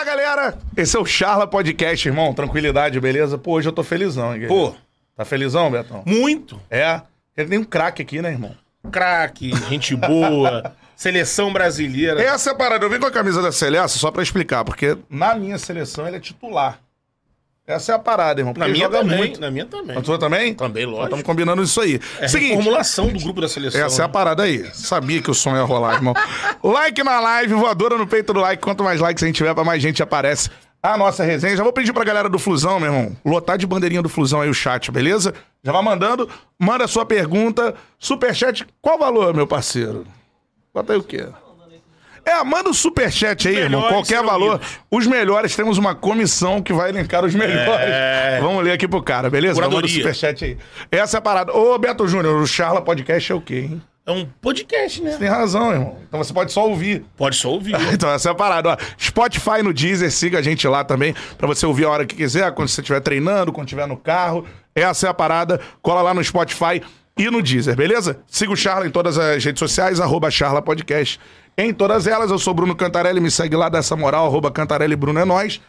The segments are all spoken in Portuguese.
Fala, galera! Esse é o Charla Podcast, irmão. Tranquilidade, beleza? Pô, hoje eu tô felizão, hein, Pô, Tá felizão, Betão? muito. É. Ele tem um craque aqui, né, irmão? Craque, gente boa, seleção brasileira. Essa é a parada. Eu vim com a camisa da Celeste só pra explicar, porque na minha seleção ele é titular. Essa é a parada, irmão. Na minha também, muito. na minha também. Na tua também? Também, lógico. Estamos combinando isso aí. É a Seguinte, reformulação do grupo da seleção. essa é a né? parada aí. Sabia que o sonho ia rolar, irmão. like na live, voadora no peito do like. Quanto mais likes a gente tiver, pra mais gente aparece a nossa resenha. Já vou pedir pra galera do Flusão, meu irmão, lotar de bandeirinha do Flusão aí o chat, beleza? Já vai mandando, manda sua pergunta. Superchat, qual valor, meu parceiro? Bota aí o quê? É, manda o superchat aí, irmão. Qualquer valor. lidos. Os melhores, temos uma comissão que vai elencar os melhores. É. Vamos ler aqui pro cara, beleza? Manda o Curadoria. superchat aí. Essa é a parada. Ô, Beto Júnior, o Charla Podcast é o quê, hein? É um podcast, né? Tem razão, irmão. Então você pode só ouvir. Pode só ouvir. Então, essa é a parada. Ó. Spotify no Deezer, siga a gente lá também, pra você ouvir a hora que quiser, quando você estiver treinando, quando estiver no carro. Essa é a parada. Cola lá no Spotify e no Deezer, beleza? Siga o Charla em todas as redes sociais, arroba Charla Podcast. Em todas elas, eu sou Bruno Cantarelli, me segue lá dessa moral, arroba Cantarelli Bruno é nós.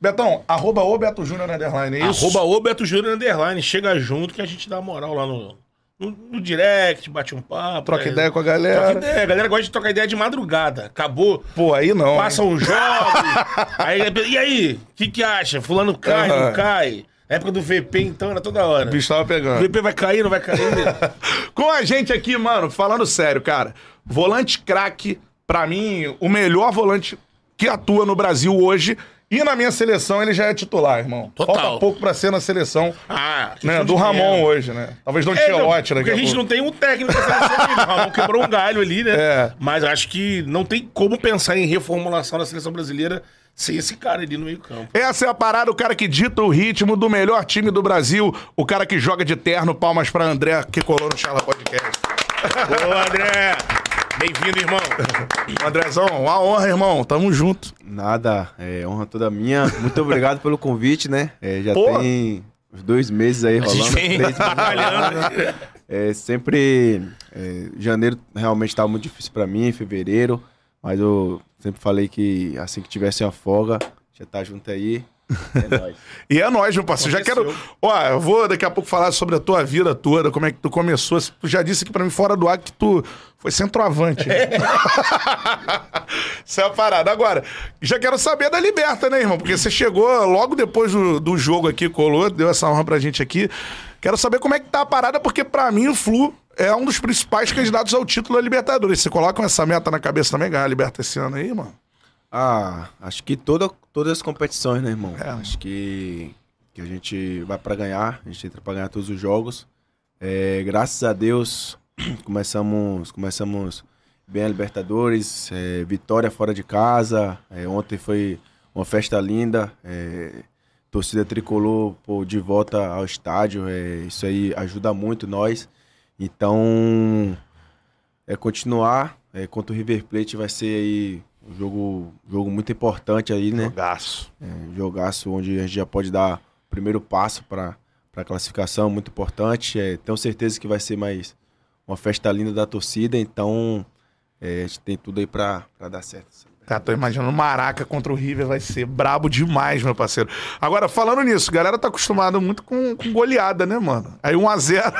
Betão, arroba o Beto Júnior Underline, é isso? Arroba o Beto Júnior Underline. Chega junto que a gente dá moral lá no, no, no direct, bate um papo. Troca é. ideia com a galera. Troca ideia. A galera gosta de trocar ideia de madrugada. Acabou. Pô, aí não. Passa hein? um jogo. aí, e aí? O que, que acha? Fulano cai, Aham. não cai? Época do VP, então, era toda hora. O bicho tava O pegando. VP vai cair, não vai cair? Com a gente aqui, mano, falando sério, cara. Volante craque, pra mim, o melhor volante que atua no Brasil hoje. E na minha seleção ele já é titular, irmão. Total. Falta pouco pra ser na seleção ah, né, do Ramon hoje, né? Talvez É, não, Ancelotti daqui porque a gente pouco. não tem um técnico da seleção ainda. O Ramon quebrou um galho ali, né? É. Mas acho que não tem como pensar em reformulação da seleção brasileira sem esse cara ali no meio campo. Essa é a parada, o cara que dita o ritmo do melhor time do Brasil, o cara que joga de terno, palmas pra André, que colou no Charla Podcast. Ô, André! Bem-vindo, irmão. Andrezão, uma honra, irmão. Tamo junto. Nada, é honra toda minha. Muito obrigado pelo convite, né? É, já Pô. tem uns dois meses aí A gente rolando. vem três trabalhando. É, sempre. é, janeiro realmente estava muito difícil para mim, fevereiro. Mas eu sempre falei que assim que tivesse uma folga, já tá junto aí. É nóis. E é nóis, meu parceiro. Já quero. Ó, eu vou daqui a pouco falar sobre a tua vida toda, como é que tu começou. Tu já disse aqui pra mim fora do ar que tu foi centroavante. Isso é a parada. Agora, já quero saber da Liberta, né, irmão? Porque você chegou logo depois do, do jogo aqui, colou, deu essa honra pra gente aqui. Quero saber como é que tá a parada, porque pra mim o Flu é um dos principais candidatos ao título da Libertadores. Você coloca essa meta na cabeça também, ganhar a Liberta esse ano aí, mano? Ah, acho que toda, todas as competições, né, irmão? É. Acho que, que a gente vai para ganhar, a gente entra para ganhar todos os jogos. É, graças a Deus, começamos, começamos bem a Libertadores, é, vitória fora de casa. é, ontem foi uma festa linda. é, torcida tricolor pô, de volta ao estádio, é, isso aí ajuda muito nós. Então, é continuar. É, contra o River Plate vai ser aí um jogo, jogo muito importante aí, né? Jogaço. É, jogaço onde a gente já pode dar o primeiro passo para a classificação, muito importante. É, tenho certeza que vai ser mais uma festa linda da torcida, então é, a gente tem tudo aí para dar certo. Cara, tô imaginando o Maraca contra o River vai ser brabo demais, meu parceiro. Agora, falando nisso, a galera tá acostumada muito com, com goleada, né, mano? Aí 1x0.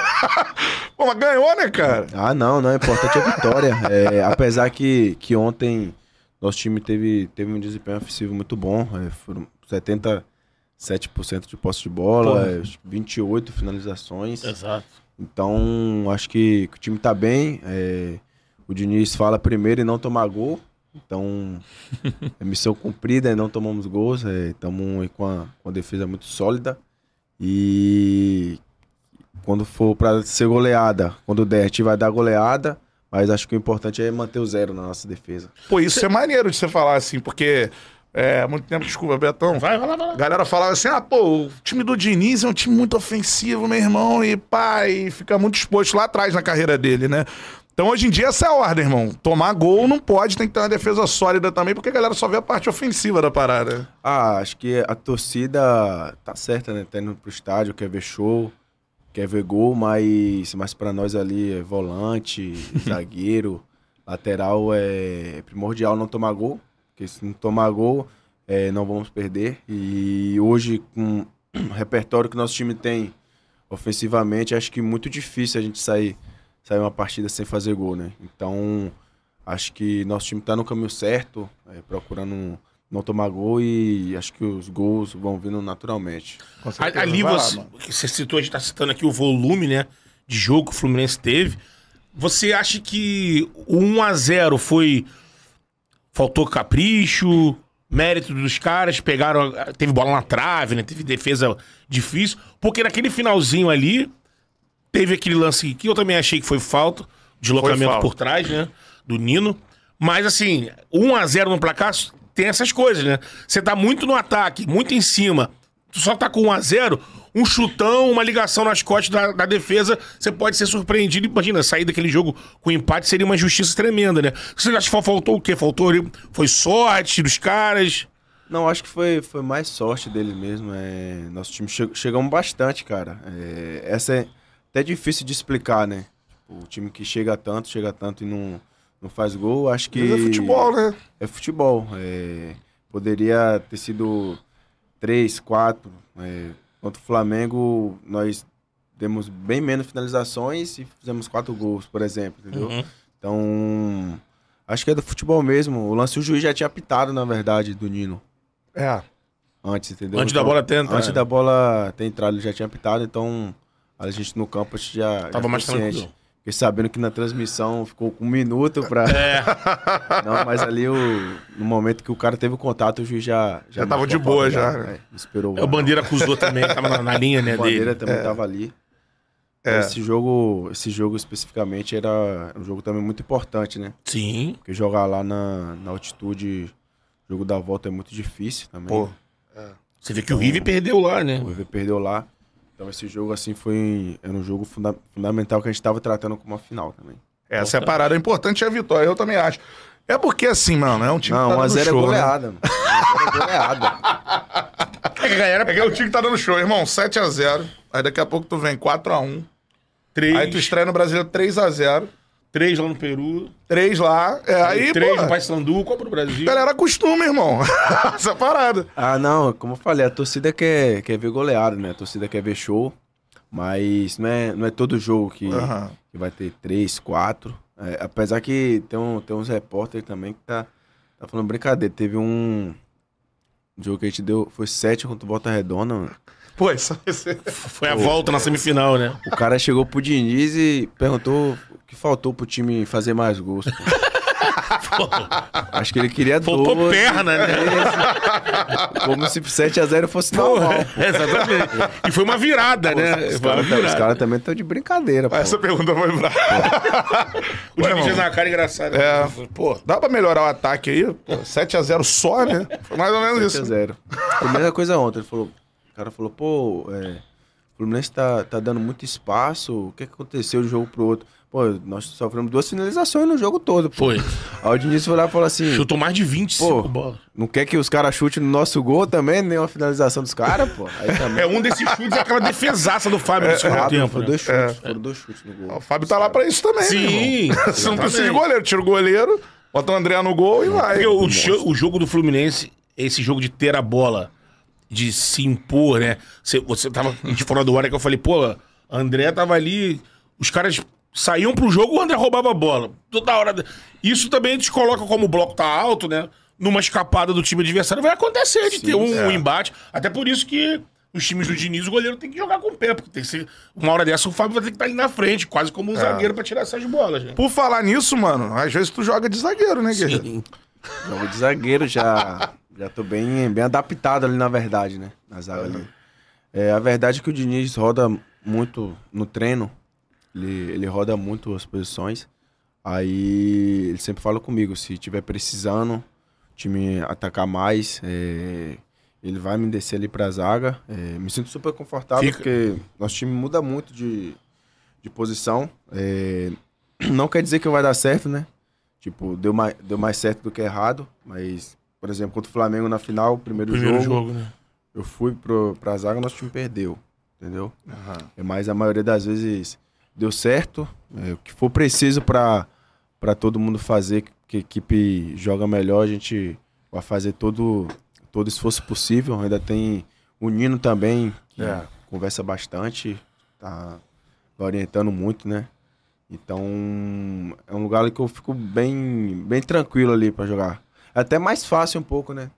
Pô, mas ganhou, né, cara? Ah, não, não, é importante a vitória. É, apesar que, que ontem nosso time teve, teve um desempenho ofensivo muito bom. É, foram 77% de posse de bola, Porra. é, 28 finalizações. Exato. Então, acho que, que o time tá bem. é, o Diniz fala primeiro e não tomar gol. Então, é missão cumprida e não tomamos gols. Estamos com a, com a defesa muito sólida. E quando for para ser goleada, quando der, a gente vai dar goleada. Mas acho que o importante é manter o zero na nossa defesa. Pô, isso é maneiro de você falar assim, porque é muito tempo, desculpa, Betão. Vai, vai lá, vai lá. A galera falava assim: ah, pô, o time do Diniz é um time muito ofensivo, meu irmão, e pá, e fica muito exposto lá atrás na carreira dele, né? Então hoje em dia essa é a ordem, irmão. Tomar gol não pode, tem que ter uma defesa sólida também, porque a galera só vê a parte ofensiva da parada. Ah, acho que a torcida tá certa, né? Tá indo pro estádio, quer ver show, quer ver gol, mas, mas para nós ali é volante, zagueiro, lateral é primordial não tomar gol, porque se não tomar gol, é, não vamos perder. E hoje, com o repertório que nosso time tem ofensivamente, acho que muito difícil a gente sair, sair uma partida sem fazer gol, né? Então, acho que nosso time está no caminho certo, é, procurando não tomar gol e acho que os gols vão vindo naturalmente. Com certeza. Ali lá, você, você citou, a gente tá citando aqui o volume, né, de jogo que o Fluminense teve. Você acha que o 1x0 foi. Faltou capricho, mérito dos caras, pegaram. Teve bola na trave, né? Teve defesa difícil. Porque naquele finalzinho ali, teve aquele lance que eu também achei que foi falta, deslocamento falta. por trás, né? Do Nino. Mas assim, 1x0 no placar tem essas coisas, né? Você tá muito no ataque, muito em cima. Tu só tá com 1x0, um chutão, uma ligação nas costas da, da defesa, você pode ser surpreendido. Imagina, sair daquele jogo com empate seria uma injustiça tremenda, né? Você acha que faltou o quê? Faltou. Foi sorte dos caras? Não, acho que foi, foi mais sorte dele mesmo. É, nosso time che chegamos bastante, cara. É, essa é até difícil de explicar, né? Tipo, o time que chega tanto, chega tanto e não, não faz gol, acho que. Mas é futebol, né? É futebol. é, poderia ter sido três, quatro. É, contra o Flamengo, nós demos bem menos finalizações e fizemos quatro gols, por exemplo, entendeu? Uhum. Então, acho que é do futebol mesmo. O lance o juiz já tinha apitado, na verdade, do Nino. É. Antes, entendeu? Antes da Então, bola ter entrado. Antes da bola ter entrado, ele já tinha apitado, então a gente no campo a gente já. Tava já mais ficou ciente. tranquilo. Fiquei sabendo que na transmissão ficou com um minuto pra. É. Não, mas ali o, no momento que o cara teve o contato, o juiz já. Já tava marcou de boa, já, né? é, esperou. É, O Bandeira acusou também, tava na, na linha, né? O Bandeira dele. também tava ali. É. Esse jogo, esse jogo especificamente era um jogo também muito importante, né? Sim. Porque jogar lá na, na altitude, jogo da volta é muito difícil também. Pô. Você vê que o River perdeu lá, né? O River perdeu lá. Então esse jogo, assim, foi era um jogo funda- fundamental que a gente tava tratando como uma final também. Essa é a parada. O importante é a vitória, eu também acho. É porque assim, mano, é um time Não, que tá dando 1x0 é show, né? goleada, mano. 1x0 é goleada. É que a galera É que é o time que tá dando show, irmão. 7x0. Aí daqui a pouco tu vem 4x1. três, Aí tu estreia no Brasileiro 3x0. Três lá no Peru, 3 lá. É, aí, três pô, no Paysandu, Copa do Brasil. galera acostuma, irmão. Essa parada. Ah, não, como eu falei, a torcida quer, quer ver goleada, né? A torcida quer ver show. Mas não é, não é todo jogo que, Aham. que vai ter três, quatro. É, apesar que tem, um, tem uns repórteres também que tá, tá falando brincadeira. Teve um jogo que a gente deu, foi sete contra o Volta Redonda, mano. Pô, isso esse... Foi a volta na semifinal, né? O cara chegou pro Diniz e perguntou o que faltou pro time fazer mais gols. pô. Acho que ele queria Faltou dois. perna, né? Como se 7x0 fosse normal. É, exatamente. E foi uma virada, né? Os caras tá- caras também estão de brincadeira, pô. Essa pergunta foi pra... O fez uma cara engraçada. É. Pô, Dá pra melhorar o ataque aí? Pô, 7x0 só, né? Foi mais ou menos isso. 7x0. Foi a mesma coisa ontem. Ele falou, o cara falou, pô, é, o Fluminense tá, tá dando muito espaço. O que, que aconteceu de um jogo pro outro? Pô, nós sofremos duas finalizações no jogo todo. Pô. foi. Aí o Diniz foi lá e falou assim: Chutou mais de 25 Pô. bolas. não quer que os caras chutem no nosso gol também, nem uma finalização dos caras, pô. Aí também. É, um desses chutes é aquela defesaça do Fábio no segundo Rápido, tempo. foram né? dois chutes, foram dois chutes no gol. O Fábio tá lá pra isso também, Sim, né? Você não precisa de goleiro. Tira o goleiro, bota o André no gol e vai. Porque o, o jogo do Fluminense, esse jogo de ter a bola, de se impor, né? Você, você tava de fora do ar que eu falei, pô, André tava ali, os caras saíam pro jogo, o André roubava a bola. Toda hora. Isso também te coloca como o bloco tá alto, né? Numa escapada do time adversário vai acontecer de ter um, é. embate. Até por isso que os times do Diniz, o goleiro tem que jogar com o pé, porque tem que ser. Uma hora dessa, o Fábio vai ter que estar ali na frente, quase como um zagueiro pra tirar essas bolas, né? Por falar nisso, mano, às vezes tu joga de zagueiro, né, guerreiro? Sim. Jogo de zagueiro já. Já tô bem, bem adaptado ali, na verdade, né? Na zaga ali. É, a verdade é que o Diniz roda muito no treino. Ele, ele roda muito as posições. Aí ele sempre fala comigo, se tiver precisando, o time atacar mais, é, ele vai me descer ali pra zaga. É, me sinto super confortável, Fica- porque nosso time muda muito de, de posição. É, não quer dizer que vai dar certo, né? Tipo, deu mais, deu mais certo do que errado, mas, por exemplo, contra o Flamengo na final, primeiro, Primeiro jogo, jogo, né? eu fui pro, pra zaga, nosso time perdeu, entendeu? É, Mas a maioria das vezes deu certo, é, o que for preciso pra para todo mundo fazer, que a equipe joga melhor, a gente vai fazer todo, todo esforço possível. Ainda tem o Nino também, que É. conversa bastante, tá orientando muito, né? Então, é um lugar ali que eu fico bem, bem tranquilo ali pra jogar. É até mais fácil um pouco, né?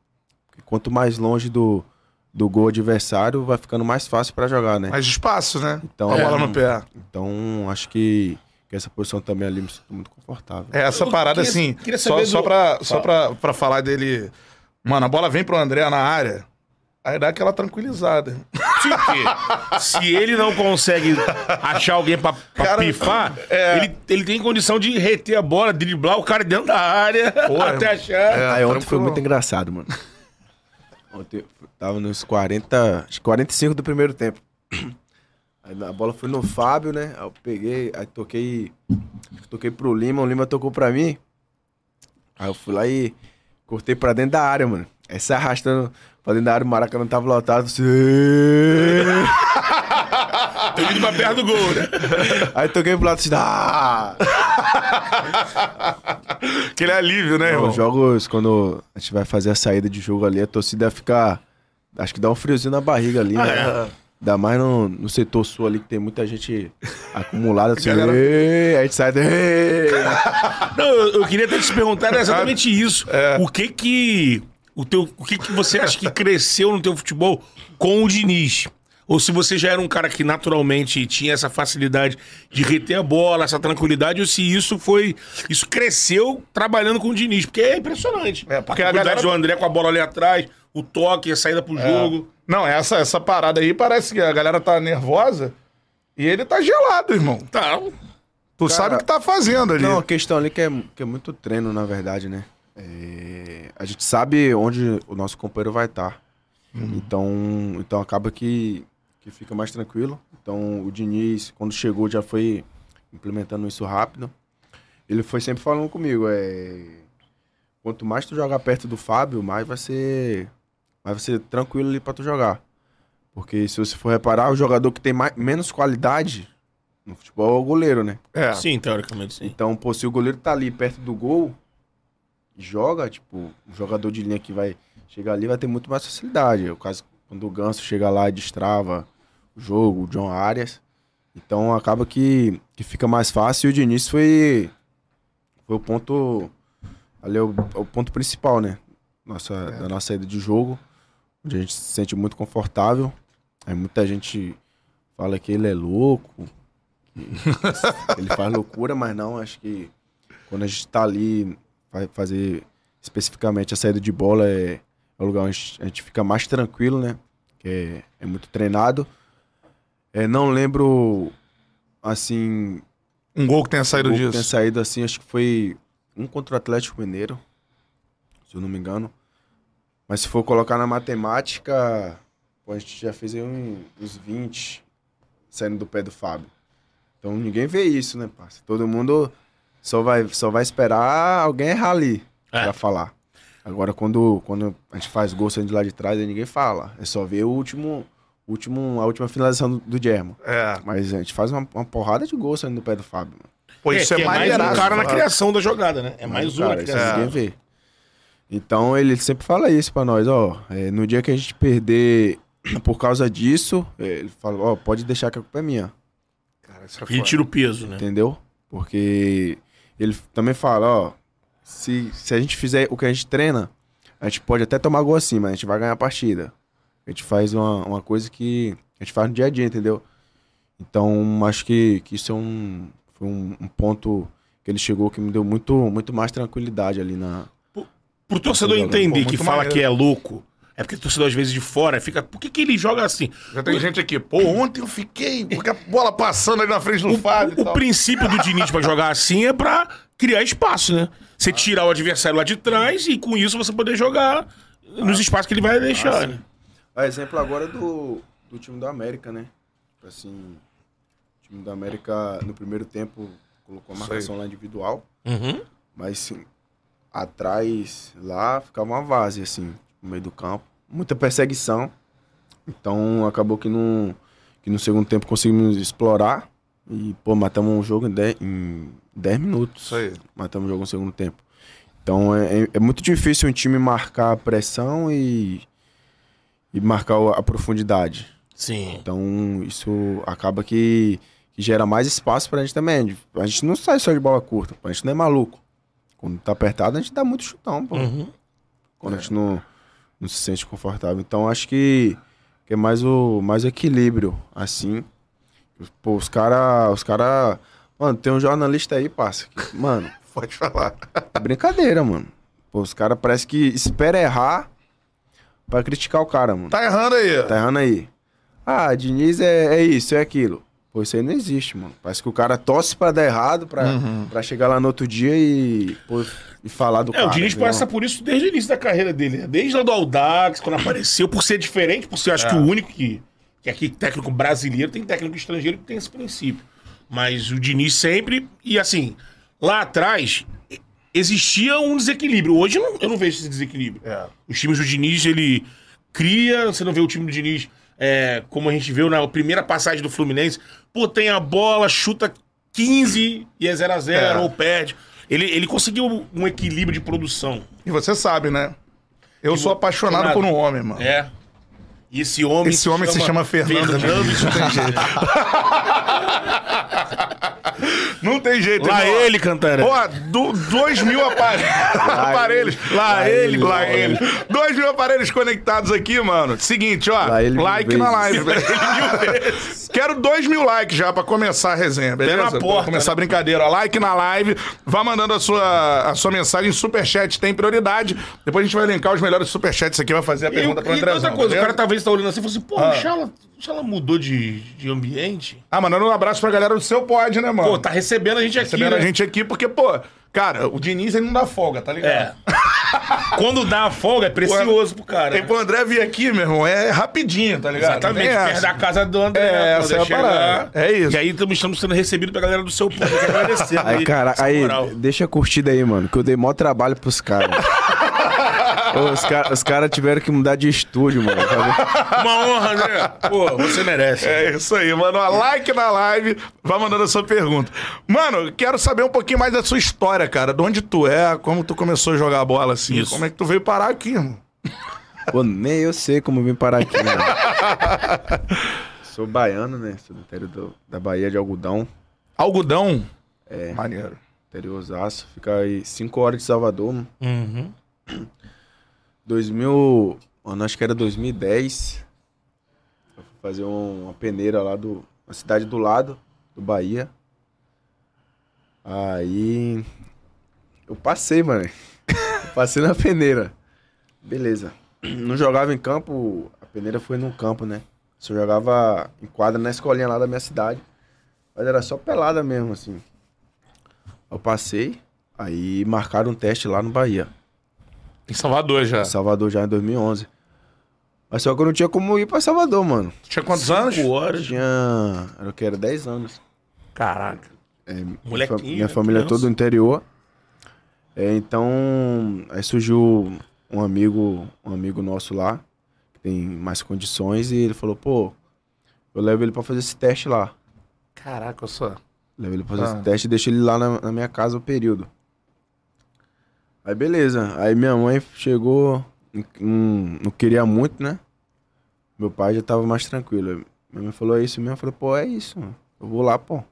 Porque quanto mais longe do, do gol adversário, vai ficando mais fácil pra jogar, né? Mais espaço, né? Então, a bola no pé. Então, acho que, que essa posição também ali me sinto muito confortável. É, essa Eu parada, queria- assim, queria só, saber só, do- pra, só pra, pra falar dele. Mano, a bola vem pro André na área, aí dá aquela tranquilizada. Porque se ele não consegue achar alguém pra, pra Cara, pifar, é. ele, ele tem condição de reter a bola, driblar o cara dentro da área Porra, até irmão. achar. É. Aí ontem foi muito engraçado, mano. Ontem eu tava nos 40, acho que 45 do primeiro tempo. Aí a bola foi no Fábio, né? Aí eu peguei, aí toquei, toquei pro Lima, o Lima tocou pra mim. Aí eu fui lá e cortei pra dentro da área, mano. Aí se arrastando pra dentro da área, o Maracanã tava lotado. Assim, Tem ido pra perto do gol, né? aí toquei pro lado assim, ah! Aquele alívio, né, irmão? Os jogos, quando a gente vai fazer a saída de jogo ali, a torcida fica. Acho que dá um friozinho na barriga ali, né? é. Ainda mais no, no setor sul ali, que tem muita gente acumulada. Assim, Galera- a gente sai. "Ei". Não, eu, eu queria até te perguntar exatamente isso. É. O que que o teu, o que que você acha que cresceu no teu futebol com o Diniz? Ou se você já era um cara que naturalmente tinha essa facilidade de reter a bola, essa tranquilidade, ou se isso foi. Isso cresceu trabalhando com o Diniz, porque é impressionante. É, porque a galera- do André com a bola ali atrás, o toque, a saída pro jogo. Não, essa, essa parada aí parece que a galera tá nervosa e ele tá gelado, irmão. Tá. Tu sabe o que tá fazendo ali. Não, a questão ali que é, que é muito treino, na verdade, né? É, a gente sabe onde o nosso companheiro vai estar. Então, então acaba que, que fica mais tranquilo. Então o Diniz, quando chegou, já foi implementando isso rápido. Ele foi sempre falando comigo, é... Quanto mais tu jogar perto do Fábio, mais vai ser, mais vai ser tranquilo ali pra tu jogar. Porque se você for reparar, o jogador que tem mais, menos qualidade no futebol é o goleiro, né? É. Sim, teoricamente sim. Então, pô, se o goleiro tá ali perto do gol joga, tipo, o jogador de linha que vai chegar ali vai ter muito mais facilidade. É o caso quando o Ganso chega lá e destrava o jogo, o John Arias. Então acaba que, que fica mais fácil e o Diniz foi, foi o ponto. Ali é o, é o ponto principal, né? Nossa, Da nossa saída de jogo. Onde a gente se sente muito confortável. Aí muita gente fala que ele é louco, ele faz loucura, mas não, acho que quando a gente tá ali, fazer especificamente a saída de bola, é, é o lugar onde a gente- fica mais tranquilo, né? Que é, é muito treinado. É, não lembro, assim, Um gol que tenha saído o gol que disso. tenha saído assim, acho que foi um contra o Atlético Mineiro, se eu não me engano. Mas se for colocar na matemática, pô, a gente já fez aí um- uns 20 saindo do pé do Fábio. Então ninguém vê isso, né, parça? Todo mundo só vai, só vai esperar alguém errar ali É. pra falar. Agora, quando, quando a gente faz gol saindo de lá de trás, aí ninguém fala. É só ver o último, último, a última finalização do, Germo. É. Mas a gente faz uma, uma porrada de gol saindo do pé do Fábio, mano. Pô, isso é, que mais mais um cara na criação da jogada, né? É mais um na cara, isso criação. ninguém vê. Então ele sempre fala isso pra nós, ó. é, no dia que a gente perder por causa disso, é, ele fala, ó, pode deixar que a culpa é minha, Cara, isso é E tira o peso, né? entendeu? Porque ele também fala, ó, se, se a gente fizer o que a gente treina, a gente pode até tomar gol assim, mas a gente vai ganhar a partida. A gente faz uma, uma coisa que a gente faz no dia a dia, entendeu? Então acho que, que isso é um, foi um, um ponto que ele chegou que me deu muito, muito mais tranquilidade ali na, Pro torcedor entender que fala maneiro. que é louco, é porque o torcedor às vezes de fora fica. Por que, que ele joga assim? Já tem gente aqui, pô, ontem eu fiquei, porque a bola passando ali na frente do Fábio O tal. princípio do Diniz pra jogar assim é pra criar espaço, né? Você tirar o adversário lá de trás e com isso você poder jogar nos espaços que ele vai deixar. né? A exemplo agora do, do time do América, né? Assim, o time do América no primeiro tempo colocou a marcação lá individual, Uhum. mas assim, atrás lá ficava uma várzea, assim, no meio do campo. Muita perseguição. Então acabou que no, que no segundo tempo conseguimos explorar e, pô, matamos um jogo em 10 em 10 minutos. Isso aí. Matamos o jogo no segundo tempo. Então é, é- é muito difícil um time marcar a pressão e, e marcar a profundidade. Sim. Então isso acaba que, que gera mais espaço pra gente também. A gente não sai só de bola curta, a gente não é maluco. Quando tá apertado, a gente dá muito chutão, pô. Uhum. Quando a gente não, não se sente confortável. Então acho que, que é mais o, mais equilíbrio, assim. Pô, os caras. Os cara, mano, tem um jornalista aí, passa. que, Mano, Pode falar. é brincadeira, mano. Pô, os caras parece que espera errar pra criticar o cara, mano. Tá errando aí. Tá errando aí. Ah, Diniz é, é isso, é aquilo. Pô, isso aí não existe, mano. Parece que o cara torce pra dar errado, pra, pra chegar lá no outro dia e, pô, e falar do É, cara. o Diniz entendeu? passa por isso desde o início da carreira dele. né? Desde lá do Aldax, quando apareceu, por ser diferente, por ser, acho que o único que, que aqui, técnico brasileiro, tem técnico estrangeiro que tem esse princípio. Mas o Diniz sempre, e assim, lá atrás existia um desequilíbrio. Hoje eu não, eu não vejo esse desequilíbrio. É. Os times do Diniz, ele cria, você não vê o time do Diniz é, como a gente viu na primeira passagem do Fluminense. Pô, tem a bola, chuta 15 e é 0x0 É. ou perde. Ele, ele conseguiu um equilíbrio de produção. E você sabe, né? Eu sou apaixonado por um homem, mano. É. E esse homem. Esse homem se chama Fernando Diniz, não tem jeito. Não tem jeito, Lá irmão. ele, Cantara. Ó, do, dois mil aparelhos. aparelhos. Lá, ele, lá ele. Dois mil aparelhos conectados aqui, mano. Seguinte, ó. Lá ele like na live. Quero dois mil likes já pra começar a resenha, beleza? na porta, Pra começar né? a brincadeira. Ó, like na live. Vá mandando a sua, a sua mensagem. Superchat tem prioridade. Depois a gente vai elencar os melhores superchats aqui. Vai fazer a E, pergunta pro e André. outra coisa, o cara talvez tá olhando assim e falou assim, pô, o Chala, o Chala mudou de, de ambiente. Ah, mandando um abraço pra galera do seu pod, né, mano? Pô, tá recebendo a gente aqui. recebendo né? a gente aqui, porque, pô, cara, o Diniz ele não dá folga, tá ligado? É. Quando dá a folga, é precioso pro cara. E pro André vir aqui, meu irmão, é rapidinho, tá ligado? Exatamente, tem perto essa. da casa do André. É, pra essa é a parada. É isso. E aí estamos estamos sendo recebidos pela galera do seu povo. Quero agradecer. Aí, cara, essa aí, moral. deixa a curtida aí, mano, que eu dei maior trabalho pros caras. Os caras cara tiveram que mudar de estúdio, mano. sabe? Uma honra, André. Pô, você merece. É isso aí, mano. Ó, Like na live, vai mandando a sua pergunta. Mano, quero saber um pouquinho mais da sua história, cara. De onde tu é, como tu começou a jogar bola assim. Isso. Como é que tu veio parar aqui, irmão? Pô, nem eu sei como eu vim parar aqui, mano. Sou baiano, né? Sou do interior do- da Bahia de Algodão, Algodão. É. Maneiro. interior Osasco. Fica aí 5 horas de Salvador, mano. Uhum. 2000, mano, acho que era 2010. Eu fui fazer um- uma peneira lá do, na cidade do lado, do Bahia. Aí eu passei, mano. Eu passei na peneira. Beleza. Não jogava em campo, a peneira foi num campo, né? Só jogava em quadra na escolinha lá da minha cidade. Mas era só pelada mesmo, assim. Eu passei, aí marcaram um teste lá no Bahia. Em Salvador já. Em Salvador já em 2011. Mas só que eu não tinha como ir pra Salvador, mano. Tinha quantos anos? Cinco horas. Tinha. Era o que? Era 10 anos. Caraca. É, minha Molequinho, fa- Minha né, família criança. toda do interior. É, então. Aí surgiu um amigo, um amigo nosso lá, que tem mais condições, e ele falou, pô, eu levo ele pra fazer esse teste lá. Caraca, eu só. Levo ele pra fazer Ah. esse teste e deixo ele lá na, na minha casa o período. Aí beleza. Aí minha mãe chegou, não, queria muito, né? Meu pai já tava mais tranquilo. Minha mãe falou, é isso mesmo? Eu falei, pô, é isso, mano. Eu vou lá, pô.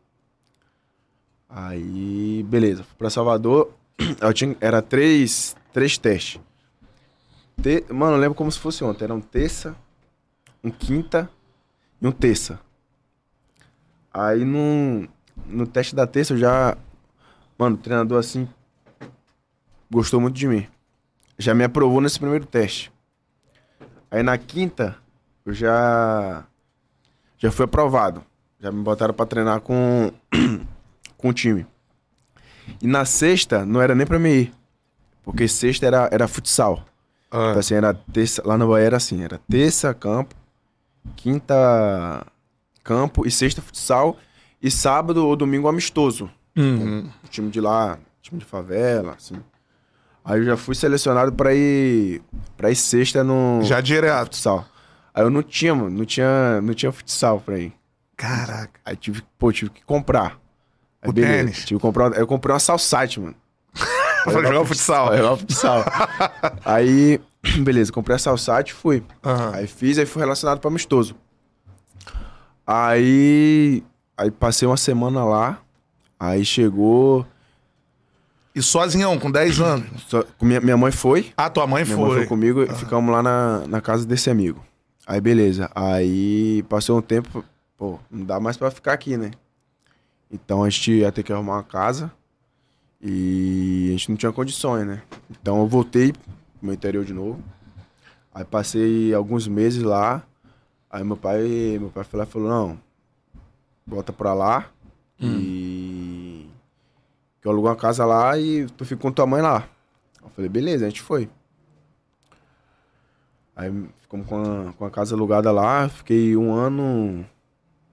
Aí, beleza. Fui pra Salvador. Eu tinha, era três, três testes. Te- mano, eu lembro como se fosse ontem. Era um terça, um quinta e um terça. Aí no, no teste da terça eu já. Mano, o treinador assim. Gostou muito de mim. Já me aprovou nesse primeiro teste. Aí na quinta eu já. Já fui aprovado. Já me botaram pra treinar com. com o time. E na sexta não era nem pra mim ir. Porque sexta era, era futsal. Ah, Então, assim, era terça, lá no Bahia era assim, era terça campo, quinta campo e sexta futsal e sábado ou domingo amistoso. uhum. O time de lá, time de favela, assim. Aí eu já fui selecionado pra ir para ir sexta no Já direto. futsal. Aí eu não tinha, mano, não tinha, não tinha futsal pra ir. Caraca. Aí tive, pô, tive que comprar. Aí O beleza, tênis. Tive que comprar, eu comprei uma Salsite, mano. pra jogar futsal. Pra jogar futsal. aí, beleza, comprei a Salsat e fui. Aham. Aí fiz, aí fui relacionado pra amistoso. Aí, aí passei uma semana lá, aí chegou... E sozinhão, com 10 anos. só- minha, minha mãe foi, Ah, tua mãe minha foi. mãe foi comigo e ficamos lá na, na casa desse amigo. Aí beleza, aí passou um tempo, pô, não dá mais pra ficar aqui, né? Então a gente ia ter que arrumar uma casa e a gente não tinha condições, né? Então eu voltei pro meu interior de novo. Aí passei alguns meses lá. Aí meu pai, meu pai foi lá e falou, não, volta pra lá e que eu alugo uma casa lá e tu fica com tua mãe lá. Eu falei, beleza, a gente foi. Aí ficamos com a, com a casa alugada lá, fiquei um ano,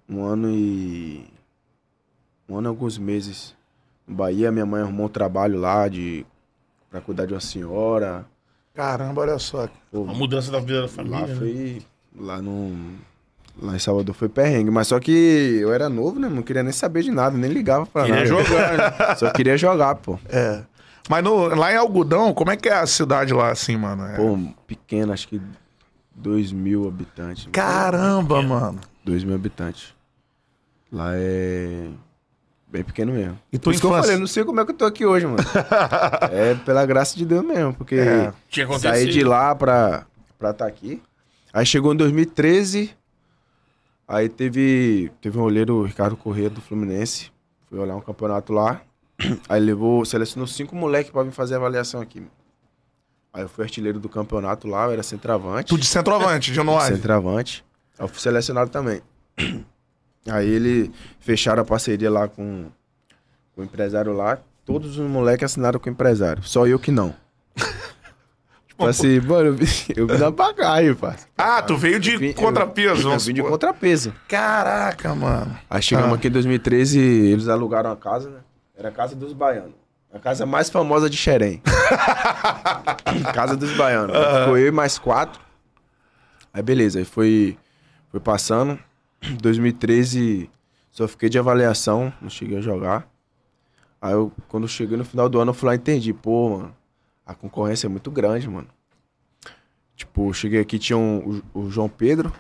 um ano e, um ano e alguns meses no Bahia. Minha mãe arrumou um trabalho lá de, pra cuidar de uma senhora. Caramba, olha só. Pô, A mudança da vida da lá família. né? foi, lá no, lá em Salvador foi perrengue. Mas só que eu era novo, né? Não queria nem saber de nada, nem ligava pra Queria nada. jogar, né? Só queria jogar, pô. É. Mas no- lá em Algodão, como é que é a cidade lá, assim, mano? É- Pô, pequeno, acho que 2 mil habitantes. Caramba, mano. 2 mil habitantes. Lá é bem pequeno mesmo. E tua isso que eu infância? falei, eu não sei como é que eu tô aqui hoje, mano. é pela graça de Deus mesmo, porque É. Tinha acontecido. saí de lá pra estar tá aqui. Aí chegou em 2013, aí teve, teve um olheiro, o Ricardo Corrêa, do Fluminense. Fui olhar um campeonato lá. Aí levou, selecionou cinco moleques pra vir fazer a avaliação aqui. Aí eu fui artilheiro do campeonato lá, eu era centroavante. Tu de centroavante, de Noais. Centroavante. Aí eu fui selecionado também. Aí ele fecharam a parceria lá com, com o empresário lá. Todos os moleques assinaram com o empresário. Só eu que não. Tipo assim, mano, eu vim, eu da bagagem, parça. Ah, tu veio de Eu vim- contrapeso, Eu vamos vim de contrapeso. Caraca, mano. Aí chegamos Ah. aqui em 2013, eles alugaram a casa, né? Era a Casa dos Baianos. A casa mais famosa de Xerém. casa dos Baianos. Ficou eu e mais quatro. Aí beleza, aí foi, foi passando. 2013 só fiquei de avaliação, não cheguei a jogar. Aí eu, quando eu cheguei no final do ano, eu fui lá e entendi. Pô, mano, a concorrência é muito grande, mano. Tipo, eu cheguei aqui, tinha um- o, o João Pedro,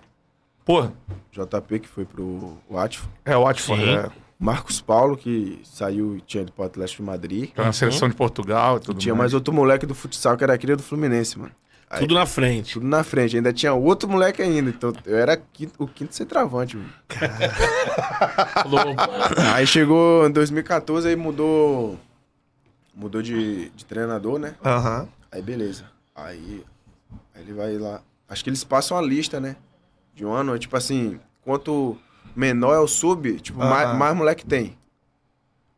Pô, JP, que foi pro Watford. é ótimo. Sim. É. Marcos Paulo, que saiu e tinha ido pro Atlético de Madrid. Tá na seleção de Portugal e tudo Tinha mais outro moleque do futsal que era cria do Fluminense, mano. Aí, Tudo na frente. tudo na frente. Ainda tinha outro moleque ainda. Então eu era quinto- o quinto centroavante, mano. Aí chegou em 2014, aí mudou. Mudou de, de treinador, né? Aham. Aí beleza. Aí, aí ele vai lá. Acho que eles passam a lista, né? De um ano. Tipo assim, quanto menor é o sub, tipo, Aham. mais, mais moleque tem.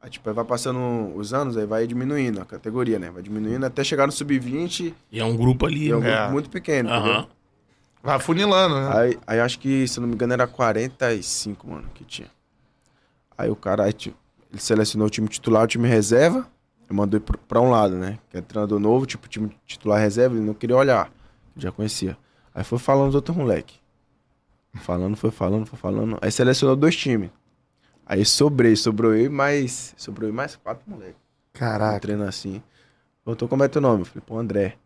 Aí, tipo, aí vai passando os anos, aí vai diminuindo a categoria, né? Vai diminuindo até chegar no sub-20 E é um grupo ali. é um? É. grupo muito pequeno, Aham. entendeu? Vai funilando, né? Aí, aí acho que, se eu não me engano, era 45, mano, que tinha. Aí o cara, aí, tipo, ele selecionou o time titular, o time reserva, e mandou ir pro- pra um lado, né? Que é treinador novo, tipo, time titular reserva, ele não queria olhar. Já conhecia. Aí foi falando os outros moleques. Falando, foi falando, foi falando. Aí selecionou dois times. Aí sobrei, sobrou eu e mais. Sobrou eu mais quatro moleques. Caraca. Treino assim. Perguntou como é teu nome? Eu falei, pô, André.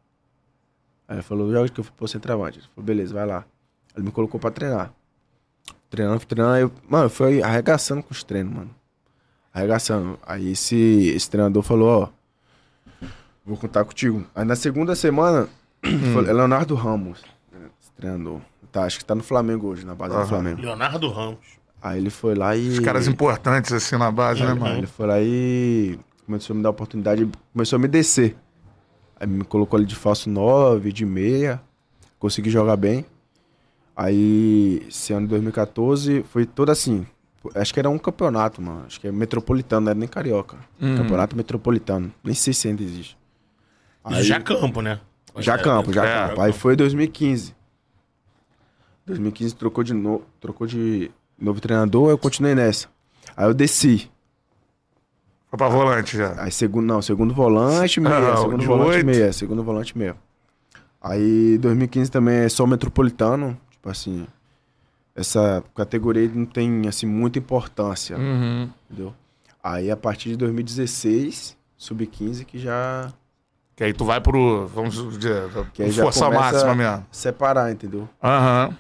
Aí ele falou, joga que eu fui pro centroavante. Ele falou, beleza, vai lá. Ele me colocou pra treinar. Treinando, fui treinando, aí eu, mano, foi arregaçando com os treinos, mano. Arregaçando. Aí esse, esse treinador falou, ó, vou contar contigo. Aí na segunda semana, foi é Leonardo Ramos, esse treinador. Tá, acho que tá no Flamengo hoje, na base Aham. do Flamengo. Leonardo Ramos. Aí ele foi lá e... Os caras importantes assim na base, né, Aí mano? ele foi lá e começou a me dar oportunidade, começou a me descer. Aí me colocou ali de falso 9, de meia, consegui jogar bem. Aí, esse ano de 2014, foi todo assim. Acho que era um campeonato, mano. Acho que é metropolitano, não era nem carioca. Uhum. Campeonato metropolitano. Nem sei se ainda existe. Isso já campo, né? Já campo, já É, campo. Aí foi 2015. 2015 trocou de, no... trocou de novo treinador, eu continuei nessa. Aí eu desci. Foi pra volante já. Aí segundo, não, segundo volante, meia, Ah, segundo volante, oito. meia, segundo volante, meia. Aí 2015 também é só metropolitano, tipo assim, essa categoria não tem, assim, muita importância, Uhum. entendeu? Aí a partir de 2016, sub-15 que já Que aí tu vai pro. Vamos dizer, Que força máxima mesmo. separar, entendeu? Aham.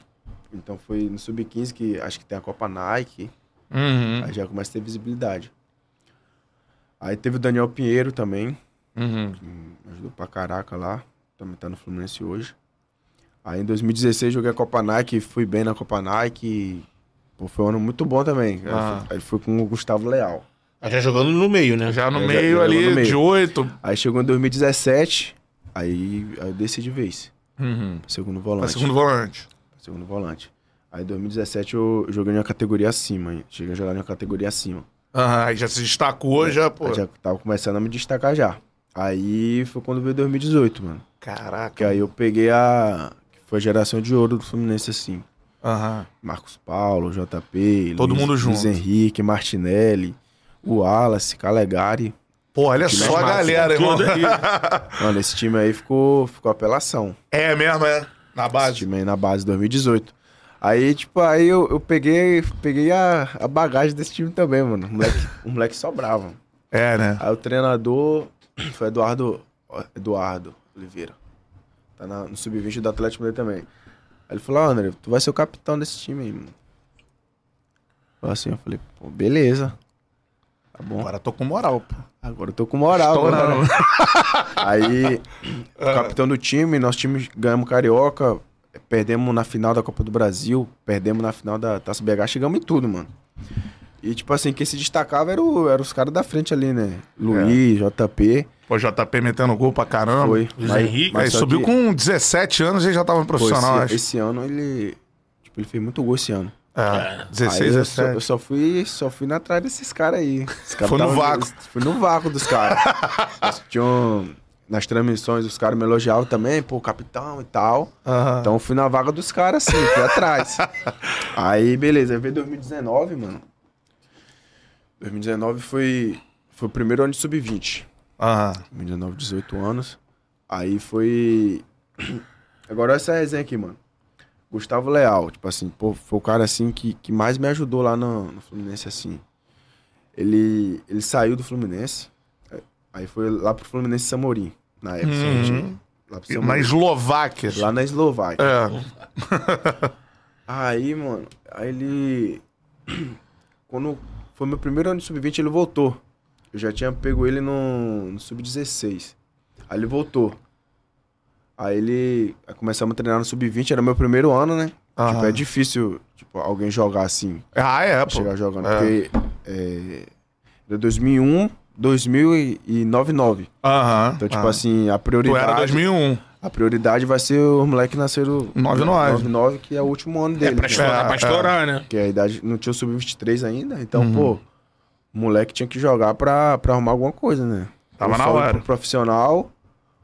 Então foi no sub-15 que acho que tem a Copa Nike, Uhum. aí já começa a ter visibilidade. Aí teve o Daniel Pinheiro também, Uhum. que ajudou pra caraca lá, também tá no Fluminense hoje. Aí em 2016 joguei a Copa Nike, fui bem na Copa Nike, pô, foi um ano muito bom também. Aí Ah. Aí foi com o Gustavo Leal. Tá Já jogando no meio, né? Já no já- meio já ali, no meio. de oito. Aí chegou em 2017, aí, aí eu desci de vez, Uhum. segundo Pra volante. segundo volante. Segundo volante. Aí em 2017 eu joguei em uma categoria acima, hein? cheguei a jogar em uma categoria acima. Aham. Aí já se destacou, já, pô. Aí já tava começando a me destacar já. Aí foi quando veio 2018, mano. Que Caraca. aí eu peguei a. foi a geração de ouro do Fluminense, assim. Aham. Marcos Paulo, JP, Todo Luiz, mundo Luiz junto. Henrique, Martinelli, o Wallace, Calegari. Pô, olha só a galera, irmão. Tudo aí. Mano, esse time aí ficou, ficou apelação. É mesmo, é. Na Esse base. time aí na base 2018. Aí, tipo, aí eu, eu peguei, peguei a, a bagagem desse time também, mano. O moleque, o moleque sobrava. É, né? Aí o treinador foi Eduardo, Eduardo Oliveira. Tá na- no sub-20 do Atlético Mineiro também. Aí ele falou, ó, André, tu vai ser o capitão desse time aí, mano. Falou assim, eu falei, pô, beleza. Tá bom. Agora tô com moral, pô. Agora eu tô com moral. Estourando. Agora. Aí, o capitão do time, nosso time ganhamos Carioca, perdemos na final da Copa do Brasil, perdemos na final da Taça BH, chegamos em tudo, mano. E, tipo assim, quem se destacava era, o- era os caras da frente ali, né? Luiz, JP, Pô, JP metendo gol pra caramba. foi. Henrique. Mas subiu que- com 17 anos e já tava no pô, profissional, esse, acho. esse ano ele, tipo, ele fez muito gol esse ano. É, 16, Aí eu, só, 17. eu só fui, só fui na atrás desses caras aí. Esses caras Foi no vácuo. Fui no vácuo dos caras. Tinham- nas transmissões, os caras me elogiavam também, pô, capitão e tal. Aham. Então eu fui na vaga dos caras, assim, fui atrás. Aí, beleza, aí veio 2019, mano. 2019 foi, foi o primeiro ano de sub-20. Aham. 2019, 18 anos. Aí foi. Agora essa resenha aqui, mano. Gustavo Leal, tipo assim, pô, foi o cara assim que, que mais me ajudou lá no, no Fluminense, assim. Ele, ele saiu do Fluminense, aí foi lá pro Fluminense Samorim, na época. Uhum. gente. Lá pro Samorim. Na Eslováquia. Lá na Eslováquia. É. Aí, mano, aí ele. Quando foi meu primeiro ano de sub-20, ele voltou. Eu já tinha pego ele no, no sub-16. Aí ele voltou. Aí ele. Aí começamos a treinar no sub-20, era meu primeiro ano, né? Aham. Tipo, é difícil, tipo, alguém jogar assim, Ah, é, pô. chegar jogando. É. Porque. É, era 2001, 2009, 9. Aham. Então, tipo assim, a Tu prioridade. era 2001. A prioridade vai ser o moleque nascer o 99. 99, que é o último ano É dele. pra estourar, É, pra é. estourar né? Que a idade não tinha o sub-23 ainda, então, Uhum. pô, o moleque tinha que jogar pra, pra arrumar alguma coisa, né? Tava Ou na hora. pro profissional,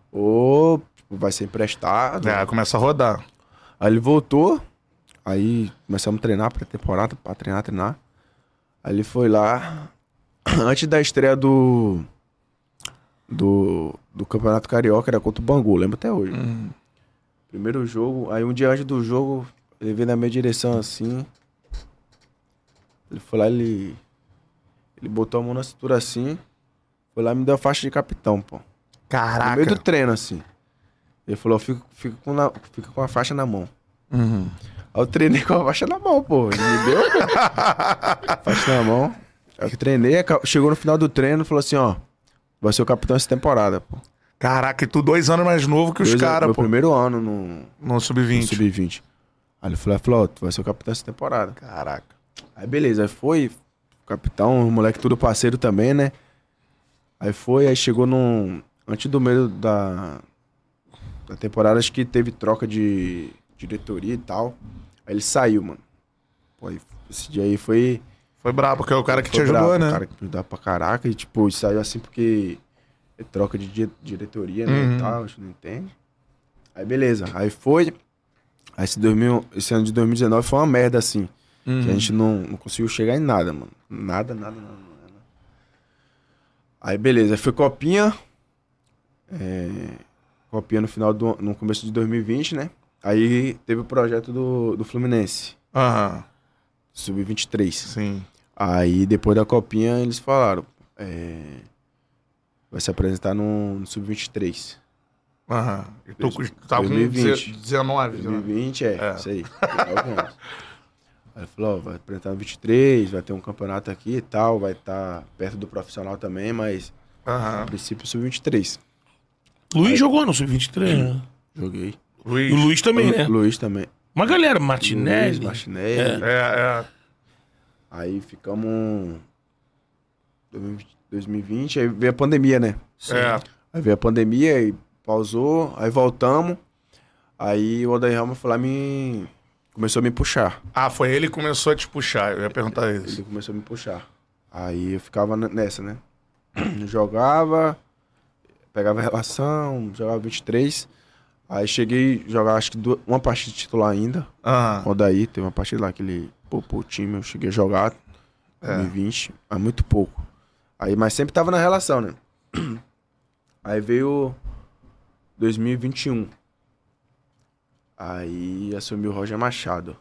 ou tipo, vai ser emprestado. É, começa a rodar. Aí ele voltou, aí começamos a treinar pré-temporada, pra treinar, treinar. Aí ele foi lá, antes da estreia do, do, do Campeonato Carioca, era contra o Bangu, lembro até hoje. Hum. Primeiro jogo, aí um dia antes do jogo, ele veio na minha direção assim. Ele foi lá, ele. Ele botou a mão na cintura assim. Foi lá e me deu a faixa de capitão, pô. No Caraca. meio do treino, assim. Ele falou, fica, fica, com, na- fica com a faixa na mão. Uhum. Aí eu treinei com a faixa na mão, pô. Ele me deu a faixa na mão. Aí eu treinei, chegou no final do treino e falou assim, ó. Vai ser o capitão essa temporada, pô. Caraca, e tu dois anos mais novo que os caras, Meu pô. primeiro ano no, No no sub-20. Sub-20. Aí ele falou, falou, ó, tu vai ser o capitão essa temporada. Caraca. Aí beleza, aí foi, capitão, o moleque tudo parceiro também, né? Aí foi, aí chegou num. Antes do meio da, da temporada, acho que teve troca de diretoria e tal. Aí ele saiu, mano. Pô, aí, esse dia aí foi. Foi brabo, porque é o cara que te ajudou, brabo, né? O cara que me ajudava pra caraca. E tipo, saiu assim porque é troca de di- diretoria, né? Uhum. E tal, a gente não entende. Aí beleza, aí foi. Aí esse, 2000, esse ano de 2019 foi uma merda, assim. Uhum. Que a gente não, não conseguiu chegar em nada, mano. Nada, nada, nada, nada. Aí beleza, aí foi copinha. É, copinha no final do no começo de 2020, né? Aí teve o projeto do, do Fluminense, Aham, Sub-23. sim. Aí depois da copinha eles falaram. é, vai se apresentar no, no Sub-23. Aham. E tu cu- tava com 2020. 19, né? 2020, é, É. isso aí. 19 anos. Aí ele falou, ó, vai apresentar no 23, vai ter um campeonato aqui e tal, vai estar perto do profissional também, mas Aham. a princípio Sub-23. Luiz jogou no Sub-23, né? Joguei. E Luiz. o Luiz também, Lu- né? Luiz também. Uma galera, Martinelli. Luiz, Martinelli. É, é. Aí ficamos 2020, 2020, aí veio a pandemia, né? É. Aí veio a pandemia e pausou, aí voltamos. Aí o Odair Helma foi lá me. Começou a me puxar. Ah, foi ele que começou a te puxar. Eu ia perguntar isso. Ele começou a me puxar. Aí eu ficava nessa, né? Jogava, pegava relação, jogava 23. Aí cheguei a jogar acho que du- uma partida titular ainda. Aham. O Odaí, teve uma partida lá que ele poupou o time, eu cheguei a jogar. 2020, mas muito pouco. Aí, mas sempre tava na relação, né? Aí veio 2021. Aí assumiu o Roger Machado.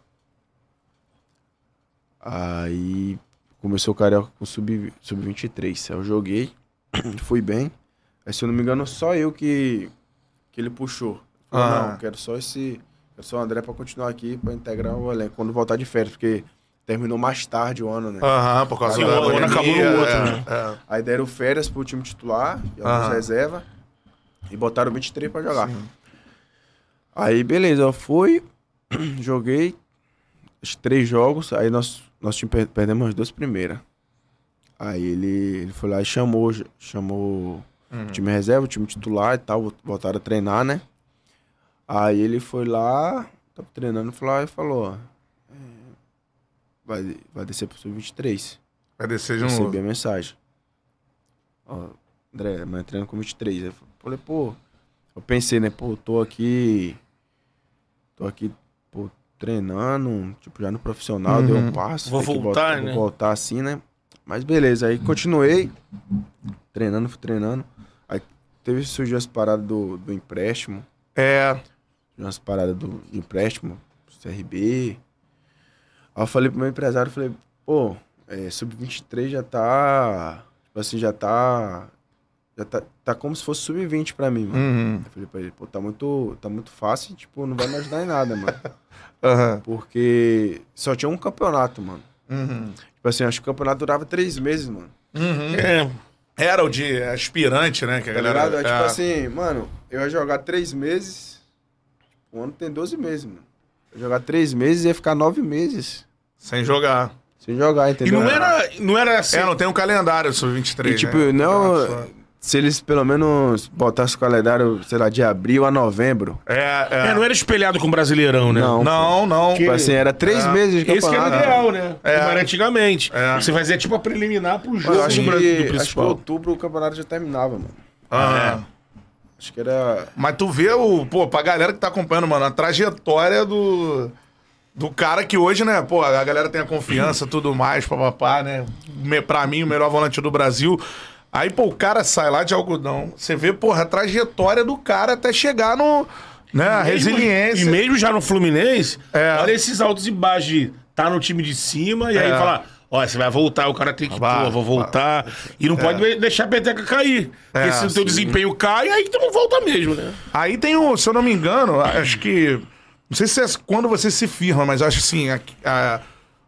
Aí começou o Carioca com sub- sub-23. aí eu joguei, fui bem. Aí, se eu não me engano, só eu que, que ele puxou. Ah. Não, quero só esse. Quero só o André pra continuar aqui, pra integrar o elenco. Quando voltar de férias, porque terminou mais tarde o ano, né? Aham, por causa Sim, da o ano pandemia, acabou no outro, é, né? é. Aí deram férias pro time titular, e alguns reserva, e botaram 23 pra jogar. Aí, beleza, eu fui, joguei os três jogos, aí nós, nós perdemos as duas primeiras. Aí ele, ele foi lá e chamou, chamou o time reserva, o time titular e tal, voltaram a treinar, né? Aí ele foi lá, tava treinando, foi lá e falou, ó, é, vai, vai descer pro sub-23. Vai descer de Recebi novo. a mensagem. Ó, André, amanhã treino com 23. Eu falei, pô, eu pensei, né, pô, tô aqui. Tô aqui, pô, treinando, tipo, já no profissional, deu um passo. Vou voltar, voltar, né? Vou voltar assim, né? Mas beleza, aí continuei treinando, fui treinando. Aí teve surgiu as paradas do, do empréstimo, É. umas paradas do de empréstimo, CRB. Aí eu falei pro meu empresário, falei, pô, é, sub-23 já tá. Tipo assim, já tá. Já tá, tá como se fosse sub-20 pra mim, mano. Uhum. Eu falei pra ele, pô, tá muito, tá muito fácil e, tipo, não vai me ajudar em nada, mano. Aham. Porque só tinha um campeonato, mano. Uhum. Tipo assim, acho que o campeonato durava três meses, mano. É, Era o de aspirante, né? Que a Tá galera. ligado? É, tipo é. assim, mano, eu ia jogar três meses. O ano tem 12 meses, mano. Eu ia jogar três meses e ia ficar nove meses Sem jogar. sem jogar, E entendeu? não era, não era assim. É, não tem um calendário sub-23. E, tipo, né? não. Campeonato Se eles pelo menos botassem o calendário, sei lá, de abril a novembro. É, é. É, não era espelhado com o Brasileirão, né? Não. Não, não. Tipo assim, era três É. meses de Esse que era o campeonato. ideal, né? É. Como era antigamente. É. Você fazia tipo a preliminar pro jogo Eu acho do, que, do acho que em principal. outubro o campeonato já terminava, mano. Ah. Acho que era. Mas tu vê o, pô, pra galera que tá acompanhando, mano, a trajetória do. Do cara que hoje, né, pô, a galera tem a confiança tudo mais, papapá, né? Me- Pra mim, o melhor volante do Brasil. Aí, pô, o cara sai lá de algodão. Você vê, porra, a trajetória do cara até chegar no. Né, a Mesmo- resiliência. E mesmo já no Fluminense, É. olha esses altos e baixos de tá no time de cima e aí É. fala, ó, você vai voltar, o cara tem que, Vai, pô, vou voltar. E não pode deixar a peteca cair. É, porque se o teu desempenho cai, aí tu não volta mesmo, né? Aí tem o, se eu não me engano, acho que. Não sei se é quando você se firma, mas acho assim, a- a-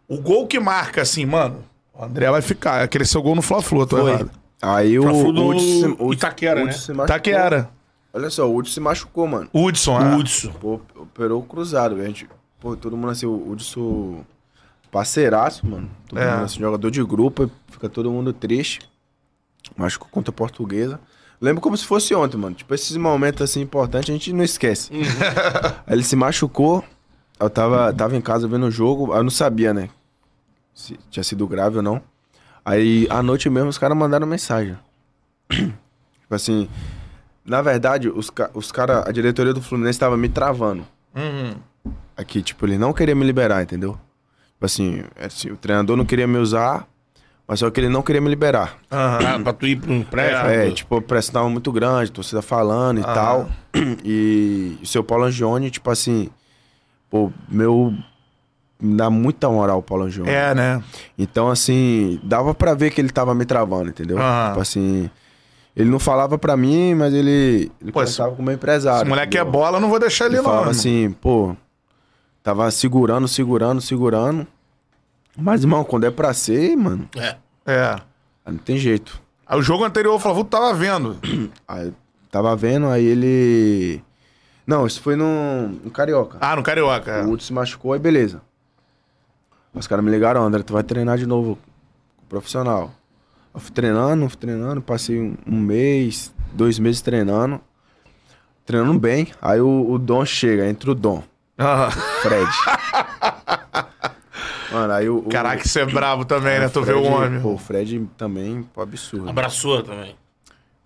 o gol que marca, assim, mano, o André vai ficar. Aquele seu gol no Fla-Flu, tô errado. Aí o. Fla-Flu do Hudson- Hudson- Itaquera, né? Hudson se machucou. Tá que era. Olha só, o Hudson se machucou, mano. Hudson, é. Hudson. Pô, operou o cruzado, velho. A gente- Pô, todo mundo assim, o Hudson parceiraço, mano. Todo É. mundo assim, jogador de grupo, fica todo mundo triste. Machucou contra a portuguesa. Lembro como se fosse ontem, mano. Tipo, esses momentos assim importantes a gente não esquece. Aí ele se machucou. Eu tava, tava em casa vendo o jogo, eu não sabia, né? Se tinha sido grave ou não. Aí à noite mesmo os caras mandaram mensagem. tipo assim, na verdade, os, os caras, a diretoria do Fluminense tava me travando. Uhum. Aqui, tipo, ele não queria me liberar, entendeu? Tipo assim, é assim, o treinador não queria me usar, mas só que ele não queria me liberar. Aham. Ah, pra tu ir pra um empréstimo. É, tipo, a pressão tava muito grande, torcida falando e tal. E o seu Paulo Angione, tipo assim, pô, meu. Me dá muita moral o Paulo Angione. É, né? Então, assim, dava pra ver que ele tava me travando, entendeu? Aham. Tipo assim. Ele não falava pra mim, mas ele, ele Pô, conversava com o meu empresário. Esse moleque é entendeu? bola, eu não vou deixar ele, Ele não. falava irmão. assim, pô, tava segurando, segurando, segurando. Mas, irmão, quando é pra ser, mano, É. É. não tem jeito. Aí o jogo anterior o Flávio tava vendo. Aí tava vendo, aí ele. Não, isso foi no, no Carioca. Ah, no Carioca. é. O Hudson se machucou, aí beleza. Os caras me ligaram, André, tu vai treinar de novo com o profissional. Eu fui treinando, fui treinando, passei um, um mês, dois meses treinando. Treinando bem. Aí o, o Dom chega, entra o Dom, Ah. Fred. Mano, aí o. o- Caraca, isso é bravo também, né? Tu vê o homem. Pô, o Fred também, pô, absurdo. Abraçou também.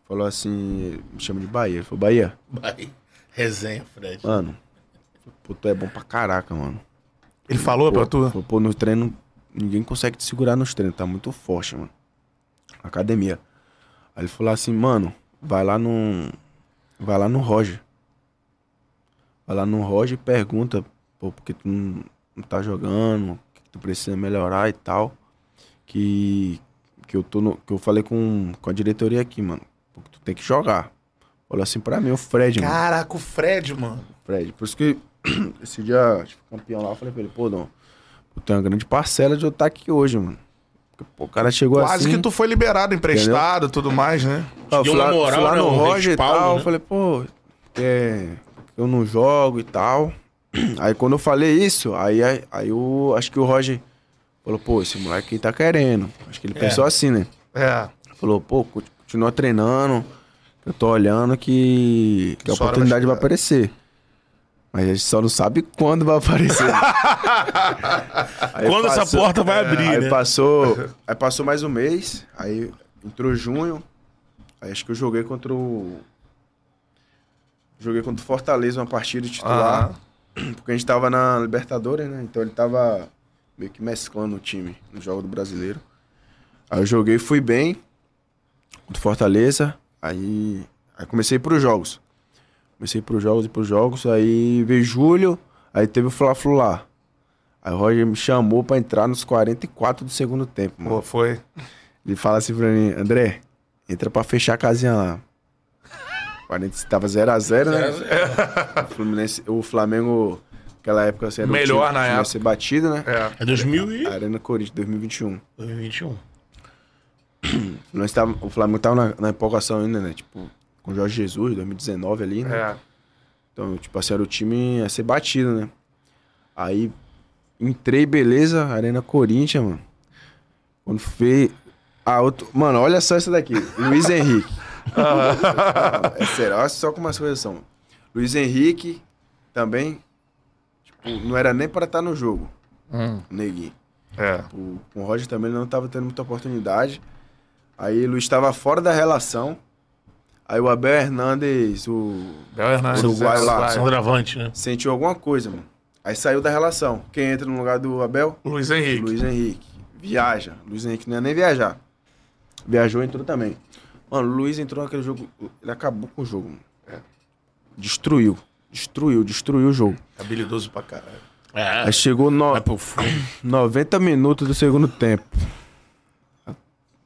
Falou assim, me chama de Bahia. Ele falou, Bahia, Vai. Resenha, Fred. mano, pô, tu é bom pra caraca, mano. Ele falou pra tu? Pô, pô, no treino, ninguém consegue te segurar nos treinos, tá muito forte, mano. Academia. Aí ele falou assim, mano, vai lá no. Vai lá no Roger. Vai lá no Roger e pergunta, pô, porque tu não, não tá jogando, o que tu precisa melhorar e tal. Que. Que eu tô no, Que eu falei com, com a diretoria aqui, mano. Pô, que tu tem que jogar. Falou assim pra mim, o Fred, mano. Caraca, o Fred, mano. Fred. Por isso que esse dia, tipo, campeão lá, eu falei pra ele, pô, Dom, eu tenho uma grande parcela de eu estar aqui hoje, mano. Porque, pô, o cara chegou Quase assim. que tu foi liberado, emprestado, tudo mais, né? Eu fui lá, moral, fui lá né, no um Roger e tal. né? Eu falei, pô, é, eu não jogo e tal. Aí quando eu falei isso, aí, aí, aí eu acho que o Roger falou, pô, esse moleque aí tá querendo. Acho que ele pensou assim, né? É. Falou, pô, continua treinando. Eu tô olhando que, que a oportunidade vai vai aparecer. Mas a gente só não sabe quando vai aparecer. Quando essa porta vai abrir, aí né? Passou, aí passou mais um mês, aí entrou junho. Aí acho que eu joguei contra o. Joguei contra o Fortaleza uma partida titular. Porque a gente tava na Libertadores, né? Então ele tava meio que mesclando o time no jogo do brasileiro. Aí eu joguei, fui bem contra o Fortaleza. Aí, aí comecei pros jogos. Comecei pros jogos e pros jogos. Aí veio julho, aí teve o Fla-Flu lá. Aí o Roger me chamou pra entrar nos 44 do segundo tempo, mano. Pô, foi. Ele fala assim pra mim, André, entra pra fechar a casinha lá. 40, tava 0x0, né? O, Fluminense, o Flamengo, naquela época, assim, era Melhor time na época. ser batido, né? É. É 2000 e... Arena Corinthians, 2021. 2021. Nós tava, o Flamengo tava na, na empolgação ainda, né? Tipo, com o Jorge Jesus, 2019 ali, né? É. Então, tipo assim, era o time a ser batido, né? Aí, entrei, beleza, Arena Corinthians, mano. Quando fez... Ah, outro... Mano, olha só essa daqui. Luiz Henrique. é sério, olha só como as coisas são. Luiz Henrique também, tipo, não era nem pra estar no jogo, Hum. o Neguinho. É. O, com o Roger também ele não tava tendo muita oportunidade. Aí o Luiz estava fora da relação. Aí o Abel Hernandes, o Bel Hernandes. Uruguai lá. Uruguai. Centroavante, né? sentiu alguma coisa, mano. Aí saiu da relação. Quem entra no lugar do Abel? Luiz Henrique. Luiz Henrique. Viaja. Luiz Henrique não ia nem viajar. Viajou, entrou também. Mano, o Luiz entrou naquele jogo. Ele acabou com o jogo, mano. É. Destruiu. Destruiu, destruiu o jogo. Habilidoso pra caralho. É. Aí chegou no... Vai pro fundo. 90 minutos do segundo tempo.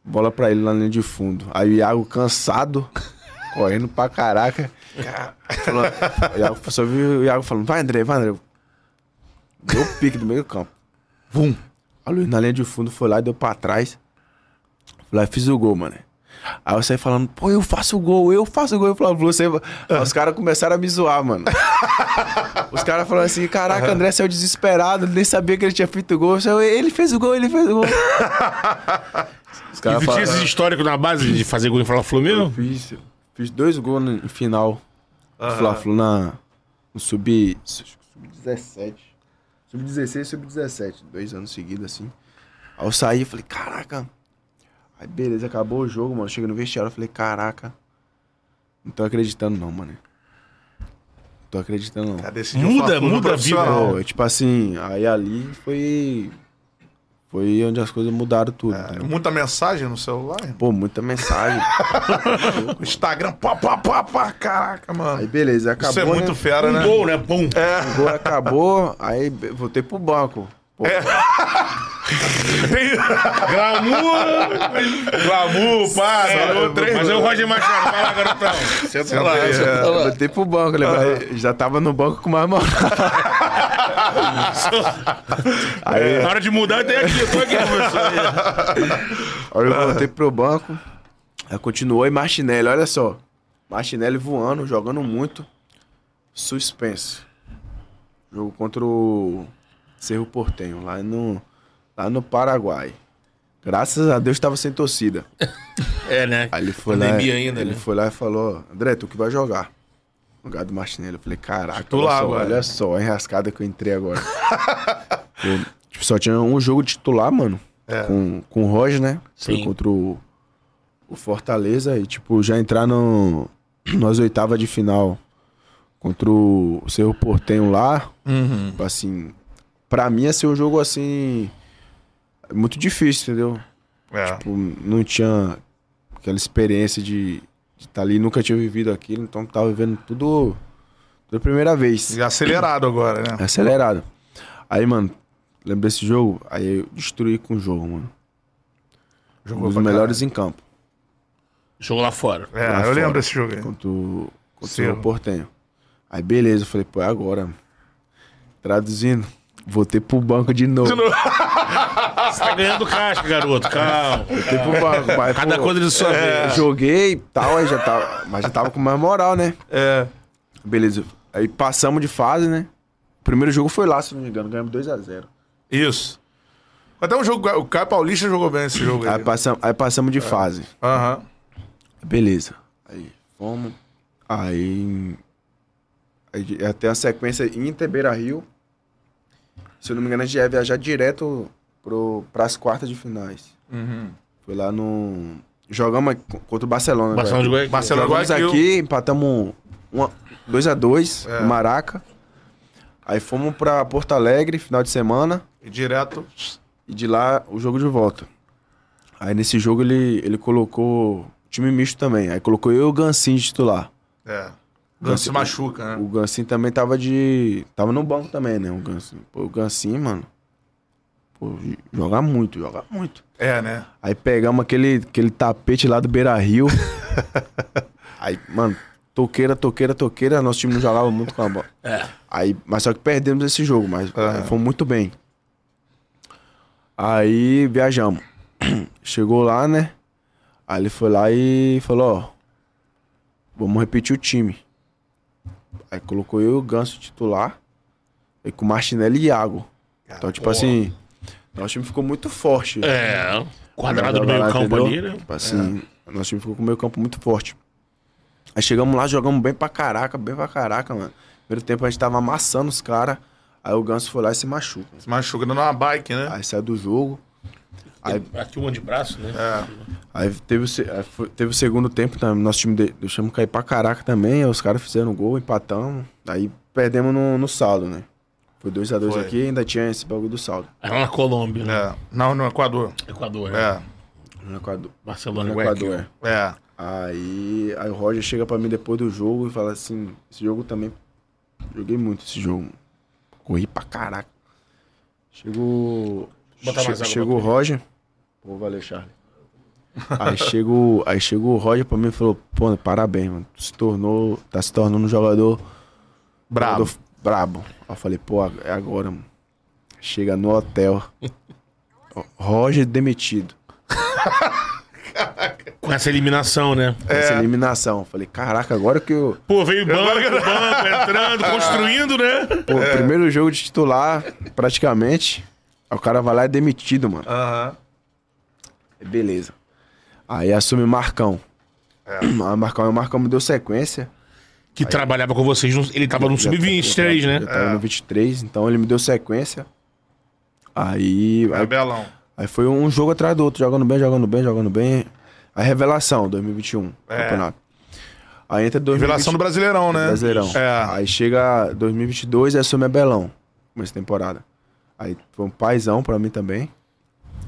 Bola pra ele lá na linha de fundo. Aí o Iago cansado, correndo pra caraca. Falou, o Iago, só viu o Iago falando, vai André, vai André. Deu o pique do meio campo. Vum. A Luiz na linha de fundo foi lá e deu pra trás. Falei, fiz o gol, mano. Aí eu saí falando, pô, eu faço o gol, eu faço o gol. Eu falava, você. Aí os caras começaram a me zoar, mano. Os caras falaram assim, caraca, André saiu desesperado, ele nem sabia que ele tinha feito o gol. Eu falei, ele fez o gol, ele fez o gol. Os E caras tu tinha falaram, esse histórico na base de fazer gol em Fla-Flu eu mesmo? fiz, fiz dois gols no, em final. do Fla-Flu na, no sub, sub-17. Sub-16 e sub-17. Dois anos seguidos, assim. Aí eu saí e falei, caraca. Aí beleza, acabou o jogo, mano. Chega no vestiário, eu falei, caraca. Não tô acreditando não, mano. Não tô acreditando não. Cara, Muda, muda a profissional. Pô, tipo assim, aí ali foi. Foi onde as coisas mudaram tudo. É, entendeu? muita mensagem no celular. irmão. Pô, muita mensagem. O Instagram, pá, pá, pá, pá, caraca, aí mano. beleza, acabou. Isso é muito né? fera, Um né? gol, né? Pum. O gol acabou, aí voltei pro banco. Pô, Tem... Glamour! Glamour, pá, ganhou três Mas é o Roger Machado. Fala, garotão. Senta lá. é. Eu lá. botei pro banco, lembra? Já tava no banco com mais moral. Aí, Na hora de mudar, tem aqui. Eu tô aqui, professor. aí eu voltei pro banco. Aí continuou e Martinelli, olha só. Martinelli voando, jogando muito. Suspense. Jogo contra o Cerro Portenho, lá no, lá no Paraguai. Graças a Deus tava sem torcida. É, né? Aí ele foi lá, ainda, ele né? foi lá e falou, André, tu que vai jogar. No lugar do Martinelli. Eu falei, caraca, olha Titular só, agora. olha só, a enrascada que eu entrei agora. Eu, tipo, só tinha um jogo titular, mano. É. Com, com o Roger, né? Foi Sim. contra o, o Fortaleza. E, tipo, já entrar no, nas oitavas de final contra o Cerro Portenho lá. Uhum. Tipo, assim, pra mim ia ser um jogo, assim, muito difícil, entendeu? É. Tipo, não tinha aquela experiência de estar ali, nunca tinha vivido aquilo, então tava vivendo tudo pela primeira vez. E acelerado agora, né? Acelerado. Aí, mano, lembra desse jogo? Aí eu destruí com o jogo, mano. Um Jogou dos pra melhores em campo. Jogou lá fora. É, lá eu fora. lembro desse jogo aí. Contra o, contra o Portenho. Aí, beleza, eu falei, pô, é agora. mano. Traduzindo, voltei pro banco de novo. Você tá ganhando casca, garoto. Calma. Voltei pro banco. Mas, Cada pô, coisa de sua eu vez. Joguei e tal, aí já tava. Mas já tava com mais moral, né? É. Beleza. Aí passamos de fase, né? O primeiro jogo foi lá, se não me engano, ganhamos 2x0. Isso. Até um jogo. O Caio Paulista jogou bem esse jogo aí. Aí, passam, aí passamos de fase. Aham. Beleza. Aí fomos. Aí. Aí até a sequência Inter Beira Rio. Se eu não me engano, a gente ia viajar direto pro, pras quartas de finais. Uhum. Foi lá no. Jogamos contra o Barcelona. Barcelona de. Guayaquil. Barcelona Jogamos Guayaquil. aqui, empatamos 2x2 É. no Maraca. Aí fomos pra Porto Alegre, final de semana. E direto. E de lá, o jogo de volta. Aí nesse jogo ele, ele colocou time misto também. Aí colocou eu e o Gansin de titular. É. Ganso se machuca, né? O Gansin também tava de. Tava no banco também, né? O Gansin. Pô, o Gansin, mano. Pô, joga muito, joga muito. É, né? Aí pegamos aquele, aquele tapete lá do Beira Rio. aí, mano, toqueira, toqueira, toqueira. Nosso time não jogava muito com a bola. É. Aí, mas só que perdemos esse jogo, mas é, fomos muito bem. Aí viajamos. Chegou lá, né? Aí ele foi lá e falou, ó, vamos repetir o time. Aí colocou eu e o Ganso titular. E com o Martinelli e Iago. Então, tipo porra. assim, nosso time ficou muito forte. É. Quadrado do Jogar lá, meio campo entendeu? ali, né? Tipo assim, nosso time ficou com o meio campo muito forte. Aí chegamos lá, jogamos bem pra caraca, bem pra caraca, mano. Primeiro tempo a gente tava amassando os caras. Aí o Ganso foi lá e se machuca. Se machuca dando uma bike, né? Aí saiu do jogo. Aí, Aqui um de braço, né? É. aí teve, o, se- aí foi- teve o segundo tempo também. Nosso time de- deixamos cair pra caraca também. Os caras fizeram gol, empatamos. Aí perdemos no, no saldo, né? Foi 2x2 Foi. aqui e ainda tinha esse bagulho do saldo. Aí lá na Colômbia, né? É. Não, no Equador. Equador, né? É. No Equador. Barcelona, No. Equador. É. Aí, aí o Roger chega pra mim depois do jogo e fala assim: esse jogo também. Joguei muito esse jogo. Corri pra caraca. Chegou. Che- chegou o Roger. Pô, valeu, Charlie. aí chegou, aí chegou o Roger pra mim e falou: pô, parabéns, mano. Tu se tornou. Tá se tornando um jogador. Brabo. jogador brabo. Aí eu falei: pô, é agora, mano. Chega no hotel. Roger demitido. Com essa eliminação, né? Essa eliminação. Falei: caraca, agora que eu. Pô, veio banco, banco, entrando, construindo, né? Pô, primeiro jogo de titular, praticamente. Aí o cara vai lá e é demitido, mano. Aham. Beleza. Aí assume Marcão. Aí Marcão, o Marcão me deu sequência. Que trabalhava com vocês, no- ele tava no Já- Sub-23, já- né? Já tava no 23, então ele me deu sequência. Aí, É aí, belão. aí foi um jogo atrás do outro, jogando bem, jogando bem, jogando bem. A revelação, 2021, É. campeonato. Aí entra 2020, Revelação do Brasileirão, né? Brasileirão. É. Aí chega 2022 e assume a Belão. Começo temporada. Aí foi um paizão pra mim também.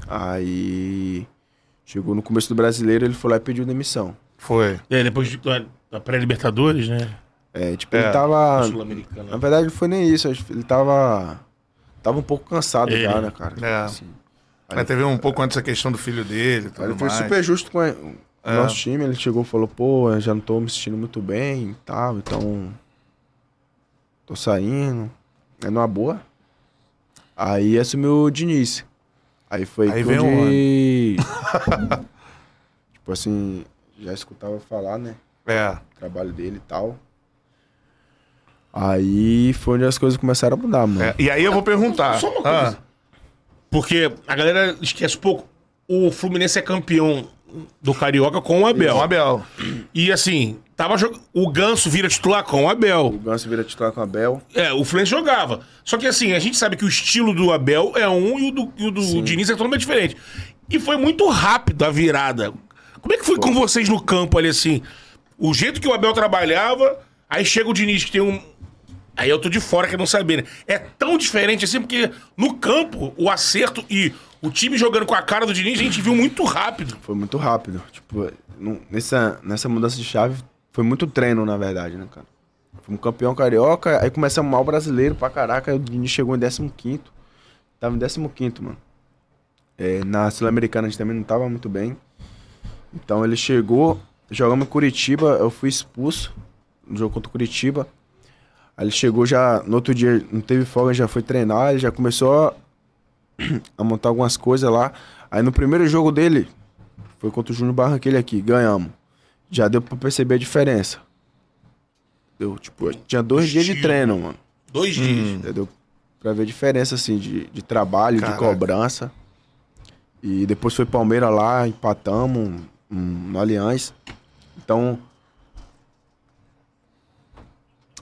Aí chegou no começo do brasileiro, ele foi lá e pediu demissão. Foi. É, depois de- da, da pré-Libertadores, né? É, tipo, É, ele tava. Na verdade, não foi nem isso. Ele tava. tava um pouco cansado Ele. já, né, cara? É. Assim, Mas teve um pouco antes a questão do filho dele. e Tudo Aí ele foi mais. super justo com a- o É. nosso time. Ele chegou e falou, pô, eu já não tô me sentindo muito bem e tal, então. Tô saindo. É numa boa. Aí assumiu o Diniz. Aí foi Aí que vem onde... tipo assim, já escutava falar, né? É. O trabalho dele e tal. Aí foi onde as coisas começaram a mudar, mano. É, E aí eu vou perguntar. Só uma coisa. Ah, Porque a galera esquece pouco. O Fluminense é campeão do Carioca com o Abel. Bel, Abel. E assim, tava jog... o Ganso vira titular com o O Abel. Ganso vira titular com a Bel. É, o Fluminense jogava. Só que assim, a gente sabe que o estilo do Abel é um e o do, e o do Diniz é totalmente diferente. E foi muito rápido a virada. Como é que foi com vocês no campo ali assim? O jeito que o Abel trabalhava, aí chega o Diniz que tem um. Aí eu tô de fora que não sabia, né? É tão diferente assim, porque no campo, o acerto e o time jogando com a cara do Diniz, a gente viu muito rápido. Foi muito rápido. Tipo, nessa, nessa mudança de chave, foi muito treino, na verdade, né, cara? Fomos campeão carioca, aí começamos mal brasileiro pra caraca, aí o Diniz chegou em 15 Tava em 15 mano. É, na Sul-Americana a gente também não tava muito bem. Então ele chegou, jogamos em Curitiba, eu fui expulso no jogo contra o Curitiba. Aí ele chegou já, no outro dia, não teve folga, já foi treinar, ele já começou a, montar algumas coisas lá. Aí no primeiro jogo dele, foi contra o Júnior Barranquilha aqui, ganhamos. Já deu pra perceber a diferença. Deu, tipo, tinha dois dias de Estilo. treino, mano. Dois dias. Entendeu? Pra ver a diferença, assim, de, de trabalho, Caraca. de cobrança. E depois foi Palmeiras lá, empatamos um, no Allianz. Então,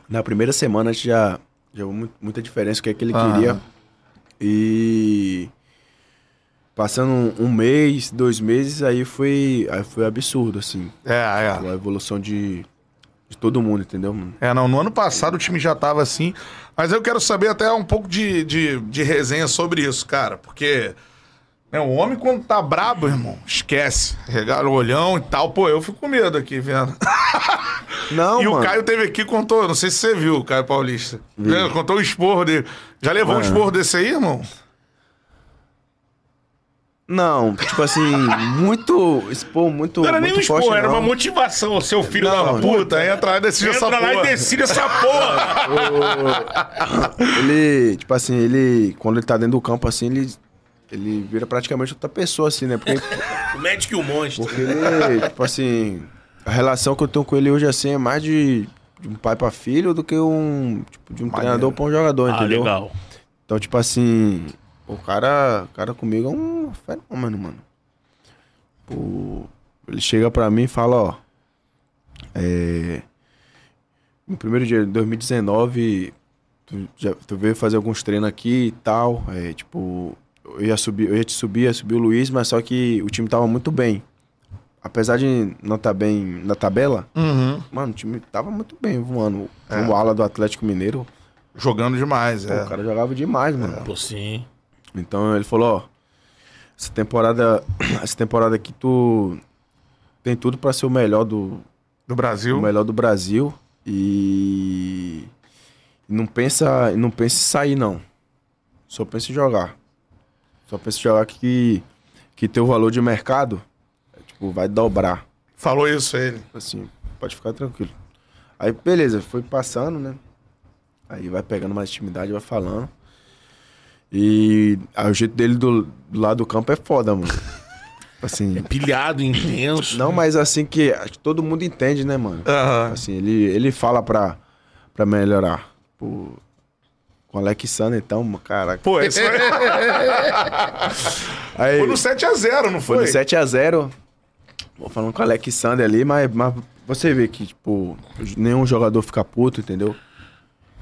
na primeira semana a gente já, já viu muita diferença, o que é que ele Aham. queria. E passando um, um mês, dois meses, aí foi, aí foi absurdo, assim. É, é. A evolução de, de todo mundo, entendeu, mano? É, não, no ano passado o time já tava assim. Mas eu quero saber até um pouco de, de, de resenha sobre isso, cara. Porque né, o homem, quando tá brabo, irmão, esquece. Regala o olhão e tal. Pô, eu fico com medo aqui vendo. Não, e mano. o Caio teve aqui contou, não sei se você viu, o Caio Paulista. Né, Contou o esporro dele. Já levou um esporro desse aí, irmão? Não, tipo assim, muito. Expor muito. Não era nem um muito forte, expor, era não. uma motivação. O seu filho Não, da puta. Entra lá e decide essa Entra lá e decide essa porra. Ele, tipo assim, ele. Quando ele tá dentro do campo assim, ele. Ele vira praticamente outra pessoa, assim, né? Porque, o médico e o monstro. porque ele, tipo assim. A relação que eu tenho com ele hoje, assim, é mais de, de um pai pra filho do que um. Tipo, de um Maneiro. treinador pra um jogador, Ah, entendeu? legal. Então, tipo assim, o cara, o cara comigo é um fenômeno, mano. Pô, ele chega pra mim e fala, ó. É, no primeiro dia de 2019, tu, já, tu veio fazer alguns treinos aqui e tal. É, tipo, eu ia subir, eu ia te subir, ia subir o Luiz, mas só que o time tava muito bem. Apesar de não estar bem na tabela, Uhum. mano, o time tava muito bem voando. É. O ala do Atlético Mineiro, Jogando demais, pô, é. o cara jogava demais, mano. Pô, sim. Então ele falou, ó, essa temporada, essa temporada aqui tu tem tudo pra ser o melhor do, Do o Brasil. melhor do Brasil e não pensa, não pensa em sair não. Só pensa em jogar. Só pensa em jogar que que teu valor de mercado é, tipo vai dobrar. Falou isso ele. Assim, pode ficar tranquilo. Aí beleza, foi passando, né? Aí vai pegando mais intimidade, vai falando. E aí, o jeito dele do, do lado do campo é foda, mano. Assim, Pilhado, intenso. não, mas assim que acho que todo mundo entende, né, mano? Aham. Assim, ele, ele fala pra, pra melhorar. Pô, com o Alexander, então, caraca. Pô, esse foi, Aí, foi no 7x0, não foi foi? no 7x0. Vou falando com o Alexander ali, mas, mas você vê que, tipo, nenhum jogador fica puto, entendeu?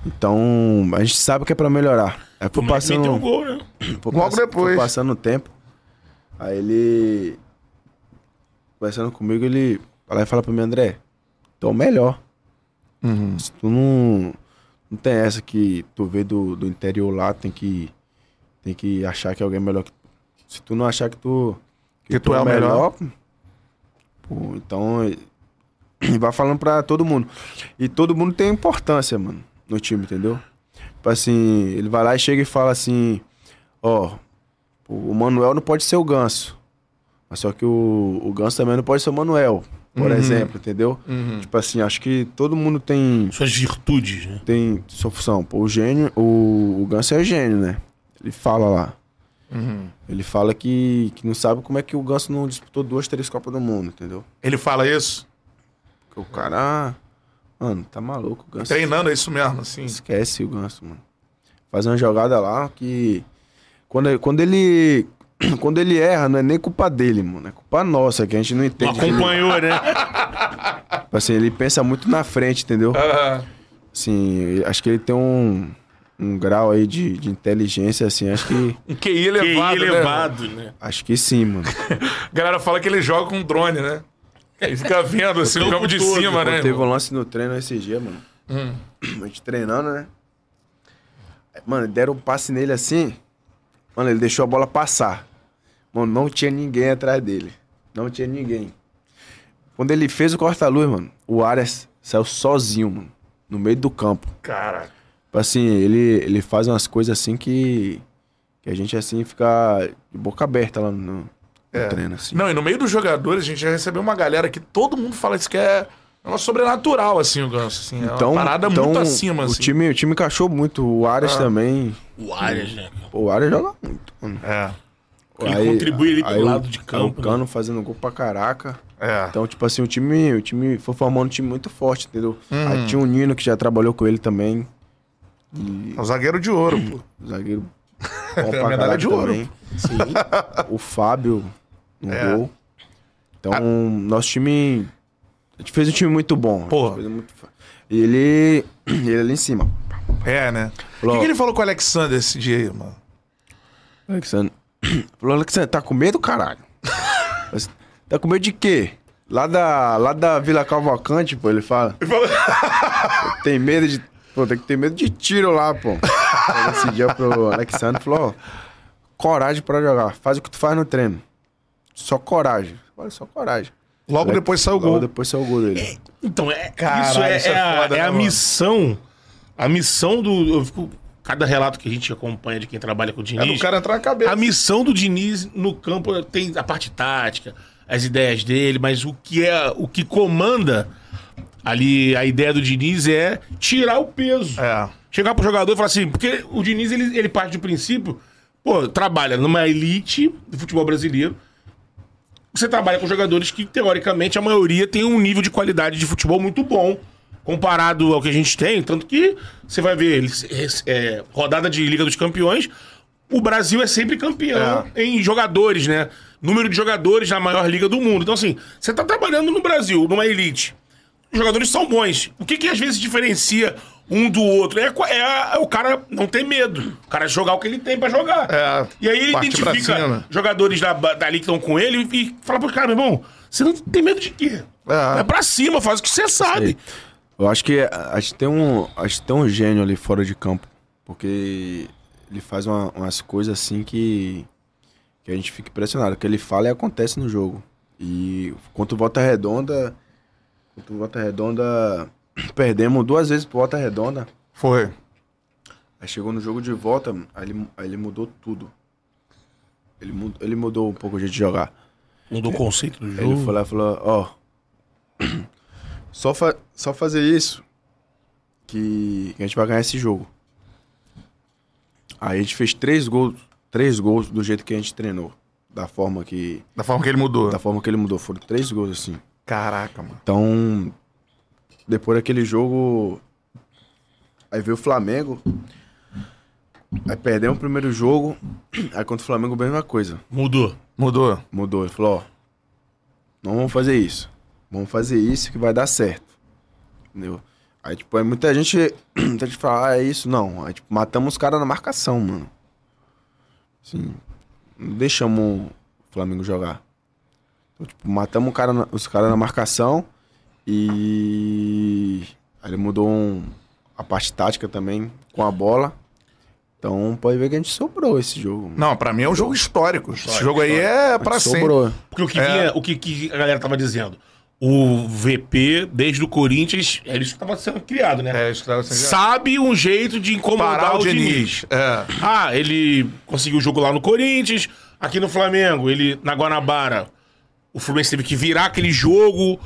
Então, a gente sabe que é pra melhorar. Aí O foi moleque meteu um passando, gol, né? Logo pass- depois. Foi passando o tempo. Aí ele. Conversando comigo, ele fala, fala pra mim, André, é o melhor. Uhum. Se tu não. Não tem essa que tu vê do, do interior lá, tem que. Tem que achar que alguém é melhor que tu. Se tu não achar que tu. Que tu é o melhor. pô, então. Vai falando pra todo mundo. E todo mundo tem importância, mano, no time, entendeu? Tipo assim, ele vai lá e chega e fala assim, ó, o Manuel não pode ser o Ganso. Mas só que o, o Ganso também não pode ser o Manuel, por exemplo, entendeu? Tipo assim, acho que todo mundo tem Suas virtudes, né? tem sua função. Pô, o gênio, o, o Ganso é gênio, né? Ele fala lá. Ele fala que, que não sabe como é que o Ganso não disputou duas, três Copas do Mundo, entendeu? Ele fala isso? Porque o cara, mano, tá maluco. O Ganso Treinando é isso mesmo, assim. esquece o Ganso, mano. Faz uma jogada lá que. Quando, quando ele. Quando ele erra, não é nem culpa dele, mano. É culpa nossa, que a gente não entende. que ele- acompanhou, né? Assim, ele pensa muito na frente, entendeu? Ah, Assim, acho que ele tem um, um grau aí de, de inteligência, assim, acho que. um QI QI elevado, né? elevado, né? Acho que sim, mano. A galera fala que ele joga com drone, né? Ele fica vendo assim o campo de todo. cima, né? Teve um lance no treino esse dia, mano. Hum. A gente treinando, né? Mano, deram um passe nele assim. Mano, ele deixou a bola passar. Mano, não tinha ninguém atrás dele. Não tinha ninguém. Quando ele fez o corta-luz, mano, o Arias saiu sozinho, mano. No meio do campo. Cara, Tipo Assim, ele, ele faz umas coisas assim que. Que a gente, assim, fica de boca aberta lá no, no É. treino, assim. Não, e no meio dos jogadores, a gente já recebeu uma galera que todo mundo fala isso que é uma sobrenatural, assim, o Ganso. Assim, é uma parada então, muito acima, o assim. Time, o time encaixou muito. O Arias Ah. também. O Arias, né? Pô, o Arias joga muito, mano. É, Ele contribui ali pelo aí o- lado de campo, aí O Cano fazendo gol pra caraca. é. Então, tipo assim, o time, o time foi formando um time muito forte, entendeu? Uhum. Aí tinha o Nino que já trabalhou com ele também. E É o zagueiro de ouro, pô. o zagueiro bom pra medalha de ouro. também. O Fábio no É. gol. Então, nosso time. A gente fez um time muito bom. Porra. A muito E ele. Ele ali em cima. É, né? O que, que ele falou com o Alexander esse dia aí, mano? Alexandre. Falou, Alexandre, tá com medo, caralho? Tá com medo de quê? Lá da, lá da Vila Cavalcante, pô, ele fala. Tem medo de. Pô, tem que ter medo de tiro lá, pô. Aí Esse dia pro Alexandre falou, ó, coragem pra jogar. Faz o que tu faz no treino. Só coragem. Olha, só coragem. Logo Alex- depois saiu o Logo gol. depois saiu o gol dele. Então, é, Caralho, isso é, isso é é a, foda, é né, a mano? missão. A missão do. Eu fico, cada relato que a gente acompanha de quem trabalha com o É Diniz. do cara entrar na cabeça. A missão do Diniz no campo tem a parte tática, as ideias dele, mas o que é o que comanda ali a ideia do Diniz é tirar o peso. É. Chegar pro jogador e falar assim, porque o Diniz ele, ele parte do princípio, pô, trabalha numa elite do futebol brasileiro. Você trabalha com jogadores que, teoricamente, a maioria tem um nível de qualidade de futebol muito bom, comparado ao que a gente tem. Tanto que você vai ver, eles- é, rodada de Liga dos Campeões, o Brasil é sempre campeão em jogadores, né? Número de jogadores na maior liga do mundo. Então, assim, você tá trabalhando no Brasil, numa elite. Os jogadores são bons. O que que às vezes diferencia um do outro? É, é é o cara não ter medo. O cara jogar o que ele tem pra jogar. É, E aí ele identifica cima. jogadores da, dali que estão com ele e fala pro cara, meu irmão, você não tem medo de quê? É. É pra cima, faz o que você sabe. Eu acho que a gente tem um, acho que tem um gênio ali fora de campo, porque ele faz uma- umas coisas assim que que a gente fica impressionado. O que ele fala e acontece no jogo. E contra o Volta Redonda, contra o Volta Redonda, perdemos duas vezes pro Volta Redonda. Foi. Aí chegou no jogo de volta, aí ele, aí ele mudou tudo. Ele mudou, ele mudou um pouco o jeito de jogar. Mudou o conceito do jogo. Ele foi lá e falou, ó. só, fa só fazer isso que a gente vai ganhar esse jogo. Aí a gente fez três gols, três gols do jeito que a gente treinou. Da forma que. Da forma que ele mudou. Da forma que ele mudou. Foram três gols, assim. Caraca, mano. Então, depois daquele jogo. Aí veio o Flamengo. Aí perdemos o primeiro jogo. Aí contra o Flamengo, mesma coisa. Mudou. Mudou. Mudou. Ele falou, ó. Não vamos fazer isso. Vamos fazer isso que vai dar certo. Entendeu? Aí, tipo, aí muita gente. Muita gente fala, ah, é isso. Não. Aí, tipo, matamos os caras na marcação, mano. Assim. Não deixamos o Flamengo jogar. Então, tipo, matamos o cara na- os caras na marcação. E. Aí ele mudou um- a parte tática também com a bola. Então pode ver que a gente sobrou esse jogo. mano. Não, pra mim é um jogo histórico. Esse jogo aí é A pra gente sempre. sobrou. Porque o que, É. vinha, o que, que a galera tava dizendo? O VP, desde o Corinthians, é isso que estava sendo criado, né? É, isso que tava sendo Sabe um jeito de incomodar Parar o Diniz. É. Ah, ele conseguiu o jogo lá no Corinthians, aqui no Flamengo, ele na Guanabara. O Fluminense teve que virar aquele jogo.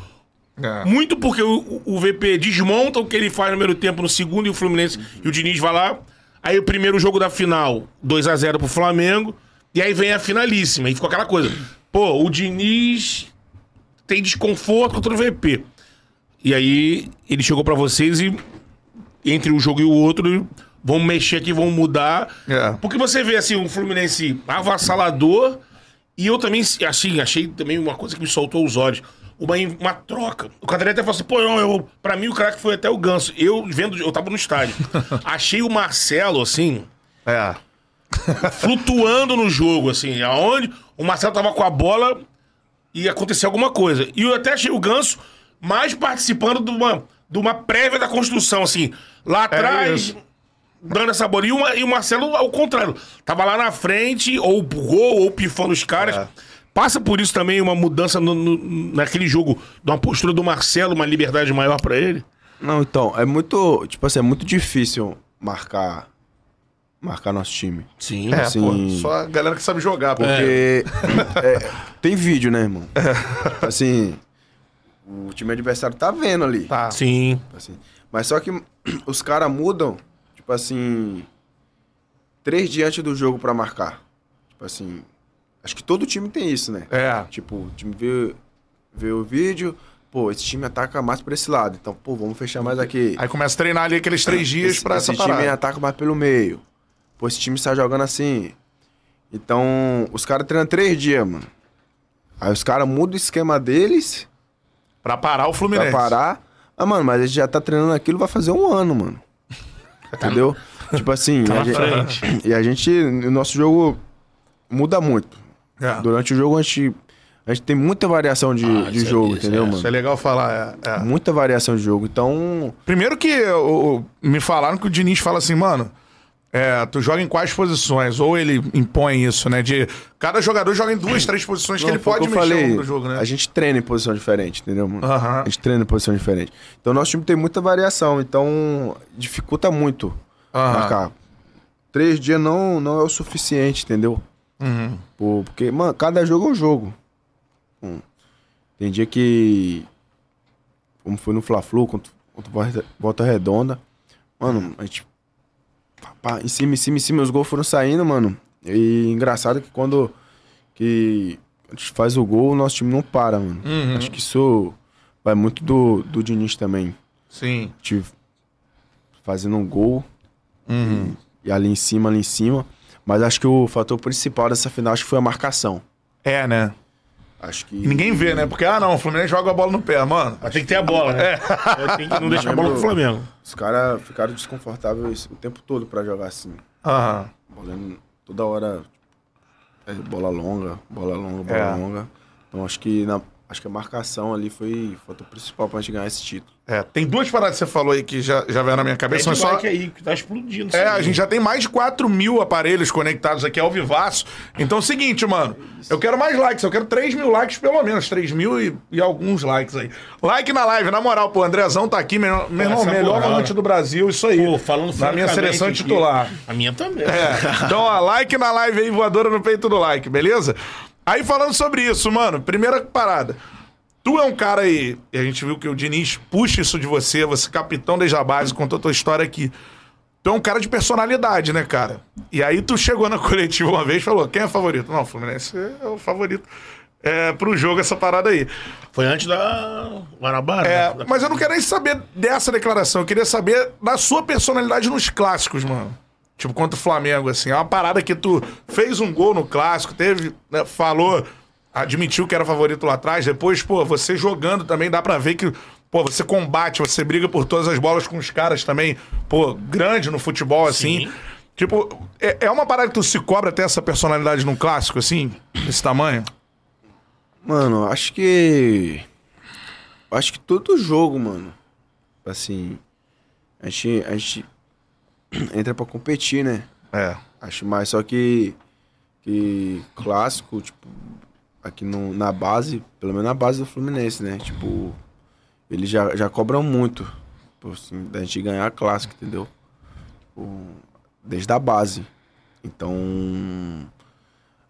É. Muito porque o, o VP desmonta o que ele faz no primeiro tempo no segundo e o Fluminense e o Diniz vai lá. Aí o primeiro jogo da final, 2 a 0 pro Flamengo. E aí vem a finalíssima. E ficou aquela coisa. Pô, o Diniz tem desconforto contra o VP. E aí ele chegou pra vocês e entre um jogo e o outro vão mexer aqui, vão mudar. É. Porque você vê assim um Fluminense avassalador e eu também assim, achei também uma coisa que me soltou os olhos. Uma, uma troca. O Cadê até falou assim, pô, não, eu, pra mim o craque foi até o Ganso. Eu vendo, eu tava no estádio. Achei o Marcelo, assim, É. flutuando no jogo, assim, aonde o Marcelo tava com a bola e acontecia alguma coisa. E eu até achei o Ganso mais participando de uma, de uma prévia da construção, assim, lá atrás, isso. dando essa bola. E, uma- e o Marcelo, ao contrário, tava lá na frente, ou gol, ou pifando os caras. É. Passa por isso também uma mudança no- no- naquele jogo, de uma postura do Marcelo, uma liberdade maior pra ele? Não, então, é muito. Tipo assim, é muito difícil marcar. Marcar nosso time. Sim. É, Assim- pô, só a galera que sabe jogar, pô. Porque é, tem vídeo, né, irmão? Assim, o time adversário tá vendo ali. Tá. Sim. assim. Mas só que os caras mudam, tipo assim, três dias antes do jogo pra marcar. Tipo assim, acho que todo time tem isso, né? É. Tipo, o time vê, vê o vídeo, pô, esse time ataca mais por esse lado. Então, pô, vamos fechar mais aqui. Aí começa a treinar ali aqueles três dias esse, pra esse essa time parada. ataca mais pelo meio. Pô, esse time está jogando assim. Então, os caras treinam três dias, mano. Aí os caras mudam o esquema deles Pra parar o pra Fluminense. parar. Ah, mano, mas a gente já tá treinando aquilo vai fazer um ano, mano. Entendeu? tipo assim, Tá a gente- e a gente, o nosso jogo muda muito. É. Durante o jogo a gente, a gente tem muita variação de, Ah, de é- jogo, isso entendeu, é- Isso é mano? legal falar, é. é. Muita variação de jogo. Então, Primeiro que o- o- me falaram que o Diniz fala assim, mano, é, tu joga em quais posições? Ou ele impõe isso, né? De cada jogador joga em duas, três posições que Não, ele foi o pode que eu mexer falei, do jogo, né? A gente treina em posição diferente, entendeu, mano? Aham. A gente treina em posição diferente. Então, nosso time tem muita variação, então dificulta muito Aham. marcar. Três dias não, não é o suficiente, entendeu? Uhum. Pô, porque, mano, cada jogo é um jogo. Hum. Tem dia que. Como foi no Fla-Flu, contra, contra o Volta Redonda. Mano, a gente. Pá, em cima, em cima, em cima, os gols foram saindo, mano. E engraçado que quando. Que a gente faz o gol, o nosso time não para, mano. Uhum. Acho que isso vai muito do, do Diniz também. Sim. A gente fazendo um gol. Uhum. E ali em cima, ali em cima. Mas acho que o fator principal dessa final acho que foi a marcação. É, né? Acho que. E ninguém vê, né? Porque, ah, não, o Fluminense joga a bola no pé, mano. Mas tem que ter a bola, né? É, tem que não deixar a bola pro Flamengo. Os caras ficaram desconfortáveis o tempo todo pra jogar assim. Aham. Bola, toda hora. é, bola longa, bola longa, bola É. longa. Então acho que, na, acho que a marcação ali foi o fator principal pra gente ganhar esse título. É, tem duas paradas que você falou aí que já, já vieram na minha cabeça. O só... like aí, que tá explodindo. É, a gente já tem mais de 4 mil aparelhos conectados aqui ao vivaço. Então é o seguinte, mano. Eu quero mais likes, eu quero 3 mil likes pelo menos. 3 mil e, e alguns likes aí. Like na live, na moral, pô, o Andrezão tá aqui, meu, meu irmão, essa melhor volante do Brasil, isso aí. Pô, falando Na minha seleção aqui, titular. A minha também. É. Então, ó, like na live aí, voadora no peito do like, beleza? Aí falando sobre isso, mano, primeira parada. Tu é um cara aí, e a gente viu que o Diniz puxa isso de você, você é capitão desde a base, contou a tua história aqui. Tu é um cara de personalidade, né, cara? E aí tu chegou na coletiva uma vez e falou, quem é favorito? Não, o Fluminense é o favorito é, pro jogo, essa parada aí. Foi antes da Guanabara. É, né? mas eu não quero nem saber dessa declaração. Eu queria saber da sua personalidade nos clássicos, mano. Tipo, contra o Flamengo, assim. É uma parada que tu fez um gol no clássico, teve, né, falou, admitiu que era favorito lá atrás. Depois, pô, você jogando também dá pra ver que, pô, você combate, você briga por todas as bolas com os caras também, pô, grande no futebol, assim. Sim. Tipo, é, é uma parada que tu se cobra ter essa personalidade num clássico, assim? Desse tamanho? Mano, acho que. Acho que todo jogo, mano. Assim. A gente, a gente entra pra competir, né? É. Acho mais. Só que. Que clássico, tipo. aqui no, na base, pelo menos na base do Fluminense, né? Tipo, eles já, já cobram muito assim, da gente ganhar a clássica, entendeu? O- desde a base. Então,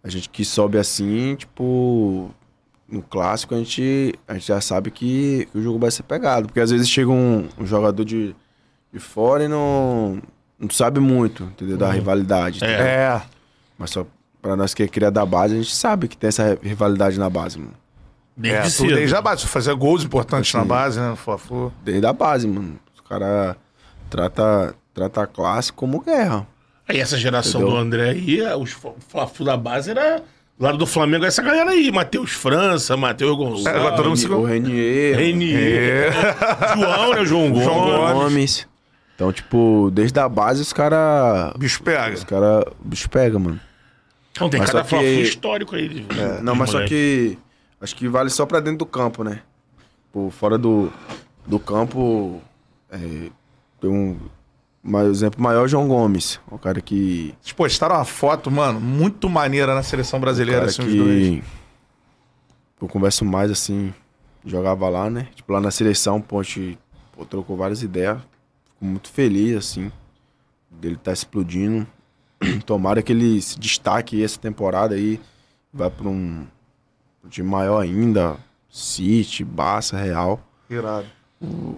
a gente que sobe assim, tipo, no clássico a gente, a gente já sabe que, que o jogo vai ser pegado. Porque às vezes chega um, um jogador de, de fora e não, não sabe muito, entendeu? Da rivalidade. É. entendeu? É. Mas só pra nós que é criado da base, a gente sabe que tem essa rivalidade na base, mano. Desde É, cedo. desde a base. Fazer gols importantes na Assim. base, né? Fla-Flu. Desde a base, mano. Os caras trata, trata a classe como guerra. Aí essa geração Entendeu? do André aí, é, os Fla-Flu da base era... Do lado do Flamengo, essa galera aí. Matheus França, Matheus É, Gonçalves, se- O Renier, Renier, João, né? João Gomes. João Gomes. Então, tipo, desde a base os caras. Bicho pega. Os caras. O bicho pega, mano. Não, tem Mas cada só que- histórico aí. de- É, não, mas só moleque. que. Acho que vale só pra dentro do campo, né? Pô, fora do, do campo. É, tem um. Um exemplo maior, João Gomes. O cara que. Eles postaram uma foto, mano, muito maneira na seleção brasileira, assim, os dois. que eu converso mais assim, jogava lá, né? Tipo, lá na seleção, pô, a gente pô, trocou várias ideias. Fico muito feliz, assim, dele tá explodindo. Tomara que ele se destaque essa temporada aí, vai pra um time maior ainda, City, Barça, Real. Irado.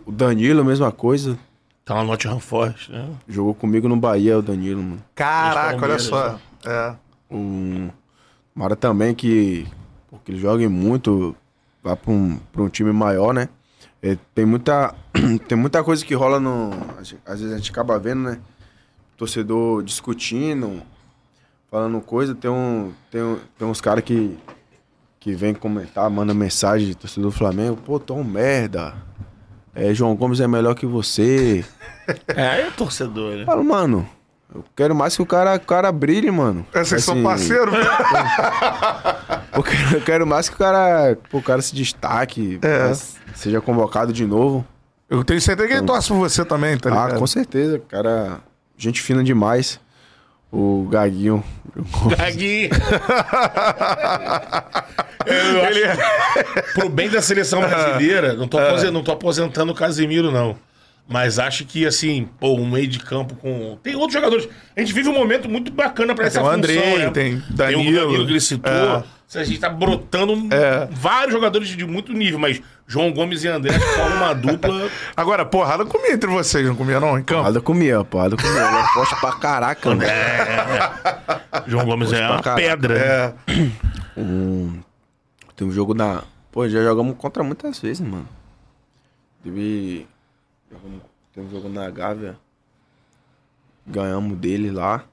O Danilo, mesma coisa, Tá lá no Nottingham Forest, né? jogou comigo no Bahia, o Danilo, mano. Caraca, olha só. É. um Mara também que, pô, que ele joga muito, vai pra um, pra um time maior, né? É, tem, muita, tem muita coisa que rola no. Às vezes a gente acaba vendo, né? Torcedor discutindo, falando coisa. Tem, um, tem, um- tem uns caras que, que vem comentar, manda mensagem de torcedor do Flamengo. Pô, tão merda. É, João Gomes é melhor que você. É, é torcedor, né? Falo, mano, eu quero mais que o cara, o cara brilhe, mano. É, Vocês são Assim, parceiros? Eu quero, eu quero mais que o cara, o cara se destaque, É. mas seja convocado de novo. Eu tenho certeza que ele torce por você também, tá ligado? ah, com certeza, cara. Gente fina demais. O Gaguinho. Gagui. Eu acho Ele é- pro bem da seleção brasileira, não tô, aposen- não tô aposentando o Casemiro, não. Mas acho que, assim, pô, um meio de campo com. Tem outros jogadores. A gente vive um momento muito bacana pra essa É, tem o função, Andrei, né? tem Tem o Danilo. Danilo que ele citou. É. A gente tá brotando É. vários jogadores de muito nível, mas João Gomes e André formam uma dupla. Agora, porrada comia entre vocês, não comia não, em campo? Porrada comia, porrada comia. Ele é forte pra caraca, mano. João Gomes é uma caraca. pedra. É. Tem um jogo na. Pô, já jogamos contra muitas vezes, mano. Teve. Jogamos- Tem um jogo na Gávea. Ganhamos dele lá.